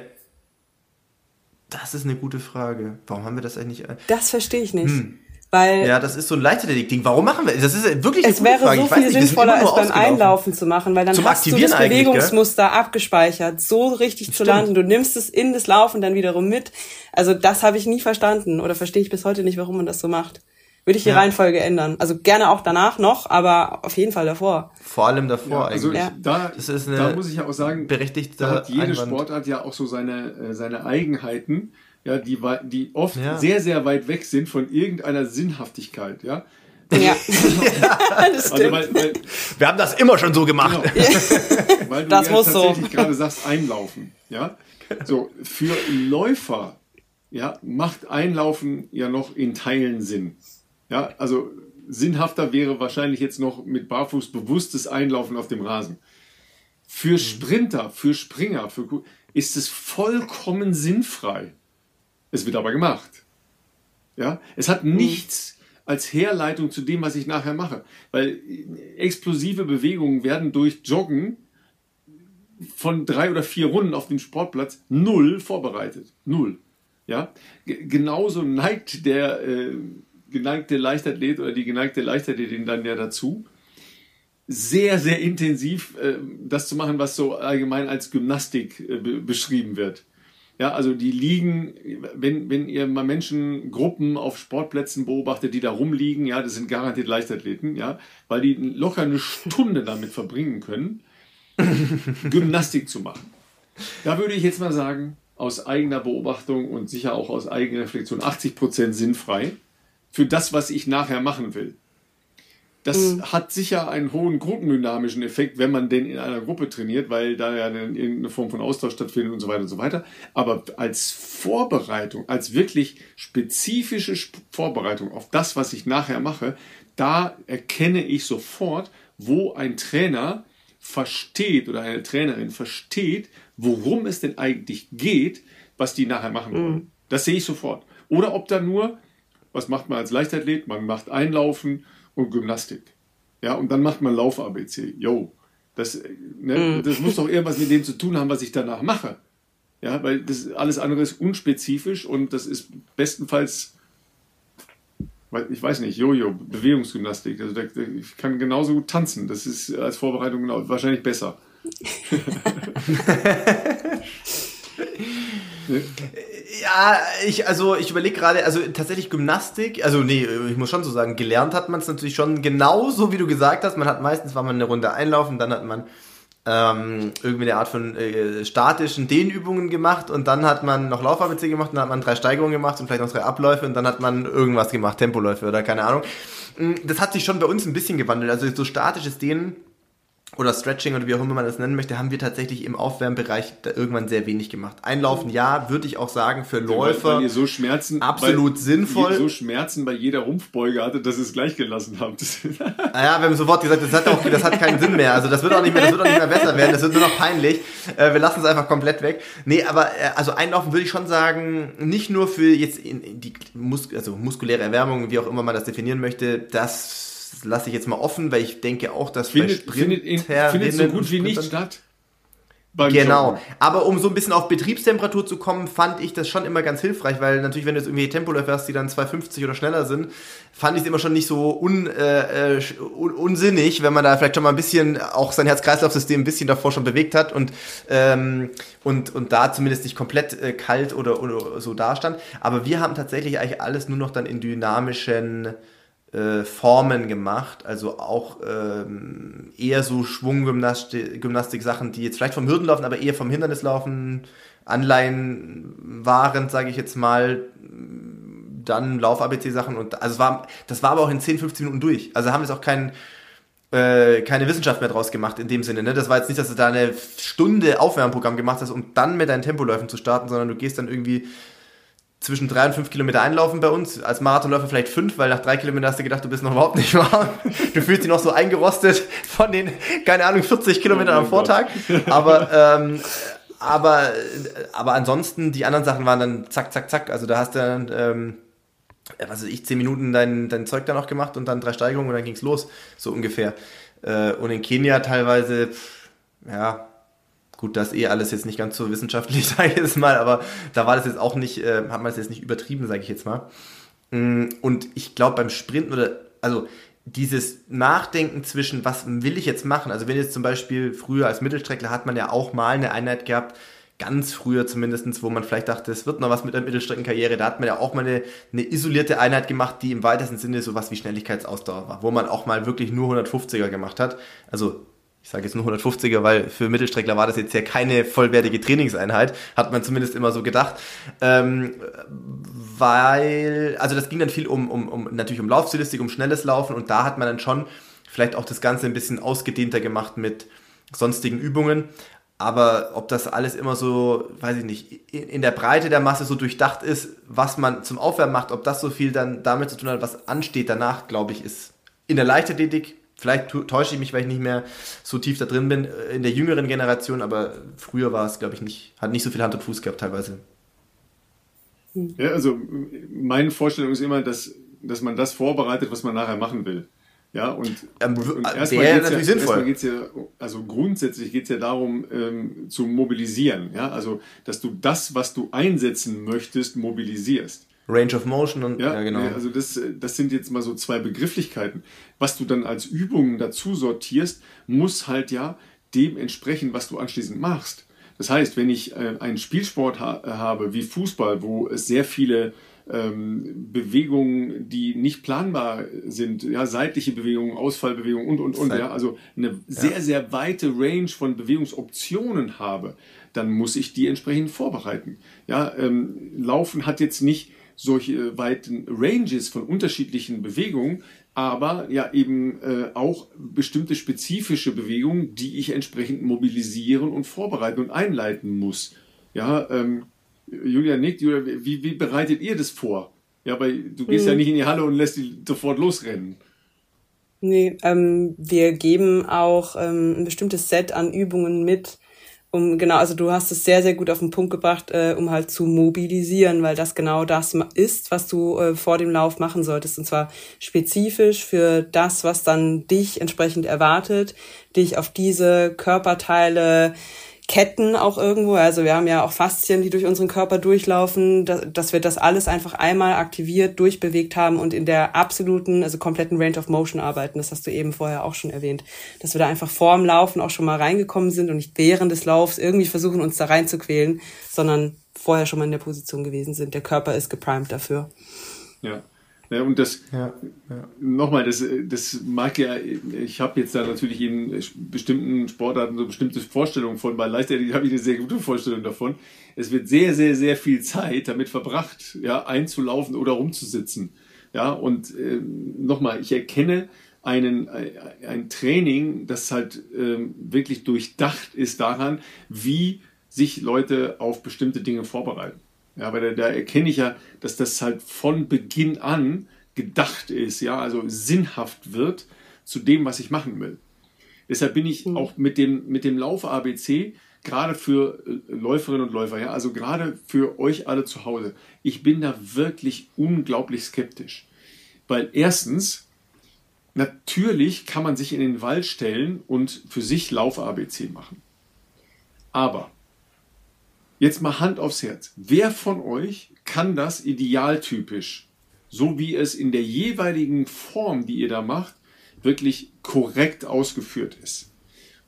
das ist eine gute Frage. Warum haben wir das eigentlich nicht? Das verstehe ich nicht. Hm. Weil ja, das ist so ein Leichtathletik-Ding. Warum machen wir das? ist wirklich eine Es wäre Frage. so viel nicht, sinnvoller, es beim Einlaufen zu machen, weil dann Zum hast du das Bewegungsmuster abgespeichert, so richtig Stimmt. zu landen. Du nimmst es in das Laufen dann wiederum mit. Also das habe ich nie verstanden oder verstehe ich bis heute nicht, warum man das so macht. Würde ich die ja. Reihenfolge ändern. Also gerne auch danach noch, aber auf jeden Fall davor. Vor allem davor ja, also eigentlich. Ja. Da, das ist eine da muss ich ja auch sagen, berechtigte da hat jede Einwand. Sportart ja auch so seine, äh, seine Eigenheiten ja, die, die oft ja. sehr, sehr weit weg sind von irgendeiner Sinnhaftigkeit, ja. Ja, ja [LAUGHS] das also, weil, weil, Wir haben das immer schon so gemacht. Genau. [LAUGHS] weil du das ja muss tatsächlich so. gerade sagst, einlaufen, ja. So, für Läufer, ja, macht Einlaufen ja noch in Teilen Sinn. Ja, also sinnhafter wäre wahrscheinlich jetzt noch mit Barfuß bewusstes Einlaufen auf dem Rasen. Für mhm. Sprinter, für Springer, für, ist es vollkommen sinnfrei. Es wird aber gemacht. Ja, es hat mhm. nichts als Herleitung zu dem, was ich nachher mache, weil explosive Bewegungen werden durch Joggen von drei oder vier Runden auf dem Sportplatz null vorbereitet. Null. Ja, G genauso neigt der äh, geneigte Leichtathlet oder die geneigte Leichtathletin dann ja dazu, sehr, sehr intensiv äh, das zu machen, was so allgemein als Gymnastik äh, beschrieben wird. Ja, also die liegen, wenn, wenn ihr mal Menschengruppen auf Sportplätzen beobachtet, die da rumliegen, ja, das sind garantiert Leichtathleten, ja, weil die locker eine Stunde damit verbringen können, [LAUGHS] Gymnastik zu machen. Da würde ich jetzt mal sagen, aus eigener Beobachtung und sicher auch aus eigener Reflexion 80 Prozent sinnfrei für das, was ich nachher machen will. Das mhm. hat sicher einen hohen gruppendynamischen Effekt, wenn man denn in einer Gruppe trainiert, weil da ja eine, Form von Austausch stattfindet und so weiter und so weiter. Aber als Vorbereitung, als wirklich spezifische Vorbereitung auf das, was ich nachher mache, da erkenne ich sofort, wo ein Trainer versteht oder eine Trainerin versteht, worum es denn eigentlich geht, was die nachher machen wollen. Mhm. Das sehe ich sofort. Oder ob da nur, was macht man als Leichtathlet? Man macht Einlaufen und Gymnastik. Ja, und dann macht man Lauf-ABC. Yo, das, ne, mhm. das muss doch irgendwas mit dem zu tun haben, was ich danach mache. Ja, weil das alles andere ist unspezifisch und das ist bestenfalls, ich weiß nicht, Jojo, Bewegungsgymnastik. Also ich kann genauso gut tanzen. Das ist als Vorbereitung genau, wahrscheinlich besser. [LAUGHS] [LAUGHS] [LAUGHS] Ja, ich, also ich überlege gerade, also tatsächlich Gymnastik, also nee, ich muss schon so sagen, gelernt hat man es natürlich schon genauso, wie du gesagt hast. Man hat meistens, war man eine Runde einlaufen, dann hat man ähm, irgendwie eine Art von äh, statischen Dehnübungen gemacht und dann hat man noch Lauf-ABC gemacht, dann hat man drei Steigerungen gemacht und vielleicht noch drei Abläufe und dann hat man irgendwas gemacht, Tempoläufe oder keine Ahnung. Mm, das hat sich schon bei uns ein bisschen gewandelt. Also so statisches Dehnen oder Stretching oder wie auch immer man das nennen möchte, haben wir tatsächlich im Aufwärmbereich da irgendwann sehr wenig gemacht. Einlaufen, ja, würde ich auch sagen, für Läufer weil, so Schmerzen, absolut weil sinnvoll. Ihr so Schmerzen bei jeder Rumpfbeuge hattet, dass ihr es gleich gelassen habt. [LAUGHS] naja, wir haben sofort gesagt, das hat, auch, das hat keinen Sinn mehr. Also das wird auch nicht mehr, das wird auch nicht mehr besser werden, das wird nur noch peinlich. Äh, wir lassen es einfach komplett weg. Nee, aber äh, also Einlaufen würde ich schon sagen, nicht nur für jetzt in, die Mus also muskuläre Erwärmung, wie auch immer man das definieren möchte, das lasse ich jetzt mal offen, weil ich denke auch, dass findet, findet, in, findet so gut wie nicht statt. Genau. Joggen. Aber um so ein bisschen auf Betriebstemperatur zu kommen, fand ich das schon immer ganz hilfreich, weil natürlich, wenn du jetzt irgendwie Tempoläufe hast, die dann 250 oder schneller sind, fand ich es immer schon nicht so un, äh, un, unsinnig, wenn man da vielleicht schon mal ein bisschen auch sein Herz-Kreislauf-System ein bisschen davor schon bewegt hat und, ähm, und, und da zumindest nicht komplett äh, kalt oder, oder so dastand. Aber wir haben tatsächlich eigentlich alles nur noch dann in dynamischen äh, Formen gemacht, also auch ähm, eher so Schwunggymnastik-Sachen, die jetzt vielleicht vom Hürdenlaufen, aber eher vom Hindernislaufen Anleihen waren, sage ich jetzt mal, dann Lauf-ABC-Sachen und also war, das war aber auch in 10, 15 Minuten durch. Also haben wir es auch kein, äh, keine Wissenschaft mehr draus gemacht in dem Sinne. Ne? Das war jetzt nicht, dass du da eine Stunde Aufwärmprogramm gemacht hast, um dann mit deinen Tempoläufen zu starten, sondern du gehst dann irgendwie zwischen drei und fünf Kilometer einlaufen bei uns. Als Marathonläufer vielleicht fünf, weil nach drei Kilometern hast du gedacht, du bist noch überhaupt nicht warm. [LAUGHS] Du fühlst dich noch so eingerostet von den, keine Ahnung, 40 Kilometern oh am Vortag. Aber, [LAUGHS] ähm, aber, aber ansonsten, die anderen Sachen waren dann zack, zack, zack. Also da hast du dann, ähm, was weiß ich, zehn Minuten dein, dein Zeug dann auch gemacht und dann drei Steigerungen und dann ging's los, so ungefähr. Äh, und in Kenia teilweise, ja, Gut, das ist eh alles jetzt nicht ganz so wissenschaftlich, [LAUGHS] sage ich jetzt mal, aber da war das jetzt auch nicht, äh, hat man das jetzt nicht übertrieben, sage ich jetzt mal. Mm, und ich glaube beim Sprinten oder, also dieses Nachdenken zwischen, was will ich jetzt machen? Also wenn jetzt zum Beispiel früher als Mittelstreckler hat man ja auch mal eine Einheit gehabt, ganz früher zumindestens, wo man vielleicht dachte, es wird noch was mit der Mittelstreckenkarriere, da hat man ja auch mal eine, eine isolierte Einheit gemacht, die im weitesten Sinne sowas wie Schnelligkeitsausdauer war, wo man auch mal wirklich nur 150er gemacht hat. Also ich sage jetzt nur 150er, weil für Mittelstreckler war das jetzt ja keine vollwertige Trainingseinheit, hat man zumindest immer so gedacht. Ähm, weil, also das ging dann viel um, um, um natürlich um Laufstilistik, um schnelles Laufen und da hat man dann schon vielleicht auch das Ganze ein bisschen ausgedehnter gemacht mit sonstigen Übungen. Aber ob das alles immer so, weiß ich nicht, in der Breite der Masse so durchdacht ist, was man zum Aufwärmen macht, ob das so viel dann damit zu tun hat, was ansteht danach, glaube ich, ist in der Leichtathletik Vielleicht täusche ich mich, weil ich nicht mehr so tief da drin bin äh, in der jüngeren Generation, aber früher war es, glaube ich, nicht, hat nicht so viel Hand und Fuß gehabt teilweise. Ja, also meine Vorstellung ist immer, dass, dass man das vorbereitet, was man nachher machen will. Ja, und, ähm, und erstmal geht es ja, erstmal geht's ja, also grundsätzlich geht es ja darum, ähm, zu mobilisieren. Ja, also, dass du das, was du einsetzen möchtest, mobilisierst. Range of Motion und ja, ja genau. Also das, das sind jetzt mal so zwei Begrifflichkeiten. Was du dann als Übungen dazu sortierst, muss halt ja dem entsprechen, was du anschließend machst. Das heißt, wenn ich äh, einen Spielsport ha habe wie Fußball, wo es sehr viele ähm, Bewegungen, die nicht planbar sind, ja, seitliche Bewegungen, Ausfallbewegungen und, und, und, ja, also eine sehr, sehr weite Range von Bewegungsoptionen habe, dann muss ich die entsprechend vorbereiten. Ja, ähm, Laufen hat jetzt nicht solche weiten Ranges von unterschiedlichen Bewegungen, aber ja eben äh, auch bestimmte spezifische Bewegungen, die ich entsprechend mobilisieren und vorbereiten und einleiten muss. Ja, ähm, Julia nickt, Julia, wie, wie bereitet ihr das vor? Ja, weil du gehst hm. ja nicht in die Halle und lässt die sofort losrennen. Nee, ähm, wir geben auch ähm, ein bestimmtes Set an Übungen mit, um genau, also du hast es sehr, sehr gut auf den Punkt gebracht, äh, um halt zu mobilisieren, weil das genau das ist, was du äh, vor dem Lauf machen solltest. Und zwar spezifisch für das, was dann dich entsprechend erwartet, dich auf diese Körperteile Ketten auch irgendwo. Also wir haben ja auch Faszien, die durch unseren Körper durchlaufen, dass wir das alles einfach einmal aktiviert, durchbewegt haben und in der absoluten, also kompletten Range of Motion arbeiten. Das hast du eben vorher auch schon erwähnt. Dass wir da einfach vorm Laufen auch schon mal reingekommen sind und nicht während des Laufs irgendwie versuchen, uns da reinzuquälen, sondern vorher schon mal in der Position gewesen sind. Der Körper ist geprimed dafür. Ja. Ja, und das, ja, ja. nochmal, das, das mag ja, ich habe jetzt da natürlich in bestimmten Sportarten so bestimmte Vorstellungen von, bei Leichtathletik habe ich eine sehr gute Vorstellung davon. Es wird sehr, sehr, sehr viel Zeit damit verbracht, ja, einzulaufen oder rumzusitzen. Ja, und äh, nochmal, ich erkenne einen, ein Training, das halt äh, wirklich durchdacht ist daran, wie sich Leute auf bestimmte Dinge vorbereiten. Ja, weil da, da erkenne ich ja, dass das halt von Beginn an gedacht ist, ja, also sinnhaft wird zu dem, was ich machen will. Deshalb bin ich mhm. auch mit dem, mit dem Lauf ABC gerade für äh, Läuferinnen und Läufer, ja, also gerade für euch alle zu Hause, ich bin da wirklich unglaublich skeptisch. Weil erstens, natürlich kann man sich in den Wald stellen und für sich Lauf ABC machen. Aber Jetzt mal Hand aufs Herz. Wer von euch kann das idealtypisch, so wie es in der jeweiligen Form, die ihr da macht, wirklich korrekt ausgeführt ist?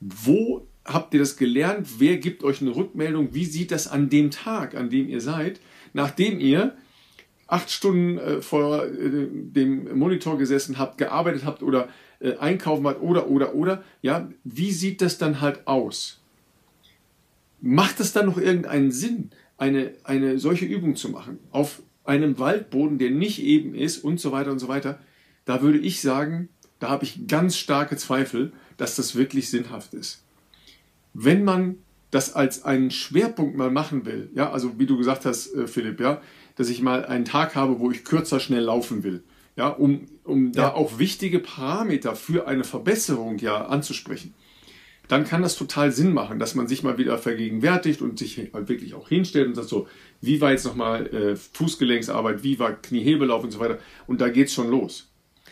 Wo habt ihr das gelernt? Wer gibt euch eine Rückmeldung? Wie sieht das an dem Tag, an dem ihr seid, nachdem ihr acht Stunden äh, vor äh, dem Monitor gesessen habt, gearbeitet habt oder äh, einkaufen habt oder, oder, oder, ja, wie sieht das dann halt aus? Macht es dann noch irgendeinen Sinn, eine, eine solche Übung zu machen auf einem Waldboden, der nicht eben ist und so weiter und so weiter? Da würde ich sagen, da habe ich ganz starke Zweifel, dass das wirklich sinnhaft ist. Wenn man das als einen Schwerpunkt mal machen will, ja, also wie du gesagt hast, äh, Philipp, ja, dass ich mal einen Tag habe, wo ich kürzer schnell laufen will, ja, um, um ja. da auch wichtige Parameter für eine Verbesserung ja anzusprechen dann kann das total Sinn machen, dass man sich mal wieder vergegenwärtigt und sich halt wirklich auch hinstellt und sagt so, wie war jetzt nochmal äh, Fußgelenksarbeit, wie war Kniehebelauf und so weiter. Und da geht's schon los.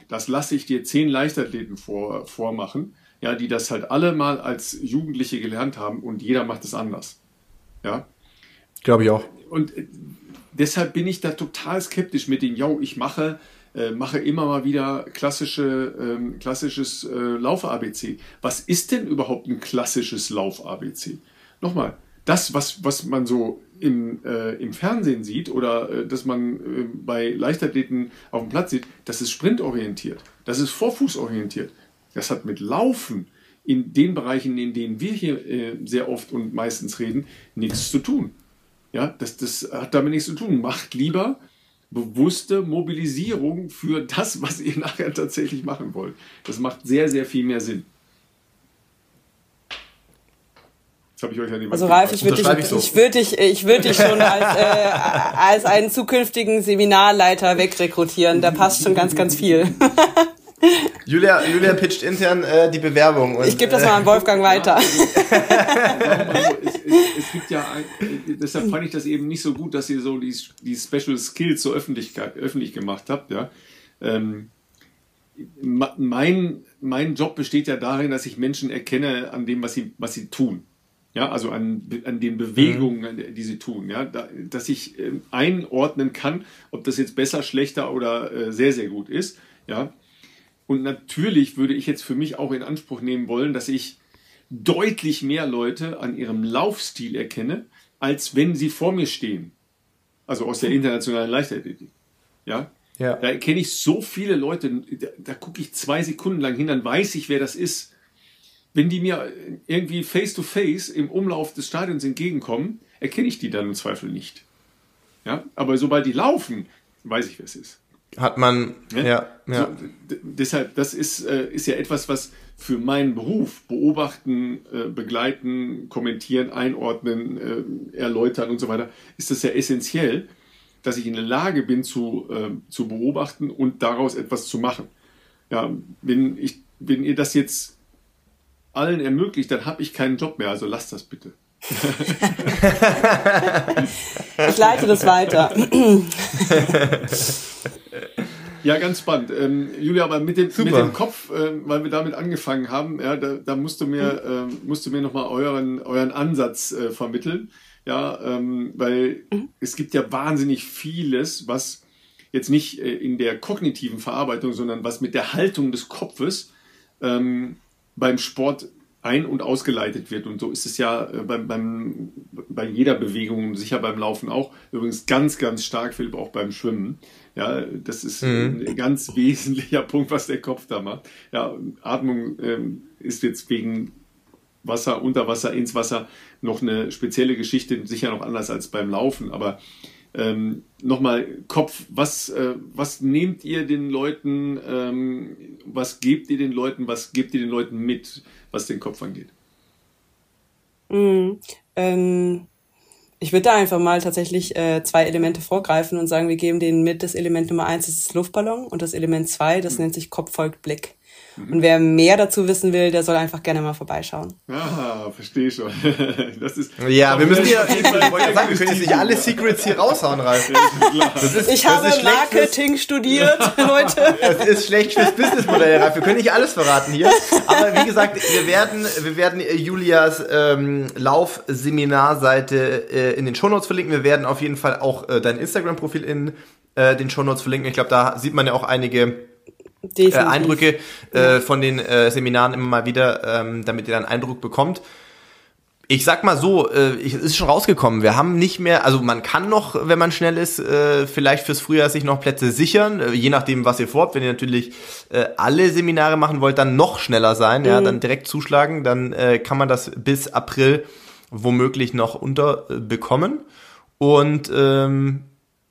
Das lasse ich dir zehn Leichtathleten vor, vormachen, ja, die das halt alle mal als Jugendliche gelernt haben und jeder macht es anders. Ja. Glaube ich auch. Und äh, deshalb bin ich da total skeptisch mit den, yo, ich mache äh, mache immer mal wieder klassische, ähm, klassisches äh, Lauf-ABC. Was ist denn überhaupt ein klassisches Lauf-ABC? Nochmal, das, was, was man so im, äh, im Fernsehen sieht oder äh, dass man äh, bei Leichtathleten auf dem Platz sieht, das ist sprintorientiert, das ist vorfußorientiert. Das hat mit Laufen in den Bereichen, in denen wir hier äh, sehr oft und meistens reden, nichts zu tun. Ja, das, das hat damit nichts zu tun. Macht lieber bewusste Mobilisierung für das, was ihr nachher tatsächlich machen wollt. Das macht sehr, sehr viel mehr Sinn. Das habe ich euch ja nicht Also Ralf, ich würde dich, ich, so. ich würde dich, ich würde dich schon als, äh, als einen zukünftigen Seminarleiter wegrekrutieren. Da passt schon ganz, ganz viel. [LAUGHS] Julia, Julia pitcht intern äh, die Bewerbung. Und, ich gebe das mal an Wolfgang weiter. es, es, es, gibt ja, ein, deshalb fand ich das eben nicht so gut, dass ihr so die, die Special Skills so öffentlich, öffentlich gemacht habt. Ja. Ähm, mein, mein Job besteht ja darin, dass ich Menschen erkenne an dem, was sie, was sie tun. Ja, also an, an den Bewegungen, mhm. die sie tun, ja, da, dass ich äh, einordnen kann, ob das jetzt besser, schlechter oder äh, sehr, sehr gut ist, ja, und natürlich würde ich jetzt für mich auch in Anspruch nehmen wollen, dass ich deutlich mehr Leute an ihrem Laufstil erkenne, als wenn sie vor mir stehen. Also aus der internationalen Leichtathletik. Ja, ja. Da kenne ich so viele Leute, da, da gucke ich zwei Sekunden lang hin, dann weiß ich, wer das ist. Wenn die mir irgendwie face to face im Umlauf des Stadions entgegenkommen, erkenne ich die dann im Zweifel nicht. Ja, aber sobald die laufen, weiß ich, wer es ist. Hat man, ja, ja. ja. So, deshalb, das ist, äh, ist ja etwas, was für meinen Beruf beobachten, äh, begleiten, kommentieren, einordnen, äh, erläutern und so weiter, ist das ja essentiell dass ich in der Lage bin zu, äh, zu beobachten und daraus etwas zu machen. Ja, wenn, ich, wenn ihr das jetzt allen ermöglicht, dann habe ich keinen Job mehr, also lasst das bitte. [LAUGHS] ich leite das weiter. Ja, ganz spannend. Ähm, Julia, aber mit dem, mit dem Kopf, äh, weil wir damit angefangen haben, ja, da, da musst du mir, äh, musst du mir nochmal euren, euren Ansatz äh, vermitteln. Ja, ähm, weil mhm. es gibt ja wahnsinnig vieles, was jetzt nicht äh, in der kognitiven Verarbeitung, sondern was mit der Haltung des Kopfes ähm, beim Sport ein- und ausgeleitet wird. Und so ist es ja äh, beim, beim, bei jeder Bewegung, sicher beim Laufen auch, übrigens ganz, ganz stark, Philipp, auch beim Schwimmen. Ja, das ist mhm. ein ganz [LAUGHS] wesentlicher Punkt, was der Kopf da macht. Ja, Atmung ähm, ist jetzt wegen Wasser, unter Wasser, ins Wasser noch eine spezielle Geschichte, sicher noch anders als beim Laufen, aber ähm, nochmal Kopf, was, äh, was nehmt ihr den Leuten, ähm, was gebt ihr den Leuten, was gebt ihr den Leuten mit, was den Kopf angeht? Mm, ähm, ich würde da einfach mal tatsächlich äh, zwei Elemente vorgreifen und sagen, wir geben denen mit, das Element Nummer eins das ist Luftballon und das Element zwei, das mhm. nennt sich Kopf folgt Blick. Und wer mehr dazu wissen will, der soll einfach gerne mal vorbeischauen. Ah, verstehe schon. [LAUGHS] Das ist ja, wir müssen ja, [LAUGHS] ich wollte sagen, wir können jetzt nicht alle Secrets hier raushauen, Ralf. [LAUGHS] Ist, ich habe Marketing studiert, Leute. Es ist schlecht fürs Businessmodell, Ralf. Wir können nicht alles verraten hier. Aber wie gesagt, wir werden, wir werden Julias ähm, Laufseminarseite äh, in den Shownotes verlinken. Wir werden auf jeden Fall auch äh, dein Instagram-Profil in äh, den Shownotes verlinken. Ich glaube, da sieht man ja auch einige äh, Eindrücke äh, von den äh, Seminaren immer mal wieder, ähm, damit ihr dann Eindruck bekommt. Ich sag mal so, äh, es ist schon rausgekommen. Wir haben nicht mehr, also man kann noch, wenn man schnell ist, äh, vielleicht fürs Frühjahr sich noch Plätze sichern, äh, je nachdem, was ihr vorhabt. Wenn ihr natürlich äh, alle Seminare machen wollt, dann noch schneller sein, mhm. ja, dann direkt zuschlagen, dann äh, kann man das bis April womöglich noch unterbekommen. Und ähm,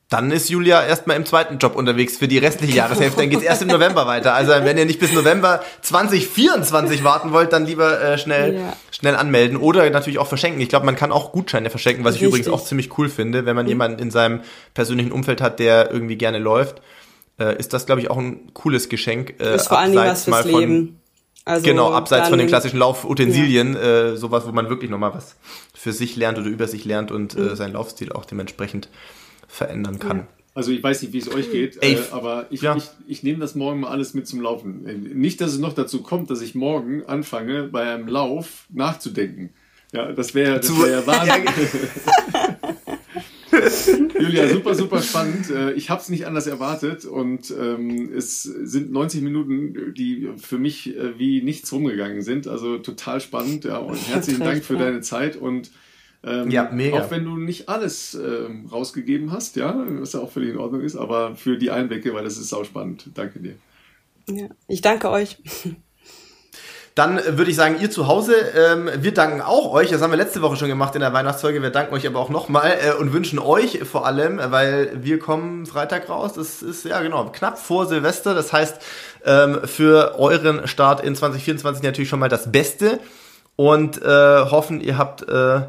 dann ist Julia erstmal im zweiten Job unterwegs für die restliche [LAUGHS] Jahreshälfte. Dann geht's erst im November weiter. Also wenn ihr nicht bis November 2024 warten wollt, dann lieber äh, schnell, ja. schnell anmelden oder natürlich auch verschenken. Ich glaube, man kann auch Gutscheine verschenken, was Richtig. ich übrigens auch ziemlich cool finde, wenn man mhm. jemanden in seinem persönlichen Umfeld hat, der irgendwie gerne läuft. Äh, ist das, glaube ich, auch ein cooles Geschenk. Äh, ist vor Dingen was fürs von, Leben. Also genau, abseits von den klassischen Laufutensilien, ja. äh, sowas, wo man wirklich nochmal was für sich lernt oder über sich lernt und äh, mhm. äh, seinen Laufstil auch dementsprechend verändern kann. Also ich weiß nicht, wie es euch geht, äh, aber ich, ja. ich, ich nehme das morgen mal alles mit zum Laufen. Nicht, dass es noch dazu kommt, dass ich morgen anfange, bei einem Lauf nachzudenken. Ja, das wäre das wär ja Wahnsinn. [LAUGHS] [LAUGHS] Julia, super, super spannend. Äh, ich habe es nicht anders erwartet und ähm, es sind 90 Minuten, die für mich äh, wie nichts rumgegangen sind. Also total spannend. Ja, und [LAUGHS] herzlichen Dank für deine Zeit und ähm, ja, mega. Auch wenn du nicht alles ähm, rausgegeben hast, ja, was ja auch völlig in Ordnung ist, aber für die Einblicke, weil das ist auch spannend. Danke dir. Ja, ich danke euch. Dann würde ich sagen, ihr zu Hause, ähm, wir danken auch euch. Das haben wir letzte Woche schon gemacht in der Weihnachtsfolge. Wir danken euch aber auch nochmal äh, und wünschen euch vor allem, weil wir kommen Freitag raus. Das ist ja genau knapp vor Silvester. Das heißt, ähm, für euren Start in 2024 natürlich schon mal das Beste und äh, hoffen, ihr habt äh,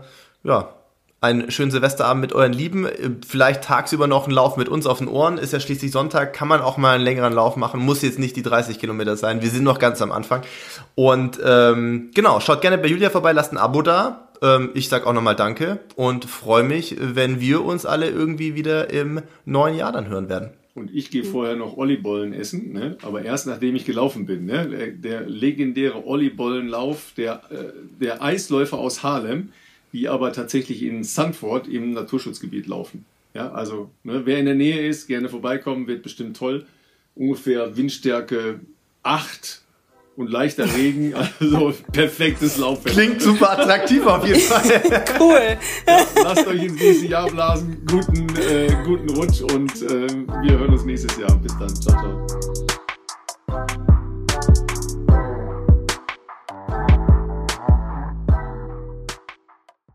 ja, einen schönen Silvesterabend mit euren Lieben. Vielleicht tagsüber noch einen Lauf mit uns auf den Ohren. Ist ja schließlich Sonntag, kann man auch mal einen längeren Lauf machen. Muss jetzt nicht die 30 Kilometer sein. Wir sind noch ganz am Anfang. Und ähm, genau, schaut gerne bei Julia vorbei, lasst ein Abo da. Ähm, ich sag auch nochmal Danke und freue mich, wenn wir uns alle irgendwie wieder im neuen Jahr dann hören werden. Und ich gehe vorher noch Ollibollen essen, ne? aber erst nachdem ich gelaufen bin. Ne? Der, legendäre Ollibollenlauf, der, äh, der Eisläufer aus Harlem die aber tatsächlich in Sandford im Naturschutzgebiet laufen. Ja, also ne, wer in der Nähe ist, gerne vorbeikommen, wird bestimmt toll. Ungefähr Windstärke 8 und leichter Regen, [LAUGHS] also perfektes Laufwerk. Klingt super attraktiv auf jeden [LAUGHS] Fall. cool. Ja, lasst euch ins nächste Jahr blasen. Guten, äh, guten Rutsch und äh, wir hören uns nächstes Jahr. Bis dann. Ciao, ciao.